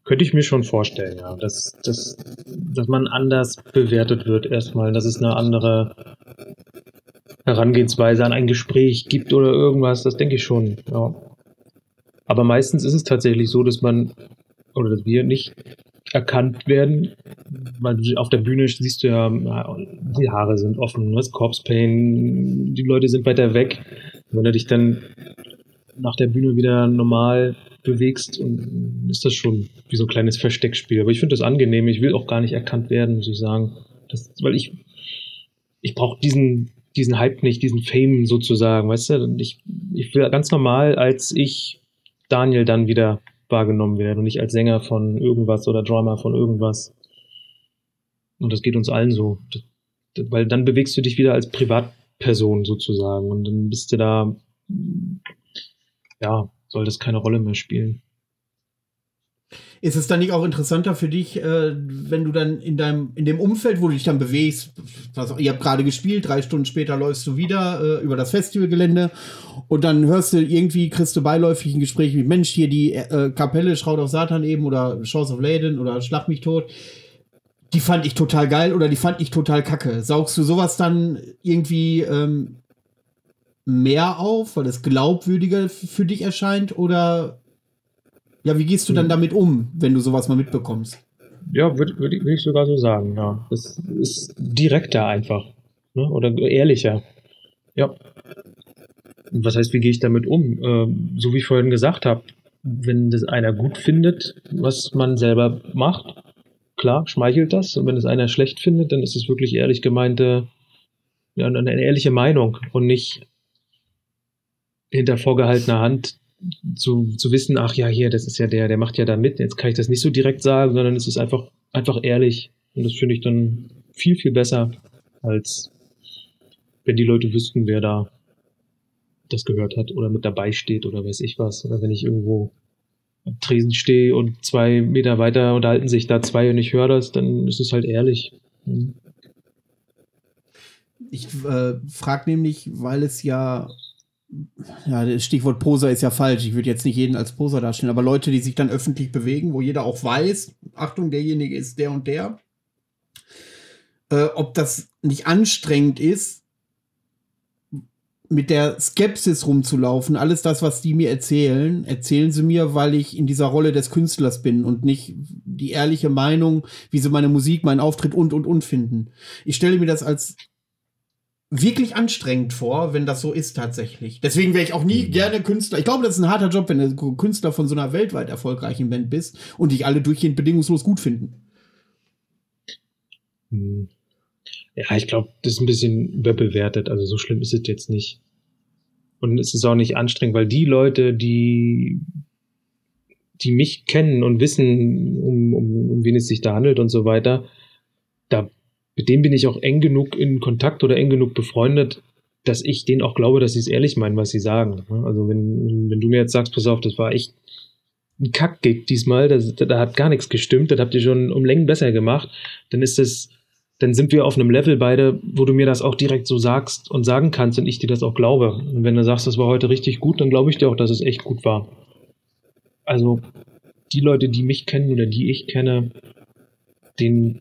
Könnte ich mir schon vorstellen, ja. Dass, dass, dass man anders bewertet wird erstmal, dass es eine andere Herangehensweise an ein Gespräch gibt oder irgendwas, das denke ich schon, ja. Aber meistens ist es tatsächlich so, dass man oder dass wir nicht erkannt werden, weil auf der Bühne siehst du ja, die Haare sind offen, das Corpse Pain, die Leute sind weiter weg. Wenn du dich dann nach der Bühne wieder normal bewegst, ist das schon wie so ein kleines Versteckspiel. Aber ich finde das angenehm. Ich will auch gar nicht erkannt werden, muss ich sagen. Das, weil ich, ich brauche diesen, diesen Hype nicht, diesen Fame sozusagen, weißt du? Ich, ich will ganz normal als ich Daniel dann wieder wahrgenommen werden und nicht als Sänger von irgendwas oder Drummer von irgendwas. Und das geht uns allen so. Weil dann bewegst du dich wieder als Privatperson sozusagen und dann bist du da, ja, soll das keine Rolle mehr spielen. Ist es dann nicht auch interessanter für dich, äh, wenn du dann in deinem, in dem Umfeld, wo du dich dann bewegst, was, ihr habt gerade gespielt, drei Stunden später läufst du wieder äh, über das Festivalgelände und dann hörst du irgendwie, kriegst du beiläufig ein Gespräch mit Mensch, hier die äh, Kapelle Schraut auf Satan eben oder Chance of Leyden oder Schlag mich tot. Die fand ich total geil oder die fand ich total kacke. Saugst du sowas dann irgendwie ähm, mehr auf, weil es glaubwürdiger für dich erscheint oder ja, wie gehst du dann hm. damit um, wenn du sowas mal mitbekommst? Ja, würde würd, würd ich sogar so sagen, ja. Das ist direkter einfach. Ne? Oder ehrlicher. Ja. Was heißt, wie gehe ich damit um? Ähm, so wie ich vorhin gesagt habe, wenn das einer gut findet, was man selber macht, klar, schmeichelt das. Und wenn es einer schlecht findet, dann ist es wirklich ehrlich gemeinte, ja, eine ehrliche Meinung und nicht hinter vorgehaltener Hand zu, zu wissen, ach ja, hier, das ist ja der, der macht ja da mit, jetzt kann ich das nicht so direkt sagen, sondern es ist einfach, einfach ehrlich. Und das finde ich dann viel, viel besser, als wenn die Leute wüssten, wer da das gehört hat oder mit dabei steht oder weiß ich was. Oder wenn ich irgendwo am Tresen stehe und zwei Meter weiter unterhalten sich da zwei und ich höre das, dann ist es halt ehrlich. Ich äh, frage nämlich, weil es ja ja, das Stichwort Poser ist ja falsch. Ich würde jetzt nicht jeden als Poser darstellen, aber Leute, die sich dann öffentlich bewegen, wo jeder auch weiß, Achtung, derjenige ist der und der. Äh, ob das nicht anstrengend ist, mit der Skepsis rumzulaufen. Alles das, was die mir erzählen, erzählen sie mir, weil ich in dieser Rolle des Künstlers bin und nicht die ehrliche Meinung, wie sie meine Musik, meinen Auftritt und und und finden. Ich stelle mir das als wirklich anstrengend vor, wenn das so ist tatsächlich. Deswegen wäre ich auch nie mhm. gerne Künstler. Ich glaube, das ist ein harter Job, wenn du Künstler von so einer weltweit erfolgreichen Band bist und dich alle durchgehend bedingungslos gut finden. Hm. Ja, ich glaube, das ist ein bisschen überbewertet. Also so schlimm ist es jetzt nicht. Und es ist auch nicht anstrengend, weil die Leute, die, die mich kennen und wissen, um, um, um wen es sich da handelt und so weiter, mit dem bin ich auch eng genug in Kontakt oder eng genug befreundet, dass ich denen auch glaube, dass sie es ehrlich meinen, was sie sagen. Also wenn, wenn du mir jetzt sagst, pass auf, das war echt ein Kackgig diesmal, das, da hat gar nichts gestimmt, das habt ihr schon um Längen besser gemacht, dann ist das, dann sind wir auf einem Level beide, wo du mir das auch direkt so sagst und sagen kannst und ich dir das auch glaube. Und wenn du sagst, das war heute richtig gut, dann glaube ich dir auch, dass es echt gut war. Also die Leute, die mich kennen oder die ich kenne, denen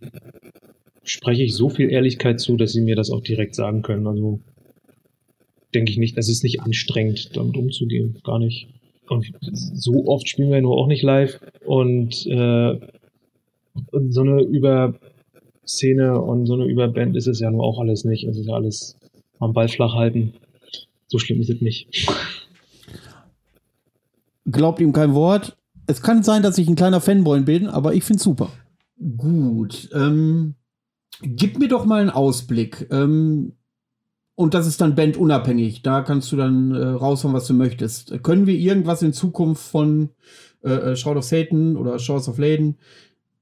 spreche ich so viel Ehrlichkeit zu, dass sie mir das auch direkt sagen können. Also denke ich nicht, es ist nicht anstrengend, damit umzugehen. Gar nicht. Und so oft spielen wir nur auch nicht live. Und, äh, und so eine Überszene und so eine Überband ist es ja nur auch alles nicht. Es ist ja alles am Ball flach halten. So schlimm ist es nicht. Glaubt ihm kein Wort. Es kann sein, dass ich ein kleiner Fanboy bin, aber ich finde super. Gut. Ähm, Gib mir doch mal einen Ausblick. Ähm, und das ist dann bandunabhängig. Da kannst du dann äh, raushauen, was du möchtest. Können wir irgendwas in Zukunft von äh, äh Shroud of Satan oder Shores of Laden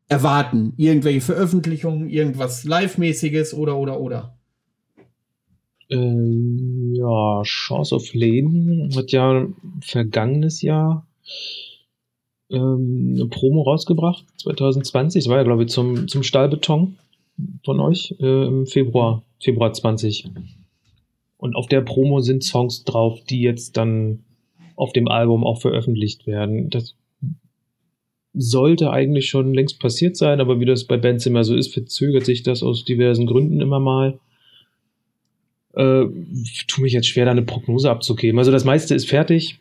erwarten? Irgendwelche Veröffentlichungen, irgendwas Live-mäßiges oder oder oder? Ähm, ja, Shores of Laden hat ja vergangenes Jahr ähm, eine Promo rausgebracht, 2020. Das war ja, glaube ich, zum, zum Stahlbeton von euch äh, im Februar, Februar 20. Und auf der Promo sind Songs drauf, die jetzt dann auf dem Album auch veröffentlicht werden. Das sollte eigentlich schon längst passiert sein, aber wie das bei Bands immer so ist, verzögert sich das aus diversen Gründen immer mal. Äh, tu mich jetzt schwer, da eine Prognose abzugeben. Also das meiste ist fertig.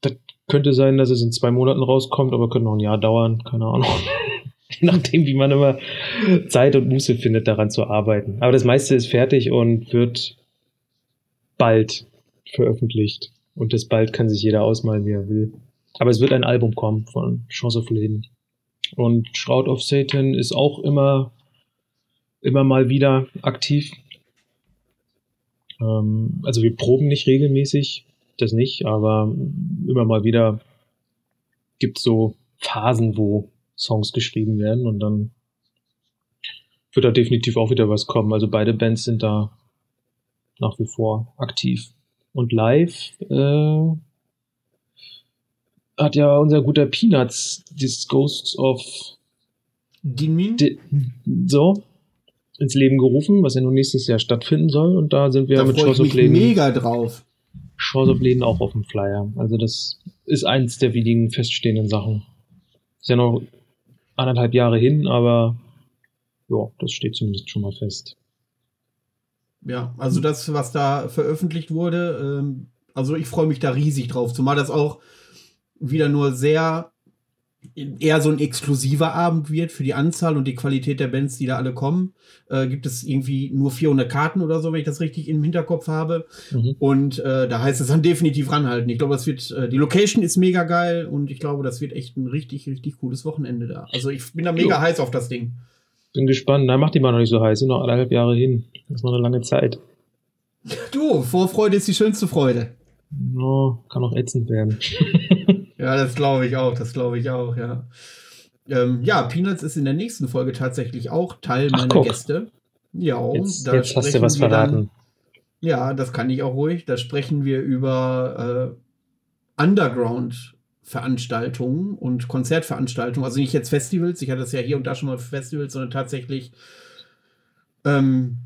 Das könnte sein, dass es in zwei Monaten rauskommt, aber könnte noch ein Jahr dauern, keine Ahnung. nachdem, wie man immer Zeit und Muße findet, daran zu arbeiten. Aber das meiste ist fertig und wird bald veröffentlicht. Und das bald kann sich jeder ausmalen, wie er will. Aber es wird ein Album kommen von Chance of Leben. Und Shroud of Satan ist auch immer, immer mal wieder aktiv. Ähm, also wir proben nicht regelmäßig, das nicht, aber immer mal wieder gibt es so Phasen, wo Songs geschrieben werden und dann wird da definitiv auch wieder was kommen. Also beide Bands sind da nach wie vor aktiv. Und live, äh, hat ja unser guter Peanuts, das Ghosts of Dinmin? Di so ins Leben gerufen, was ja nun nächstes Jahr stattfinden soll. Und da sind wir da mit Shores of Leben, mega drauf. Shores of Leben auch auf dem Flyer. Also das ist eins der wenigen feststehenden Sachen. Ist ja noch anderthalb Jahre hin, aber ja, das steht zumindest schon mal fest. Ja, also das, was da veröffentlicht wurde, ähm, also ich freue mich da riesig drauf, zumal das auch wieder nur sehr eher so ein exklusiver Abend wird für die Anzahl und die Qualität der Bands, die da alle kommen. Äh, gibt es irgendwie nur 400 Karten oder so, wenn ich das richtig im Hinterkopf habe. Mhm. Und äh, da heißt es dann definitiv ranhalten. Ich glaube, das wird, äh, die Location ist mega geil und ich glaube, das wird echt ein richtig, richtig cooles Wochenende da. Also ich bin da mega Jo. heiß auf das Ding. Bin gespannt. Na, macht die mal noch nicht so heiß. Sind noch anderthalb Jahre hin. Das ist noch eine lange Zeit. Du, Vorfreude ist die schönste Freude. No, kann auch ätzend werden. Ja, das glaube ich auch, das glaube ich auch, ja. Ähm, ja, Peanuts ist in der nächsten Folge tatsächlich auch Teil Ach, meiner guck. Gäste. Ja, Jetzt, da jetzt hast du was wir dann- verraten. Ja, das kann ich auch ruhig. Da sprechen wir über äh, Underground-Veranstaltungen und Konzertveranstaltungen. Also nicht jetzt Festivals, ich hatte das ja hier und da schon mal für Festivals, sondern tatsächlich, ähm,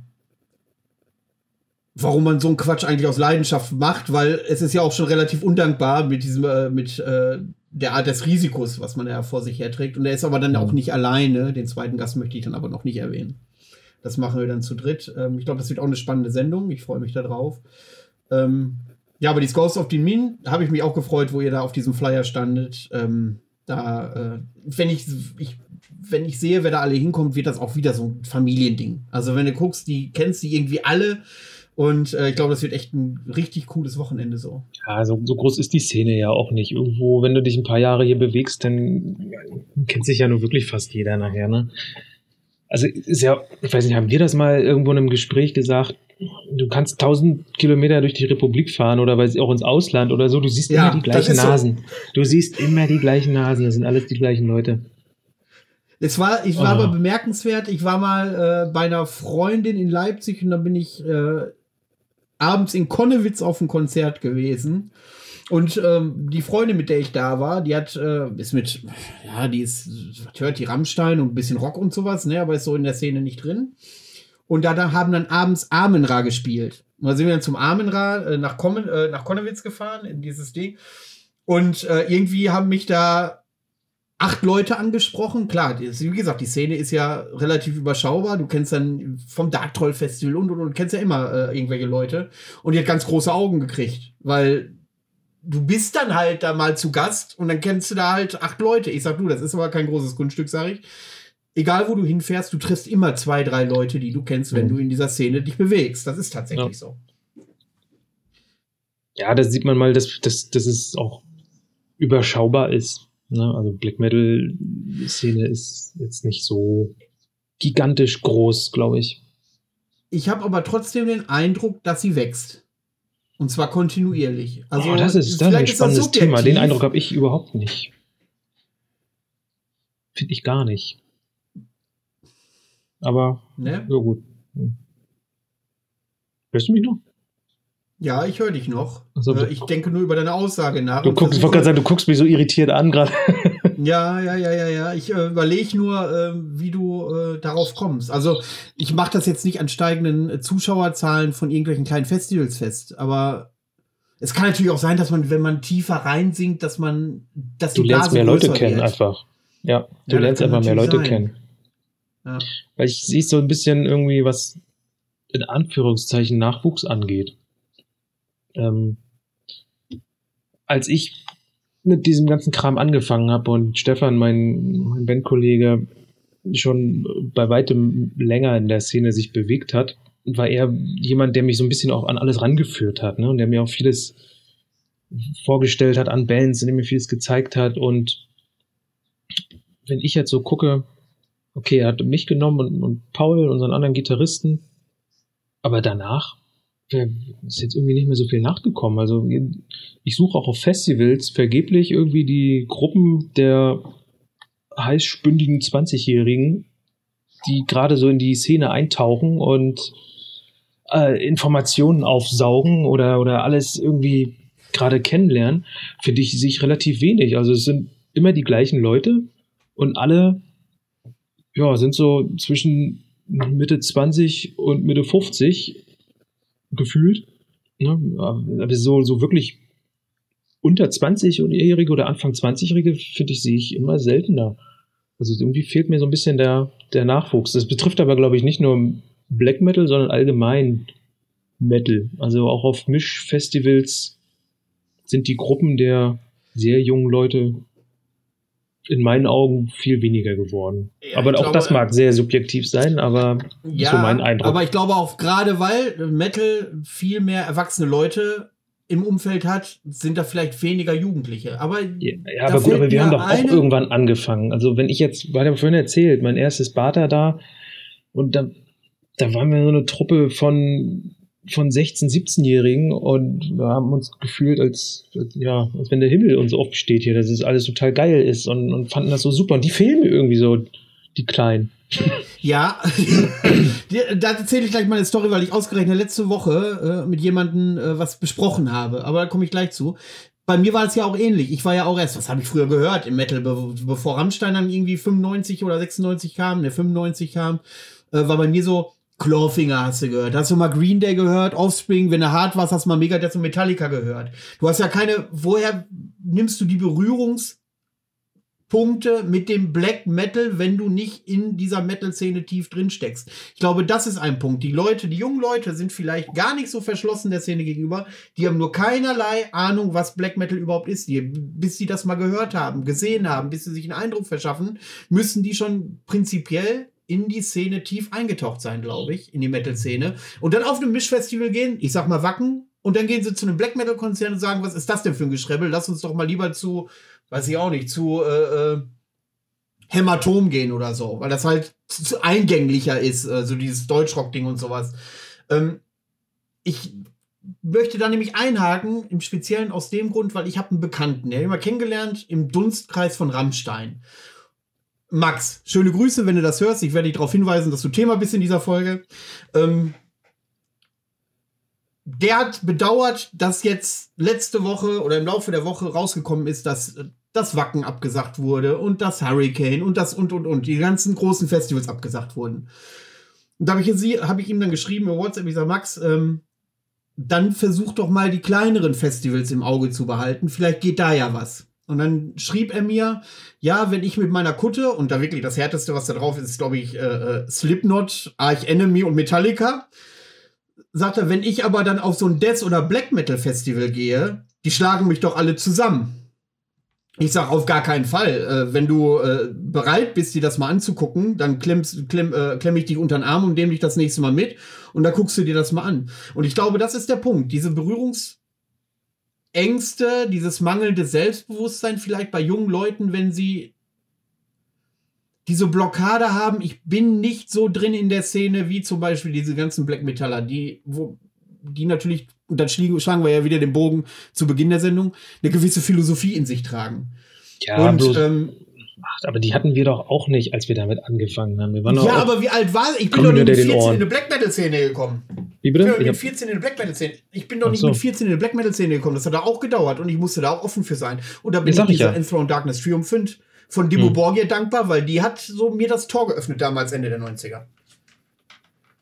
warum man so einen Quatsch eigentlich aus Leidenschaft macht, weil es ist ja auch schon relativ undankbar mit diesem, äh, mit äh, der Art des Risikos, was man ja vor sich herträgt. Und er ist aber dann Mhm. auch nicht alleine. Den zweiten Gast möchte ich dann aber noch nicht erwähnen. Das machen wir dann zu dritt. Ähm, ich glaube, das wird auch eine spannende Sendung. Ich freue mich da drauf. Ähm, ja, aber die Ghost of the Min habe ich mich auch gefreut, wo ihr da auf diesem Flyer standet. Ähm, da, äh, wenn ich, ich, wenn ich sehe, wer da alle hinkommt, wird das auch wieder so ein Familiending. Also wenn du guckst, die kennst die irgendwie alle. Und äh, ich glaube, das wird echt ein richtig cooles Wochenende so. Ja, so, so groß ist die Szene ja auch nicht. Irgendwo, wenn du dich ein paar Jahre hier bewegst, dann kennt sich ja nur wirklich fast jeder nachher, ne? Also ist ja, ich weiß nicht, haben wir das mal irgendwo in einem Gespräch gesagt? Du kannst tausend Kilometer durch die Republik fahren oder weiß ich, auch ins Ausland oder so. Du siehst Ja, immer die gleichen ist so. Nasen. Du siehst immer die gleichen Nasen. Das sind alles die gleichen Leute. Es war, ich war Ah. aber bemerkenswert. Ich war mal äh, bei einer Freundin in Leipzig und da bin ich äh, abends in Konnewitz auf ein Konzert gewesen. Und ähm, die Freundin, mit der ich da war, die hat, äh, ist mit, ja, die ist, hört die Rammstein und ein bisschen Rock und sowas, ne, aber ist so in der Szene nicht drin. Und da, da haben dann abends Amenra gespielt. Und da sind wir dann zum Amenra äh, nach, äh, nach Konnewitz gefahren, in dieses Ding. Und äh, irgendwie haben mich da acht Leute angesprochen. Klar, wie gesagt, die Szene ist ja relativ überschaubar. Du kennst dann vom Dark Troll Festival und und und kennst ja immer äh, irgendwelche Leute. Und die hat ganz große Augen gekriegt, weil du bist dann halt da mal zu Gast und dann kennst du da halt acht Leute. Ich sag du, das ist aber kein großes Grundstück, sag ich. Egal wo du hinfährst, du triffst immer zwei, drei Leute, die du kennst, wenn Mhm. du in dieser Szene dich bewegst. Das ist tatsächlich Ja. so. Ja, da sieht man mal, dass, dass, dass es auch überschaubar ist. Ne? Also Black Metal-Szene ist jetzt nicht so gigantisch groß, glaube ich. Ich habe aber trotzdem den Eindruck, dass sie wächst. Und zwar kontinuierlich. Also, oh, das ist dann ein vielleicht ist das spannendes Thema. Den. Eindruck habe ich überhaupt nicht. Finde ich gar nicht. Aber, Ne? ja gut. Hm. Hörst du mich noch? Ja, ich höre dich noch. Ach so, äh, ich denke nur über deine Aussage nach. Du guckst, ich wollte gerade sagen, du guckst mich so irritiert an gerade. Ja, ja, ja, ja, ja. Ich äh, überlege nur, äh, wie du äh, darauf kommst. Also, ich mache das jetzt nicht an steigenden äh, Zuschauerzahlen von irgendwelchen kleinen Festivals fest, aber es kann natürlich auch sein, dass man, wenn man tiefer reinsinkt, dass man, dass Du die lernst Blase mehr Leute kennen wird. einfach. Ja, du das lernst einfach mehr Leute sein. kennen. Ja. Weil ich sehe so ein bisschen irgendwie, was in Anführungszeichen Nachwuchs angeht. Ähm, als ich mit diesem ganzen Kram angefangen habe und Stefan, mein, mein Bandkollege, schon bei weitem länger in der Szene sich bewegt hat, war er jemand, der mich so ein bisschen auch an alles rangeführt hat, ne? Und der mir auch vieles vorgestellt hat an Bands, dem mir vieles gezeigt hat. Und wenn ich jetzt so gucke, okay, er hat mich genommen und, und Paul, unseren anderen Gitarristen, aber danach ist jetzt irgendwie nicht mehr so viel nachgekommen. Also ich suche auch auf Festivals vergeblich irgendwie die Gruppen der heißspündigen 20-Jährigen, die gerade so in die Szene eintauchen und äh, Informationen aufsaugen oder, oder alles irgendwie gerade kennenlernen, finde ich, sich relativ wenig. Also es sind immer die gleichen Leute und alle ja, sind so zwischen Mitte 20 und Mitte 50 gefühlt. Ne? Aber so, so wirklich unter 20-Jährige oder Anfang 20-Jährige, finde ich, sehe ich immer seltener. Also irgendwie fehlt mir so ein bisschen der, der Nachwuchs. Das betrifft aber, glaube ich, nicht nur Black Metal, sondern allgemein Metal. Also auch auf Mischfestivals sind die Gruppen der sehr jungen Leute in meinen Augen viel weniger geworden. Ja, aber auch glaube, das mag sehr subjektiv sein, aber ja, so mein Eindruck. Aber ich glaube auch gerade weil Metal viel mehr erwachsene Leute im Umfeld hat, sind da vielleicht weniger Jugendliche. Aber ja, ja aber gut, aber wir haben doch auch irgendwann angefangen. Also wenn ich jetzt, weil er vorhin erzählt, mein erstes Bata da und da, da waren wir so eine Truppe von von 16, 17-Jährigen und wir haben uns gefühlt, als, ja, als wenn der Himmel uns aufsteht hier, dass es alles total geil ist und, und fanden das so super. Und die fehlen mir irgendwie so, die Kleinen. Ja, da erzähle ich gleich mal eine Story, weil ich ausgerechnet letzte Woche äh, mit jemandem äh, was besprochen habe. Aber da komme ich gleich zu. Bei mir war es ja auch ähnlich. Ich war ja auch erst, was habe ich früher gehört im Metal, be bevor Rammstein dann irgendwie 95 oder 96 kam, ne 95 kam, äh, war bei mir so, Clawfinger hast du gehört. Hast du mal Green Day gehört? Offspring, wenn du hart warst, hast du mal Megadeth und Metallica gehört. Du hast ja keine, woher nimmst du die Berührungspunkte mit dem Black Metal, wenn du nicht in dieser Metal-Szene tief drin steckst? Ich glaube, das ist ein Punkt. Die Leute, die jungen Leute sind vielleicht gar nicht so verschlossen der Szene gegenüber. Die haben nur keinerlei Ahnung, was Black Metal überhaupt ist. Die, bis sie das mal gehört haben, gesehen haben, bis sie sich einen Eindruck verschaffen, müssen die schon prinzipiell in die Szene tief eingetaucht sein, glaube ich, in die Metal-Szene. Und dann auf einem Mischfestival gehen, ich sag mal Wacken, und dann gehen sie zu einem Black Metal-Konzern und sagen, was ist das denn für ein Geschrebbel? Lass uns doch mal lieber zu, weiß ich auch nicht, zu äh, äh, Hämatom gehen oder so, weil das halt zu eingänglicher ist, äh, so dieses Deutschrock-Ding und sowas. Ähm, ich möchte da nämlich einhaken, im Speziellen aus dem Grund, weil ich habe einen Bekannten, der habe ich mal kennengelernt im Dunstkreis von Rammstein. Max, schöne Grüße, wenn du das hörst. Ich werde dich darauf hinweisen, dass du Thema bist in dieser Folge. Ähm, der hat bedauert, dass jetzt letzte Woche oder im Laufe der Woche rausgekommen ist, dass das Wacken abgesagt wurde und das Hurricane und das und und und die ganzen großen Festivals abgesagt wurden. Und da habe ich, hab ich ihm dann geschrieben über WhatsApp, ich sage, Max, ähm, dann versuch doch mal die kleineren Festivals im Auge zu behalten. Vielleicht geht da ja was. Und dann schrieb er mir, ja, wenn ich mit meiner Kutte, und da wirklich das härteste, was da drauf ist, ist, glaube ich, äh, äh, Slipknot, Arch Enemy und Metallica, sagt er, wenn ich aber dann auf so ein Death- oder Black Metal Festival gehe, die schlagen mich doch alle zusammen. Ich sag auf gar keinen Fall. Äh, wenn du äh, bereit bist, dir das mal anzugucken, dann klemmst, klemm, äh, klemm ich dich unter den Arm und nehme dich das nächste Mal mit und da guckst du dir das mal an. Und ich glaube, das ist der Punkt. Diese Berührungs- Ängste, dieses mangelnde Selbstbewusstsein vielleicht bei jungen Leuten, wenn sie diese Blockade haben, ich bin nicht so drin in der Szene wie zum Beispiel diese ganzen Black Metaller, die, wo, die natürlich, und dann schlagen wir ja wieder den Bogen zu Beginn der Sendung, eine gewisse Philosophie in sich tragen. Ja, und bloß, ähm, aber die hatten wir doch auch nicht, als wir damit angefangen haben. Ja, aber wie alt war ich? Ich bin doch nicht mit 14 in eine Black Metal Szene gekommen. Wie bitte? Ich bin mit 14 in eine Black Metal Szene. Ich bin doch nicht so. mit 14 in eine Black Metal Szene gekommen. Das hat da auch gedauert und ich musste da auch offen für sein. Und da bin ich dieser ja. Enthroned Darkness triumphant von Dimo hm. Borgia dankbar, weil die hat so mir das Tor geöffnet damals Ende der 90er.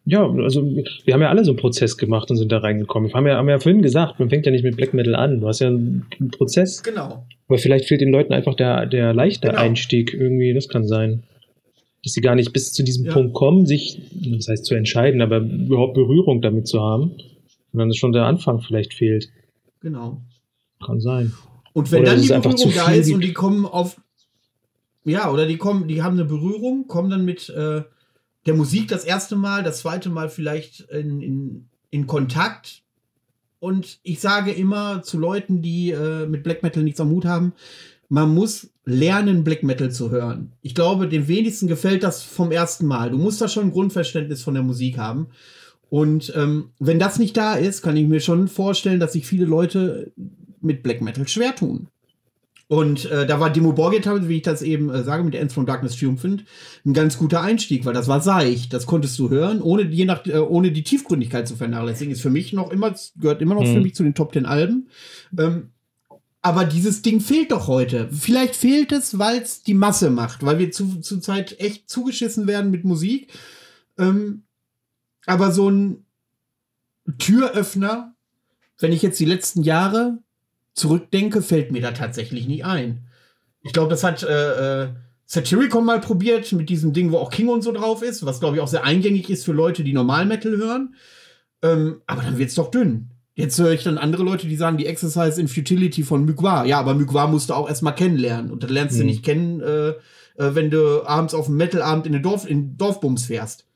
Ja, also wir haben ja alle so einen Prozess gemacht und sind da reingekommen. Wir haben ja, haben ja vorhin gesagt, man fängt ja nicht mit Black Metal an. Du hast ja einen, einen Prozess. Genau. Aber vielleicht fehlt den Leuten einfach der, der leichte genau. Einstieg irgendwie. Das kann sein. Dass sie gar nicht bis zu diesem ja. Punkt kommen, sich, das heißt zu entscheiden, aber überhaupt Berührung damit zu haben. Und dann ist schon der Anfang vielleicht fehlt. Genau. Kann sein. Und wenn oder dann die Berührung da ist und die kommen auf, ja, oder die kommen, die haben eine Berührung, kommen dann mit, äh, der Musik das erste Mal, das zweite Mal vielleicht in, in, in Kontakt. Und ich sage immer zu Leuten, die äh, mit Black Metal nichts am Hut haben, man muss lernen, Black Metal zu hören. Ich glaube, dem wenigsten gefällt das vom ersten Mal. Du musst da schon ein Grundverständnis von der Musik haben. Und ähm, wenn das nicht da ist, kann ich mir schon vorstellen, dass sich viele Leute mit Black Metal schwer tun. Und äh, da war Demo Borgit, wie ich das eben äh, sage, mit Ends from Darkness Triumphant, ein ganz guter Einstieg, weil das war seicht. Das konntest du hören, ohne, je nach, äh, ohne die Tiefgründigkeit zu vernachlässigen. Ist für mich noch immer, gehört immer noch mhm. für mich zu den Top Ten Alben. Ähm, aber dieses Ding fehlt doch heute. Vielleicht fehlt es, weil es die Masse macht, weil wir zu, Zeit echt zugeschissen werden mit Musik. Ähm, aber so ein Türöffner, wenn ich jetzt die letzten Jahre zurückdenke, fällt mir da tatsächlich nicht ein. Ich glaube, das hat äh, äh, Satyricon mal probiert mit diesem Ding, wo auch King und so drauf ist, was glaube ich auch sehr eingängig ist für Leute, die Normal Metal hören. Ähm, aber dann wird's doch dünn. Jetzt höre ich dann andere Leute, die sagen, die Exercise in Futility von Mugwa. Ja, aber Mugwa musst du auch erstmal kennenlernen. Und dann lernst mhm. du nicht kennen, äh, äh, wenn du abends auf dem Metalabend in den Dorf, in Dorfbums fährst.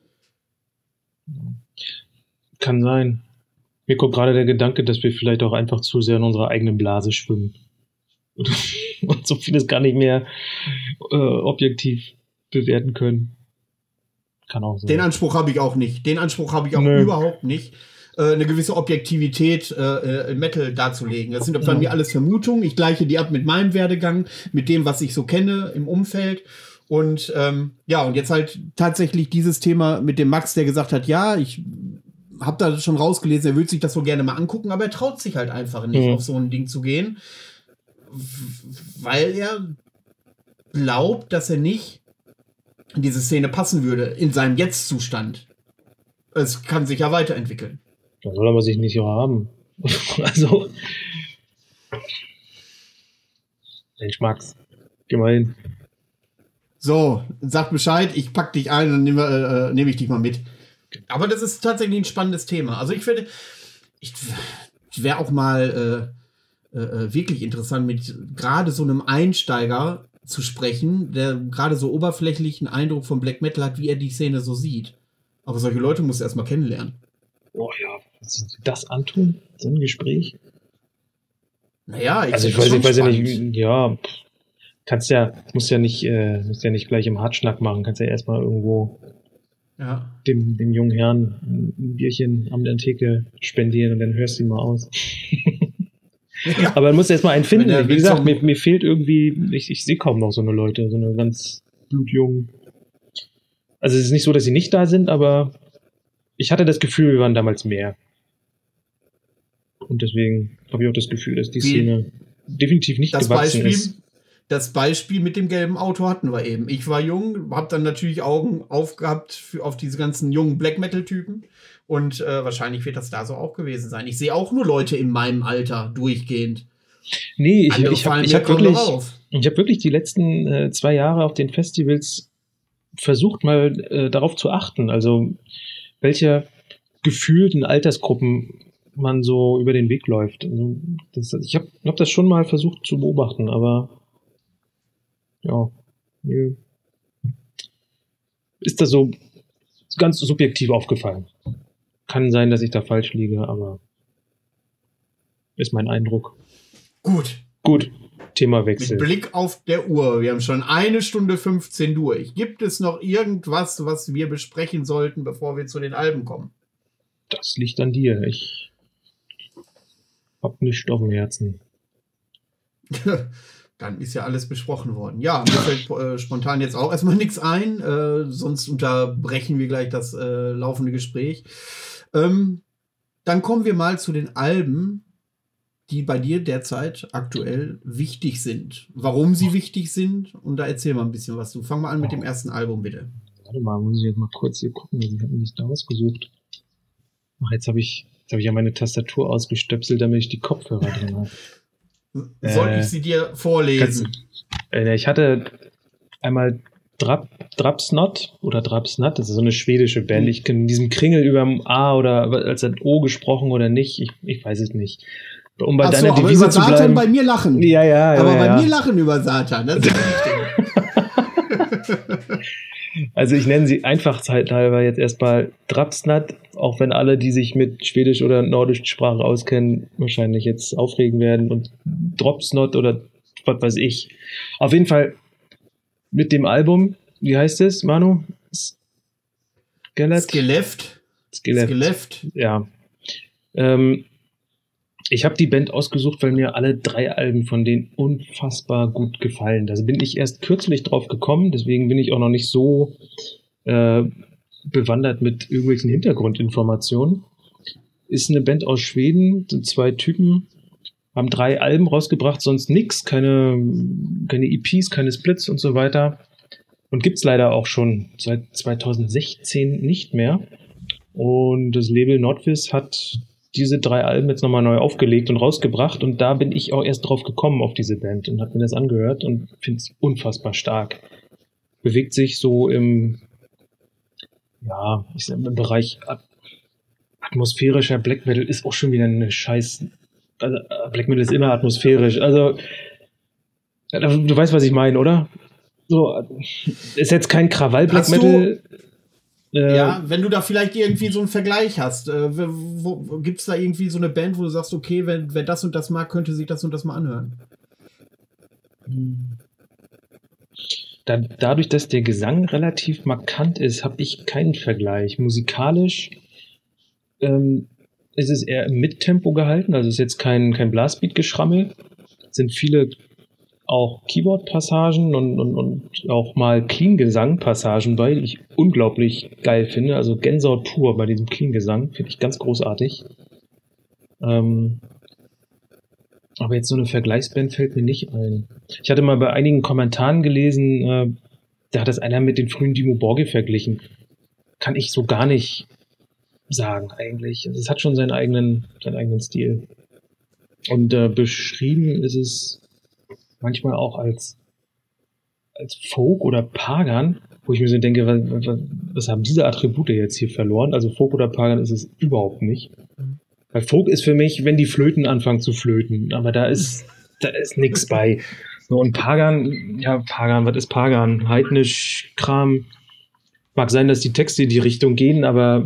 Kann sein. Mir kommt gerade der Gedanke, dass wir vielleicht auch einfach zu sehr in unserer eigenen Blase schwimmen. Und, so vieles gar nicht mehr äh, objektiv bewerten können. Kann auch sein. Den Anspruch habe ich auch nicht. Den Anspruch habe ich auch Nö. überhaupt nicht äh, eine gewisse Objektivität äh, äh, im Metal darzulegen. Das sind bei mir alles Vermutungen. Ich gleiche die ab mit meinem Werdegang, mit dem, was ich so kenne im Umfeld. Und ähm, ja, und jetzt halt tatsächlich dieses Thema mit dem Max, der gesagt hat, ja, ich habe da schon rausgelesen, er würde sich das so gerne mal angucken, aber er traut sich halt einfach nicht, mhm. auf so ein Ding zu gehen, weil er glaubt, dass er nicht in diese Szene passen würde, in seinem Jetzt-Zustand. Es kann sich ja weiterentwickeln. Da soll er sich nicht haben. also. Mensch, Max, geh mal hin. So, sag Bescheid, ich pack dich ein und nehme äh, nehm ich dich mal mit. Aber das ist tatsächlich ein spannendes Thema. Also ich finde, ich, wäre auch mal äh, äh, äh, wirklich interessant, mit gerade so einem Einsteiger zu sprechen, der gerade so oberflächlichen Eindruck von Black Metal hat, wie er die Szene so sieht. Aber solche Leute muss er erstmal kennenlernen. Oh ja, das antun? So ein Gespräch? Naja, ich, also ich weiß, ich weiß ja nicht, ja, kannst ja, musst ja nicht, äh, musst ja nicht gleich im Hartschnack machen, kannst ja erstmal irgendwo ja. dem, dem jungen Herrn ein Bierchen am der Theke spendieren und dann hörst du ihn mal aus. ja. Aber man muss erstmal einen finden. Wie gesagt, mir, mir fehlt irgendwie, ich, ich sehe kaum noch so eine Leute, so eine ganz blutjungen. Also es ist nicht so, dass sie nicht da sind, aber ich hatte das Gefühl, wir waren damals mehr. Und deswegen habe ich auch das Gefühl, dass die Szene definitiv nicht gewachsen Beispiel, ist das Beispiel mit dem gelben Auto hatten wir eben. Ich war jung, habe dann natürlich Augen aufgehabt für, auf diese ganzen jungen Black Metal-Typen. Und äh, wahrscheinlich wird das da so auch gewesen sein. Ich sehe auch nur Leute in meinem Alter durchgehend. Nee, ich, ich habe hab wirklich, hab wirklich die letzten äh, zwei Jahre auf den Festivals versucht, mal äh, darauf zu achten. Also, welche gefühlten Altersgruppen man so über den Weg läuft. Also, das, ich habe hab das schon mal versucht zu beobachten, aber ja. Ist das so ganz subjektiv aufgefallen. Kann sein, dass ich da falsch liege, aber ist mein Eindruck. Gut. Gut. Themawechsel. Mit Blick auf der Uhr. Wir haben schon eine Stunde 15 durch. Gibt es noch irgendwas, was wir besprechen sollten, bevor wir zu den Alben kommen? Das liegt an dir. Ich hab nichts auf dem Herzen. dann ist ja alles besprochen worden. Ja, mir fällt äh, spontan jetzt auch erstmal nichts ein, äh, sonst unterbrechen wir gleich das äh, laufende Gespräch. Ähm, dann kommen wir mal zu den Alben, die bei dir derzeit aktuell wichtig sind. Warum sie wichtig sind und da erzähl mal ein bisschen was du. Fang mal an mit dem ersten Album, bitte. Warte mal, muss ich jetzt mal kurz hier gucken, ich habe nicht da ausgesucht. Ach, jetzt habe ich, jetzt hab ich ja meine Tastatur ausgestöpselt, damit ich die Kopfhörer drin habe. Soll äh, ich sie dir vorlesen? Äh, ich hatte einmal Drap, Drapsnot oder Drapsnat, das ist so eine schwedische Band. Ich kenne diesen Kringel über dem A oder als ein O gesprochen oder nicht. Ich, ich weiß es nicht. Um bei Ach deiner so, Devise aber über Satan bleiben. bei mir lachen. Ja, ja, ja. Aber ja, bei ja. mir lachen über Satan. Das ist Also ich nenne sie einfach halber jetzt erstmal Drapsnat, auch wenn alle, die sich mit Schwedisch oder Nordisch Sprache auskennen, wahrscheinlich jetzt aufregen werden und Dropsnot oder was weiß ich. Auf jeden Fall mit dem Album, wie heißt es, Manu? Skelett? Skeleft. Skeleft. Skeleft. Ja. Ähm, Ich habe die Band ausgesucht, weil mir alle drei Alben von denen unfassbar gut gefallen. Da bin ich erst kürzlich drauf gekommen, deswegen bin ich auch noch nicht so äh, bewandert mit irgendwelchen Hintergrundinformationen. Ist eine Band aus Schweden, sind zwei Typen, haben drei Alben rausgebracht, sonst nix, keine, keine EPs, keine Splits und so weiter. Und gibt's leider auch schon seit 2016 nicht mehr. Und das Label Nordvis hat diese drei Alben jetzt nochmal neu aufgelegt und rausgebracht. Und da bin ich auch erst drauf gekommen auf diese Band und habe mir das angehört und finde es unfassbar stark. Bewegt sich so im, ja, ich sag, im Bereich atmosphärischer Black Metal ist auch schon wieder eine scheiß. Also Black Metal ist immer atmosphärisch. Also, du weißt, was ich meine, oder? So, ist jetzt kein Krawall-Black Metal. Äh, ja, wenn du da vielleicht irgendwie so einen Vergleich hast, äh, gibt es da irgendwie so eine Band, wo du sagst, okay, wenn, wer das und das mag, könnte sich das und das mal anhören? Da, dadurch, dass der Gesang relativ markant ist, habe ich keinen Vergleich. Musikalisch ähm, ist es eher im Mittempo gehalten, also ist jetzt kein, kein Blastbeat-Geschrammel. Sind viele auch Keyboard-Passagen und, und, und auch mal Clean-Gesang-Passagen die ich unglaublich geil finde. Also Gänsehaut pur bei diesem Clean-Gesang, finde ich ganz großartig. Ähm, aber jetzt so eine Vergleichsband fällt mir nicht ein. Ich hatte mal bei einigen Kommentaren gelesen, äh, da hat das einer mit den frühen Dimo Borghi verglichen. Kann ich so gar nicht sagen, eigentlich. Also es hat schon seinen eigenen, seinen eigenen Stil. Und äh, beschrieben ist es manchmal auch als, als Folk oder Pagan, wo ich mir so denke, was, was, haben diese Attribute jetzt hier verloren? Also Folk oder Pagan ist es überhaupt nicht. Weil Folk ist für mich, wenn die Flöten anfangen zu flöten, aber da ist, da ist nichts bei. So, und Pagan, ja, Pagan, was ist Pagan? Heidnisch, Kram. Mag sein, dass die Texte in die Richtung gehen, aber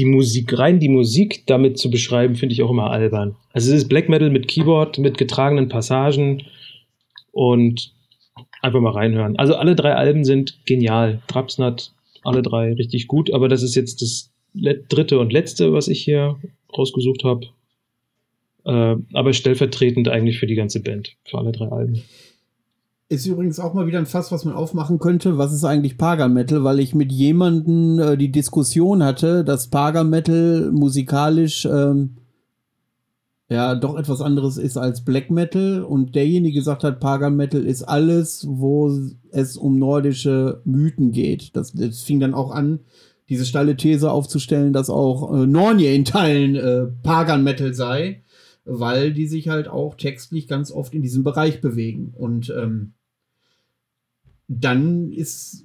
die Musik, rein die Musik damit zu beschreiben, finde ich auch immer albern. Also es ist Black Metal mit Keyboard, mit getragenen Passagen und einfach mal reinhören. Also alle drei Alben sind genial. Trapsnat, alle drei richtig gut, aber das ist jetzt das dritte und letzte, was ich hier rausgesucht habe. Äh, aber stellvertretend eigentlich für die ganze Band, für alle drei Alben. Ist übrigens auch mal wieder ein Fass, was man aufmachen könnte. Was ist eigentlich Pagan Metal? Weil ich mit jemandem äh, die Diskussion hatte, dass Pagan Metal musikalisch ähm, ja doch etwas anderes ist als Black Metal und derjenige gesagt hat, Pagan Metal ist alles, wo es um nordische Mythen geht. Das, das fing dann auch an, diese steile These aufzustellen, dass auch äh, Nornje in Teilen äh, Pagan Metal sei, weil die sich halt auch textlich ganz oft in diesem Bereich bewegen. Und ähm, dann ist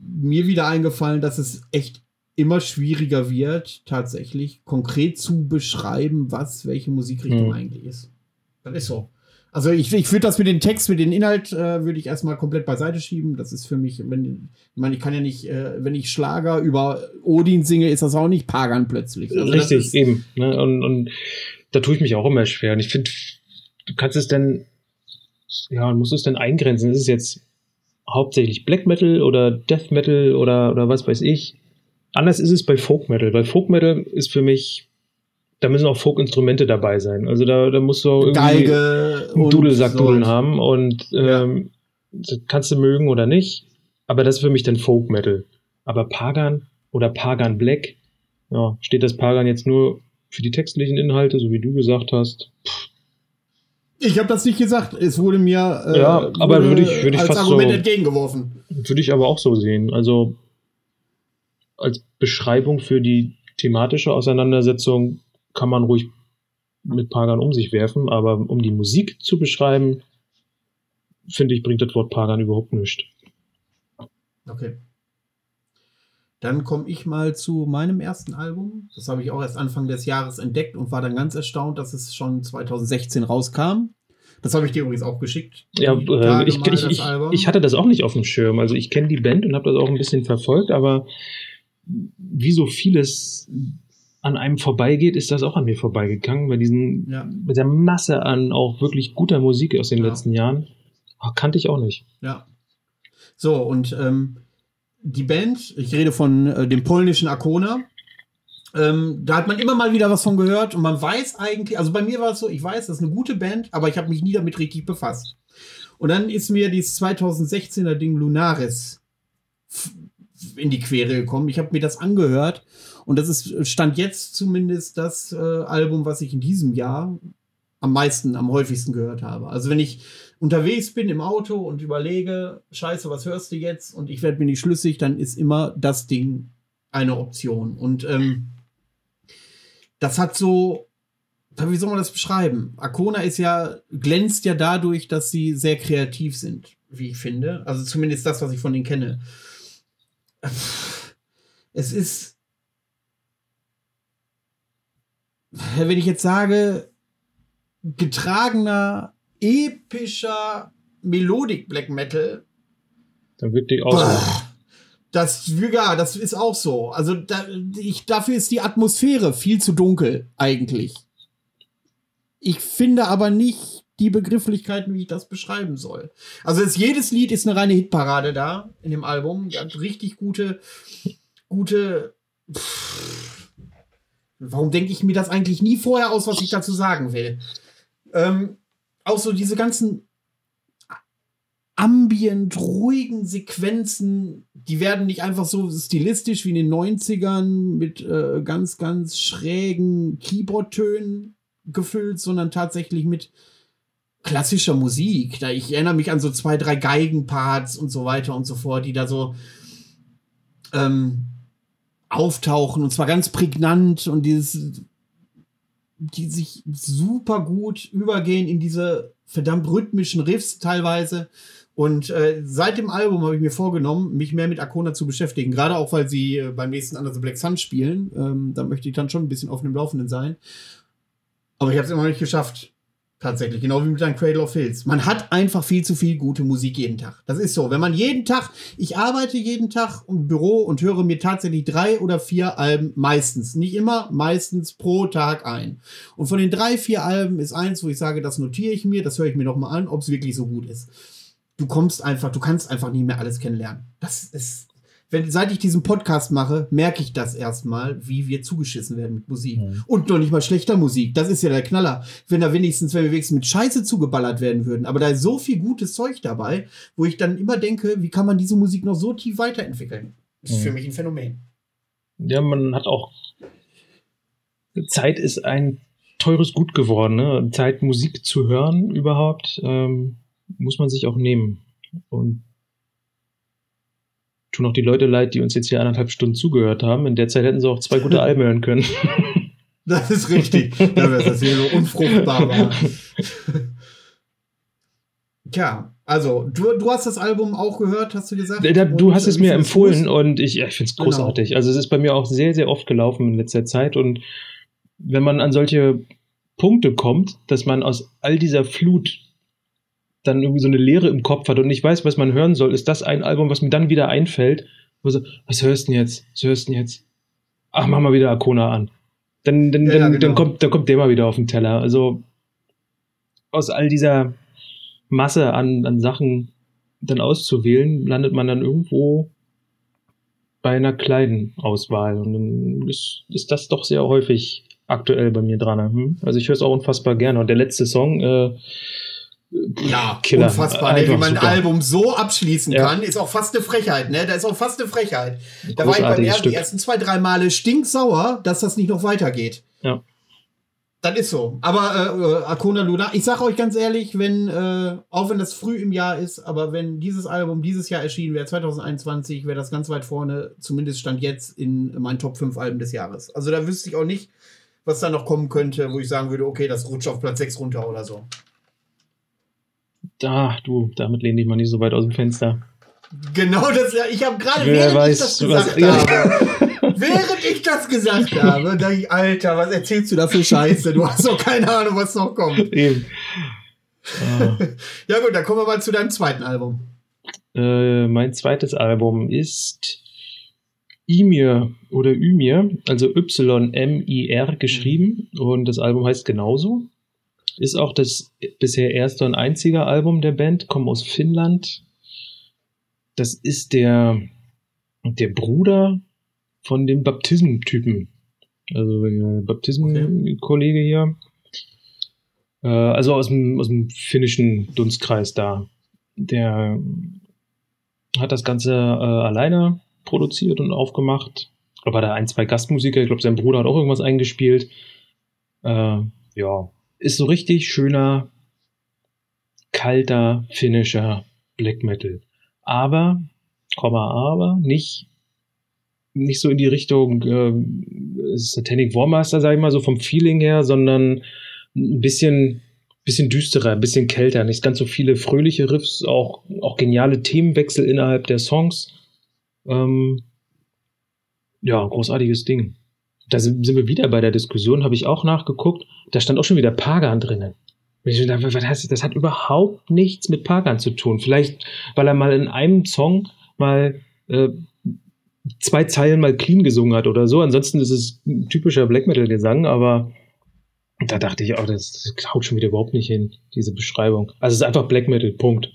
mir wieder eingefallen, dass es echt immer schwieriger wird, tatsächlich konkret zu beschreiben, was welche Musikrichtung hm. eigentlich ist. Das ist so. Also ich, ich würde das mit dem Text, mit dem Inhalt, äh, würde ich erstmal komplett beiseite schieben. Das ist für mich, wenn, ich meine, ich kann ja nicht, äh, wenn ich Schlager über Odin singe, ist das auch nicht Pagan plötzlich. Also Richtig, eben. Ne? Und, und da tue ich mich auch immer schwer. Und ich finde, du kannst es denn, ja, musst es denn eingrenzen? Ist es jetzt hauptsächlich Black Metal oder Death Metal oder, oder was weiß ich. Anders ist es bei Folk Metal, weil Folk Metal ist für mich, da müssen auch Folk-Instrumente dabei sein. Also da, da musst du auch irgendwie Geige einen Dudelsackdudeln so. haben und ähm, ja. kannst du mögen oder nicht. Aber das ist für mich dann Folk Metal. Aber Pagan oder Pagan Black, ja, steht das Pagan jetzt nur für die textlichen Inhalte, so wie du gesagt hast? Pff, ich habe das nicht gesagt. Es wurde mir äh, ja, aber würde ich, würde ich als fast Argument so, entgegengeworfen. Würde ich aber auch so sehen. Also als Beschreibung für die thematische Auseinandersetzung kann man ruhig mit Pagan um sich werfen, aber um die Musik zu beschreiben, finde ich, bringt das Wort Pagan überhaupt nichts. Okay. Dann komme ich mal zu meinem ersten Album. Das habe ich auch erst Anfang des Jahres entdeckt und war dann ganz erstaunt, dass es schon 2016 rauskam. Das habe ich dir übrigens auch geschickt. Ja, äh, ich, ich, ich, ich, hatte das auch nicht auf dem Schirm. Also ich kenne die Band und habe das auch ein bisschen verfolgt, aber wie so vieles an einem vorbeigeht, ist das auch an mir vorbeigegangen. Bei diesen, ja. mit der Masse an auch wirklich guter Musik aus den ja. letzten Jahren. Kannte ich auch nicht. Ja. So, und ähm, die Band, ich rede von äh, dem polnischen Akona, Ähm, da hat man immer mal wieder was von gehört und man weiß eigentlich, also bei mir war es so, ich weiß, das ist eine gute Band, aber ich habe mich nie damit richtig befasst. Und dann ist mir dieses 2016er Ding Lunaris in die Quere gekommen. Ich habe mir das angehört und das ist stand jetzt zumindest das äh, Album, was ich in diesem Jahr am meisten, am häufigsten gehört habe. Also wenn ich unterwegs bin im Auto und überlege, scheiße, was hörst du jetzt? Und ich werde mir nicht schlüssig, dann ist immer das Ding eine Option. Und ähm, das hat so, wie soll man das beschreiben? Arcona ist ja, glänzt ja dadurch, dass sie sehr kreativ sind, wie ich finde. Also zumindest das, was ich von denen kenne. Es ist, wenn ich jetzt sage, getragener, epischer Melodik Black Metal. Dann wird die auch. Das, ja, das ist auch so. Also da, ich, dafür ist die Atmosphäre viel zu dunkel, eigentlich. Ich finde aber nicht die Begrifflichkeiten, wie ich das beschreiben soll. Also ist, jedes Lied ist eine reine Hitparade da in dem Album. Die hat richtig gute, gute. Pff, warum denke ich mir das eigentlich nie vorher aus, was ich dazu sagen will? Ähm, auch so diese ganzen ambient, ruhigen Sequenzen, die werden nicht einfach so stilistisch wie in den 90ern mit äh, ganz, ganz schrägen Keyboard-Tönen gefüllt, sondern tatsächlich mit klassischer Musik. Da ich erinnere mich an so zwei, drei Geigenparts und so weiter und so fort, die da so ähm, auftauchen und zwar ganz prägnant und dieses die sich super gut übergehen in diese verdammt rhythmischen Riffs teilweise. Und äh, seit dem Album habe ich mir vorgenommen, mich mehr mit Arcona zu beschäftigen. Gerade auch, weil sie äh, beim nächsten Under the Black Sun spielen. Ähm, da möchte ich dann schon ein bisschen auf dem Laufenden sein. Aber ich habe es immer noch nicht geschafft. Tatsächlich, genau wie mit deinem Cradle of Hills. Man hat einfach viel zu viel gute Musik jeden Tag. Das ist so. Wenn man jeden Tag, ich arbeite jeden Tag im Büro und höre mir tatsächlich drei oder vier Alben meistens, nicht immer, meistens pro Tag ein. Und von den drei, vier Alben ist eins, wo ich sage, das notiere ich mir, das höre ich mir nochmal an, ob es wirklich so gut ist. Du kommst einfach, du kannst einfach nie mehr alles kennenlernen. Das ist, wenn, seit ich diesen Podcast mache, merke ich das erstmal, wie wir zugeschissen werden mit Musik. Mhm. Und noch nicht mal schlechter Musik. Das ist ja der Knaller. Wenn da wenigstens, wenn wir wenigstens mit Scheiße zugeballert werden würden. Aber da ist so viel gutes Zeug dabei, wo ich dann immer denke, wie kann man diese Musik noch so tief weiterentwickeln? Das ist mhm. für mich ein Phänomen. Ja, man hat auch. Zeit ist ein teures Gut geworden. Ne? Zeit, Musik zu hören überhaupt, ähm, muss man sich auch nehmen. Und tun auch die Leute leid, die uns jetzt hier anderthalb Stunden zugehört haben. In der Zeit hätten sie auch zwei gute Alben hören können. Das ist richtig. Da wäre das hier so unfruchtbar war. Tja, also du, du hast das Album auch gehört, hast du gesagt? Da, du hast es mir empfohlen und ich, ja, ich finde es genau. großartig. Genau. Also es ist bei mir auch sehr, sehr oft gelaufen in letzter Zeit und wenn man an solche Punkte kommt, dass man aus all dieser Flut dann irgendwie so eine Leere im Kopf hat und nicht weiß, was man hören soll, ist das ein Album, was mir dann wieder einfällt. So, was hörst du denn jetzt? Was hörst du denn jetzt? Ach, mach mal wieder Arcona an. Dann, dann, ja, dann, genau. dann, kommt, dann kommt der mal wieder auf den Teller. Also aus all dieser Masse an, an Sachen dann auszuwählen, landet man dann irgendwo bei einer kleinen Auswahl. Und dann ist, ist das doch sehr häufig aktuell bei mir dran. Hm? Also ich höre es auch unfassbar gerne. Und der letzte Song, äh, ja, Killer. unfassbar, ne? wie man super. ein Album so abschließen ja. kann, ist auch fast eine Frechheit, ne? Da ist auch fast eine Frechheit. Da war ich beim er die ersten zwei, drei Male stinksauer, dass das nicht noch weitergeht. Ja. Das ist so. Aber äh, Arcona Luna, ich sag euch ganz ehrlich, wenn, äh, auch wenn das früh im Jahr ist, aber wenn dieses Album dieses Jahr erschienen wäre, 2021, wäre das ganz weit vorne, zumindest stand jetzt in meinen Top 5 Alben des Jahres. Also da wüsste ich auch nicht, was da noch kommen könnte, wo ich sagen würde, okay, das rutscht auf Platz 6 runter oder so. Da, du, damit lehne ich mal nicht so weit aus dem Fenster. Genau das, ja, ich habe gerade, während weiß, ich das gesagt was, habe, während ich das gesagt habe, dachte ich, Alter, was erzählst du da für Scheiße? Du hast doch keine Ahnung, was noch kommt. Eben. Ah. ja gut, dann kommen wir mal zu deinem zweiten Album. Äh, mein zweites Album ist Ymir oder Ymir, also Y-M-I-R geschrieben und das Album heißt genauso. Ist auch das bisher erste und einzige Album der Band, kommen aus Finnland. Das ist der, der Bruder von dem Baptism-Typen. Also der Baptismen-Kollege hier. Äh, also aus dem, aus dem finnischen Dunstkreis da. Der hat das Ganze äh, alleine produziert und aufgemacht. Ich glaube, da ein, zwei Gastmusiker. Ich glaube, sein Bruder hat auch irgendwas eingespielt. Äh, ja, ist so richtig schöner, kalter, finnischer Black Metal. Aber, Komma, aber, nicht, nicht so in die Richtung äh, Satanic Warmaster, sag ich mal, so vom Feeling her, sondern ein bisschen, bisschen düsterer, ein bisschen kälter, nicht ganz so viele fröhliche Riffs, auch, auch geniale Themenwechsel innerhalb der Songs. Ähm, ja, großartiges Ding. Da sind, sind wir wieder bei der Diskussion, habe ich auch nachgeguckt. Da stand auch schon wieder Pagan drinnen. Das hat überhaupt nichts mit Pagan zu tun. Vielleicht, weil er mal in einem Song mal äh, zwei Zeilen mal clean gesungen hat oder so. Ansonsten ist es ein typischer Black Metal-Gesang, aber da dachte ich auch, das, das haut schon wieder überhaupt nicht hin, diese Beschreibung. Also es ist einfach Black Metal, Punkt.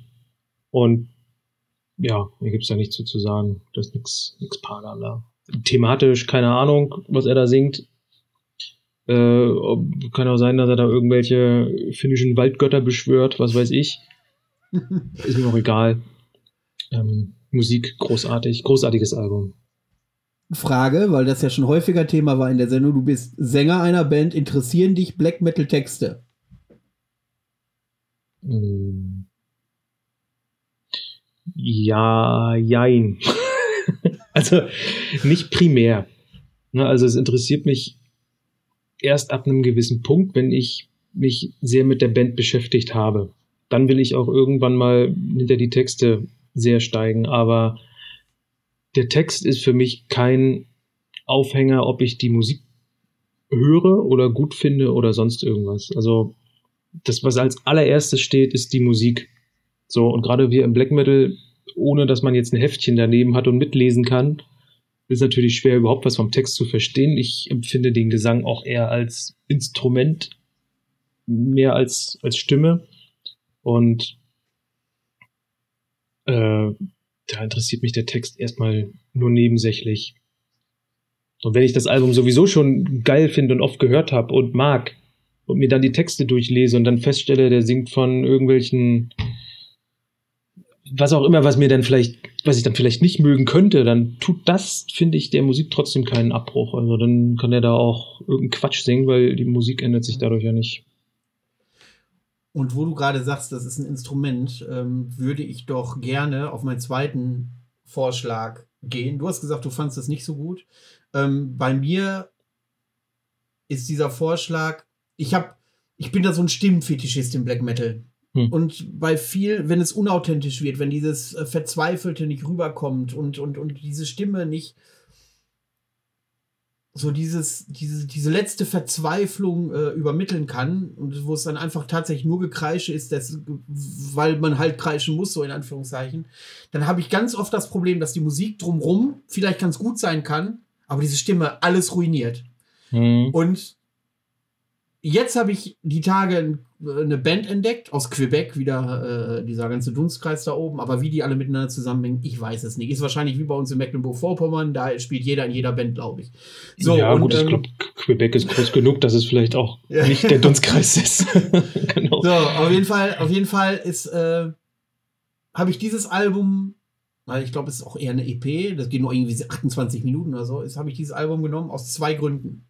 Und ja, mir gibt's da nichts zu, zu sagen. Das ist nix Pagan da. Thematisch, keine Ahnung, was er da singt. Äh, kann auch sein, dass er da irgendwelche finnischen Waldgötter beschwört, was weiß ich. ist mir auch egal. Ähm, Musik großartig, großartiges Album. Frage, weil das ja schon häufiger Thema war in der Sendung. Du bist Sänger einer Band. Interessieren dich Black Metal Texte? Hm. Ja, jein. also nicht primär. Ne, also es interessiert mich erst ab einem gewissen Punkt, wenn ich mich sehr mit der Band beschäftigt habe. Dann will ich auch irgendwann mal hinter die Texte sehr steigen. Aber der Text ist für mich kein Aufhänger, ob ich die Musik höre oder gut finde oder sonst irgendwas. Also das, was als allererstes steht, ist die Musik. So, und gerade wir im Black Metal, ohne dass man jetzt ein Heftchen daneben hat und mitlesen kann, ist natürlich schwer, überhaupt was vom Text zu verstehen. Ich empfinde den Gesang auch eher als Instrument, mehr als, als Stimme. Und äh, da interessiert mich der Text erstmal nur nebensächlich. Und wenn ich das Album sowieso schon geil finde und oft gehört habe und mag und mir dann die Texte durchlese und dann feststelle, der singt von irgendwelchen was auch immer, was mir dann vielleicht, was ich dann vielleicht nicht mögen könnte, dann tut das, finde ich, der Musik trotzdem keinen Abbruch. Also dann kann er da auch irgendeinen Quatsch singen, weil die Musik ändert sich dadurch ja nicht. Und wo du gerade sagst, das ist ein Instrument, ähm, würde ich doch gerne auf meinen zweiten Vorschlag gehen. Du hast gesagt, du fandest das nicht so gut. Ähm, bei mir ist dieser Vorschlag, ich habe, ich bin da so ein Stimmenfetischist im Black Metal. Hm. Und bei viel, wenn es unauthentisch wird, wenn dieses äh, Verzweifelte nicht rüberkommt und, und, und diese Stimme nicht, so dieses, diese, diese letzte Verzweiflung äh, übermitteln kann und wo es dann einfach tatsächlich nur Gekreische ist, das, weil man halt kreischen muss, so in Anführungszeichen, dann habe ich ganz oft das Problem, dass die Musik drumrum vielleicht ganz gut sein kann, aber diese Stimme alles ruiniert. Mhm. Und jetzt habe ich die Tage eine Band entdeckt aus Quebec, wieder äh, dieser ganze Dunstkreis da oben, aber wie die alle miteinander zusammenhängen, ich weiß es nicht. Ist wahrscheinlich wie bei uns in Mecklenburg-Vorpommern, da spielt jeder in jeder Band, glaube ich. So, ja, und, gut, ähm, ich glaube, Quebec ist groß genug, dass es vielleicht auch nicht der Dunstkreis ist. genau. So, auf jeden Fall, auf jeden Fall ist, äh, habe ich dieses Album weil ich glaube, es ist auch eher eine EP, das geht nur irgendwie 28 Minuten oder so, ist, habe ich dieses Album genommen aus zwei Gründen.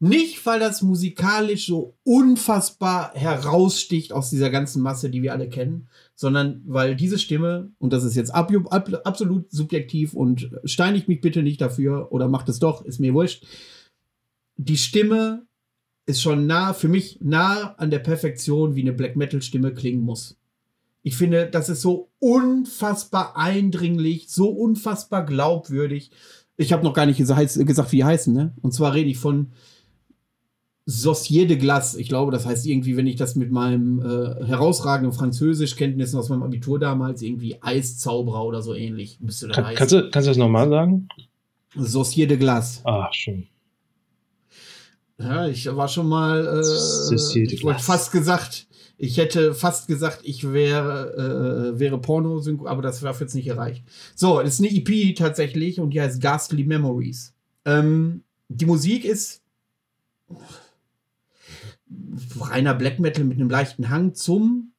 Nicht, weil das musikalisch so unfassbar heraussticht aus dieser ganzen Masse, die wir alle kennen, sondern weil diese Stimme, und das ist jetzt ab, ab, absolut subjektiv und steinigt mich bitte nicht dafür oder macht es doch, ist mir wurscht. Die Stimme ist schon nah, für mich nah an der Perfektion, wie eine Black Metal Stimme klingen muss. Ich finde, das ist so unfassbar eindringlich, so unfassbar glaubwürdig. Ich habe noch gar nicht gesagt, wie die heißen, ne? Und zwar rede ich von Saucier de Glace. Ich glaube, das heißt irgendwie, wenn ich das mit meinem äh, herausragenden Französischkenntnissen aus meinem Abitur damals irgendwie Eiszauberer oder so ähnlich müsste Kann, Kannst du, kannst du das nochmal sagen? Saucier de Glace. Ah, schön. Ja, ich war schon mal, äh, ich wollte fast gesagt, ich hätte fast gesagt, ich wäre, äh, wäre Porno, aber das dafür jetzt nicht erreicht. So, das ist eine EP tatsächlich und die heißt Ghastly Memories. Ähm, die Musik ist reiner Black Metal mit einem leichten Hang zum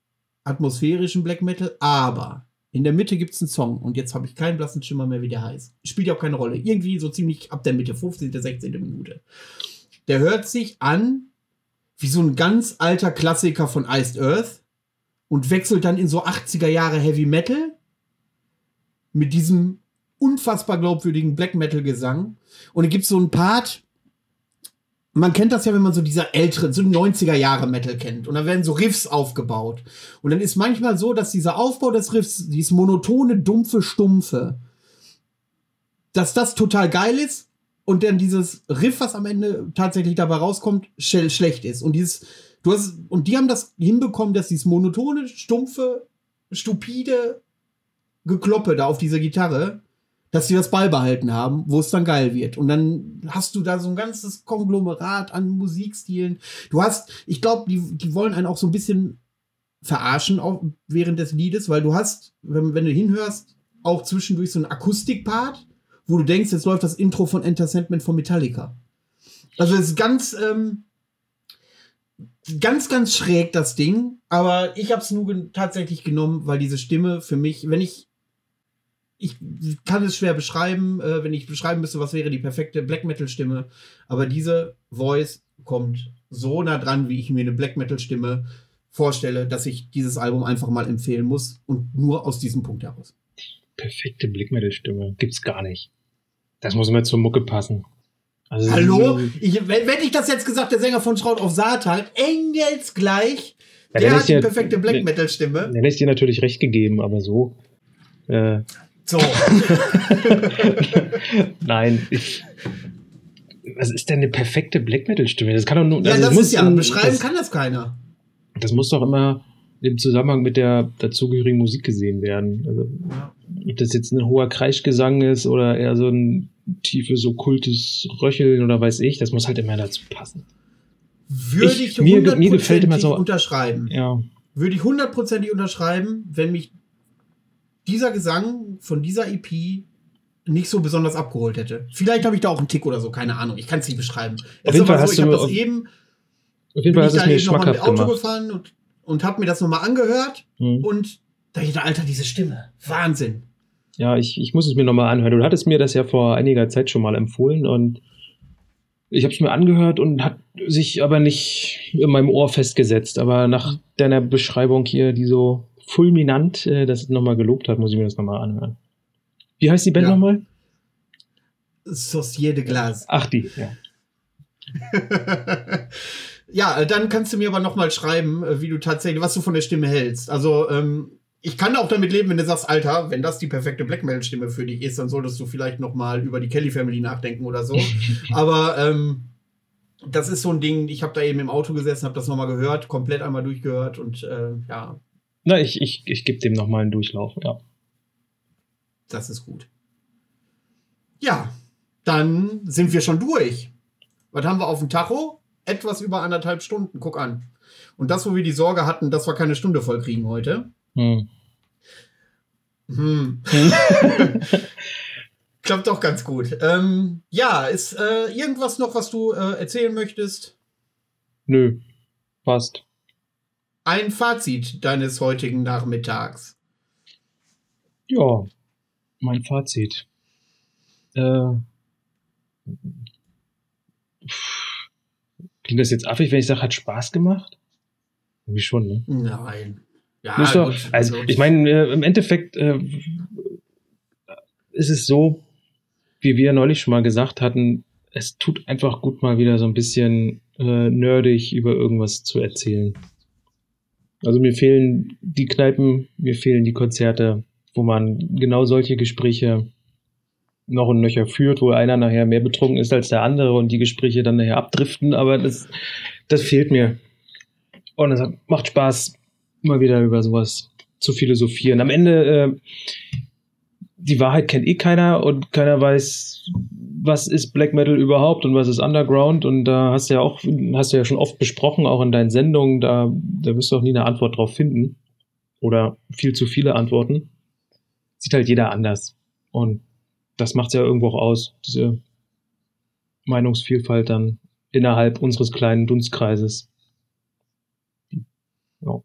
atmosphärischen Black Metal, aber in der Mitte gibt es einen Song und jetzt habe ich keinen blassen Schimmer mehr, wie der heißt. Spielt ja auch keine Rolle. Irgendwie so ziemlich ab der Mitte, 15., 16. Minute. Der hört sich an wie so ein ganz alter Klassiker von Iced Earth und wechselt dann in so 80er Jahre Heavy Metal mit diesem unfassbar glaubwürdigen Black Metal Gesang. Und dann gibt es so einen Part, man kennt das ja, wenn man so dieser ältere, so 90er Jahre Metal kennt. Und dann werden so Riffs aufgebaut. Und dann ist manchmal so, dass dieser Aufbau des Riffs, dieses monotone, dumpfe, stumpfe, dass das total geil ist und dann dieses Riff, was am Ende tatsächlich dabei rauskommt, schlecht ist. Und dieses, du hast, und die haben das hinbekommen, dass dieses monotone, stumpfe, stupide Gekloppe da auf dieser Gitarre dass sie das beibehalten haben, wo es dann geil wird. Und dann hast du da so ein ganzes Konglomerat an Musikstilen. Du hast, ich glaube, die, die wollen einen auch so ein bisschen verarschen auch während des Liedes, weil du hast, wenn, wenn du hinhörst, auch zwischendurch so einen Akustikpart, wo du denkst, jetzt läuft das Intro von Enter Sandman von Metallica. Also es ist ganz, ähm, ganz, ganz schräg das Ding, aber ich habe es nur tatsächlich genommen, weil diese Stimme für mich, wenn ich ich kann es schwer beschreiben, äh, wenn ich beschreiben müsste, was wäre die perfekte Black Metal-Stimme. Aber diese Voice kommt so nah dran, wie ich mir eine Black Metal-Stimme vorstelle, dass ich dieses Album einfach mal empfehlen muss und nur aus diesem Punkt heraus. Perfekte Black Metal-Stimme gibt's gar nicht. Das muss immer zur Mucke passen. Also Hallo? Ich, wenn, wenn ich das jetzt gesagt, der Sänger von Schraut auf Satan, engelsgleich, ja, der hat die perfekte Black Metal-Stimme. Dann hätte ich dir natürlich recht gegeben, aber so. Äh, so. Nein, ich. Was ist denn eine perfekte Black Metal-Stimme? Das kann doch nur. Ja, also das, ist ja. Beschreiben das, kann das keiner. Das muss doch immer im Zusammenhang mit der dazugehörigen Musik gesehen werden. Also, ob das jetzt ein hoher Kreischgesang ist oder eher so ein tiefes, okkultes Röcheln oder weiß ich, das muss halt immer dazu passen. Würde ich, ich mir, mir gefällt immer so unterschreiben. Ja. Würde ich hundertprozentig unterschreiben, wenn mich dieser Gesang von dieser EP nicht so besonders abgeholt hätte. Vielleicht habe ich da auch einen Tick oder so, keine Ahnung. Ich kann es nicht beschreiben. Auf jeden Fall so, ich habe das eben. Auf jeden Fall hast du es mir schmackhaft Auto gemacht. gefahren und, und habe mir das nochmal angehört hm. und da dachte Alter, diese Stimme. Wahnsinn. Ja, ich, ich muss es mir nochmal anhören. Du hattest mir das ja vor einiger Zeit schon mal empfohlen und ich habe es mir angehört und hat sich aber nicht in meinem Ohr festgesetzt. Aber nach deiner Beschreibung hier, die so fulminant äh, das nochmal gelobt hat, muss ich mir das nochmal anhören. Wie heißt die Band ja. nochmal? Societe de Glace. Ach, die, ja. ja, dann kannst du mir aber nochmal schreiben, äh, wie du tatsächlich, was du von der Stimme hältst. Also, ähm, ich kann auch damit leben, wenn du sagst, Alter, wenn das die perfekte Blackmail-Stimme für dich ist, dann solltest du vielleicht nochmal über die Kelly Family nachdenken oder so. aber ähm, das ist so ein Ding, ich habe da eben im Auto gesessen, habe das nochmal gehört, komplett einmal durchgehört und äh, ja, na, ich, ich, ich gebe dem nochmal einen Durchlauf, ja. Das ist gut. Ja, dann sind wir schon durch. Was haben wir auf dem Tacho? Etwas über anderthalb Stunden. Guck an. Und das, wo wir die Sorge hatten, dass wir keine Stunde voll kriegen heute. Hm. Hm. Klappt doch ganz gut. Ähm, ja, ist äh, irgendwas noch, was du äh, erzählen möchtest? Nö, passt ein Fazit deines heutigen Nachmittags. Ja, mein Fazit. Äh, klingt das jetzt affig, wenn ich sage, hat Spaß gemacht? Irgendwie schon, ne? Nein. Ja, doch, gut, also ich meine, äh, im Endeffekt äh, ist es so, wie wir neulich schon mal gesagt hatten, es tut einfach gut mal wieder so ein bisschen äh, nerdig über irgendwas zu erzählen. Also mir fehlen die Kneipen, mir fehlen die Konzerte, wo man genau solche Gespräche noch und nöcher führt, wo einer nachher mehr betrunken ist als der andere und die Gespräche dann nachher abdriften, aber das, das fehlt mir. Und es macht Spaß, mal wieder über sowas zu philosophieren. Am Ende, äh, die Wahrheit kennt eh keiner und keiner weiß, was ist Black Metal überhaupt und was ist Underground und da hast du ja auch, hast du ja schon oft besprochen, auch in deinen Sendungen, da, da wirst du auch nie eine Antwort drauf finden. Oder viel zu viele Antworten. Sieht halt jeder anders. Und das macht es ja irgendwo auch aus, diese Meinungsvielfalt dann innerhalb unseres kleinen Dunstkreises. Ja.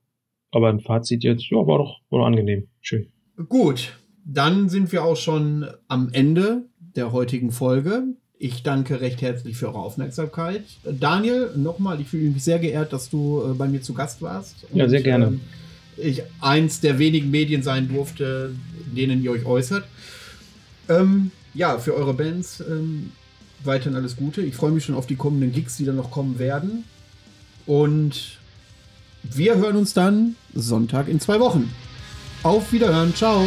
Aber ein Fazit jetzt, ja, war doch, war doch angenehm. Schön. Gut, dann sind wir auch schon am Ende der heutigen Folge. Ich danke recht herzlich für eure Aufmerksamkeit. Daniel, nochmal, ich fühle mich sehr geehrt, dass du äh, bei mir zu Gast warst. ja, sehr gerne. Ähm, ich eins der wenigen Medien sein durfte, denen ihr euch äußert. Ähm, ja, für eure Bands ähm, weiterhin alles Gute. Ich freue mich schon auf die kommenden Gigs, die dann noch kommen werden. Und wir hören uns dann Sonntag in zwei Wochen. Auf Wiederhören. Ciao.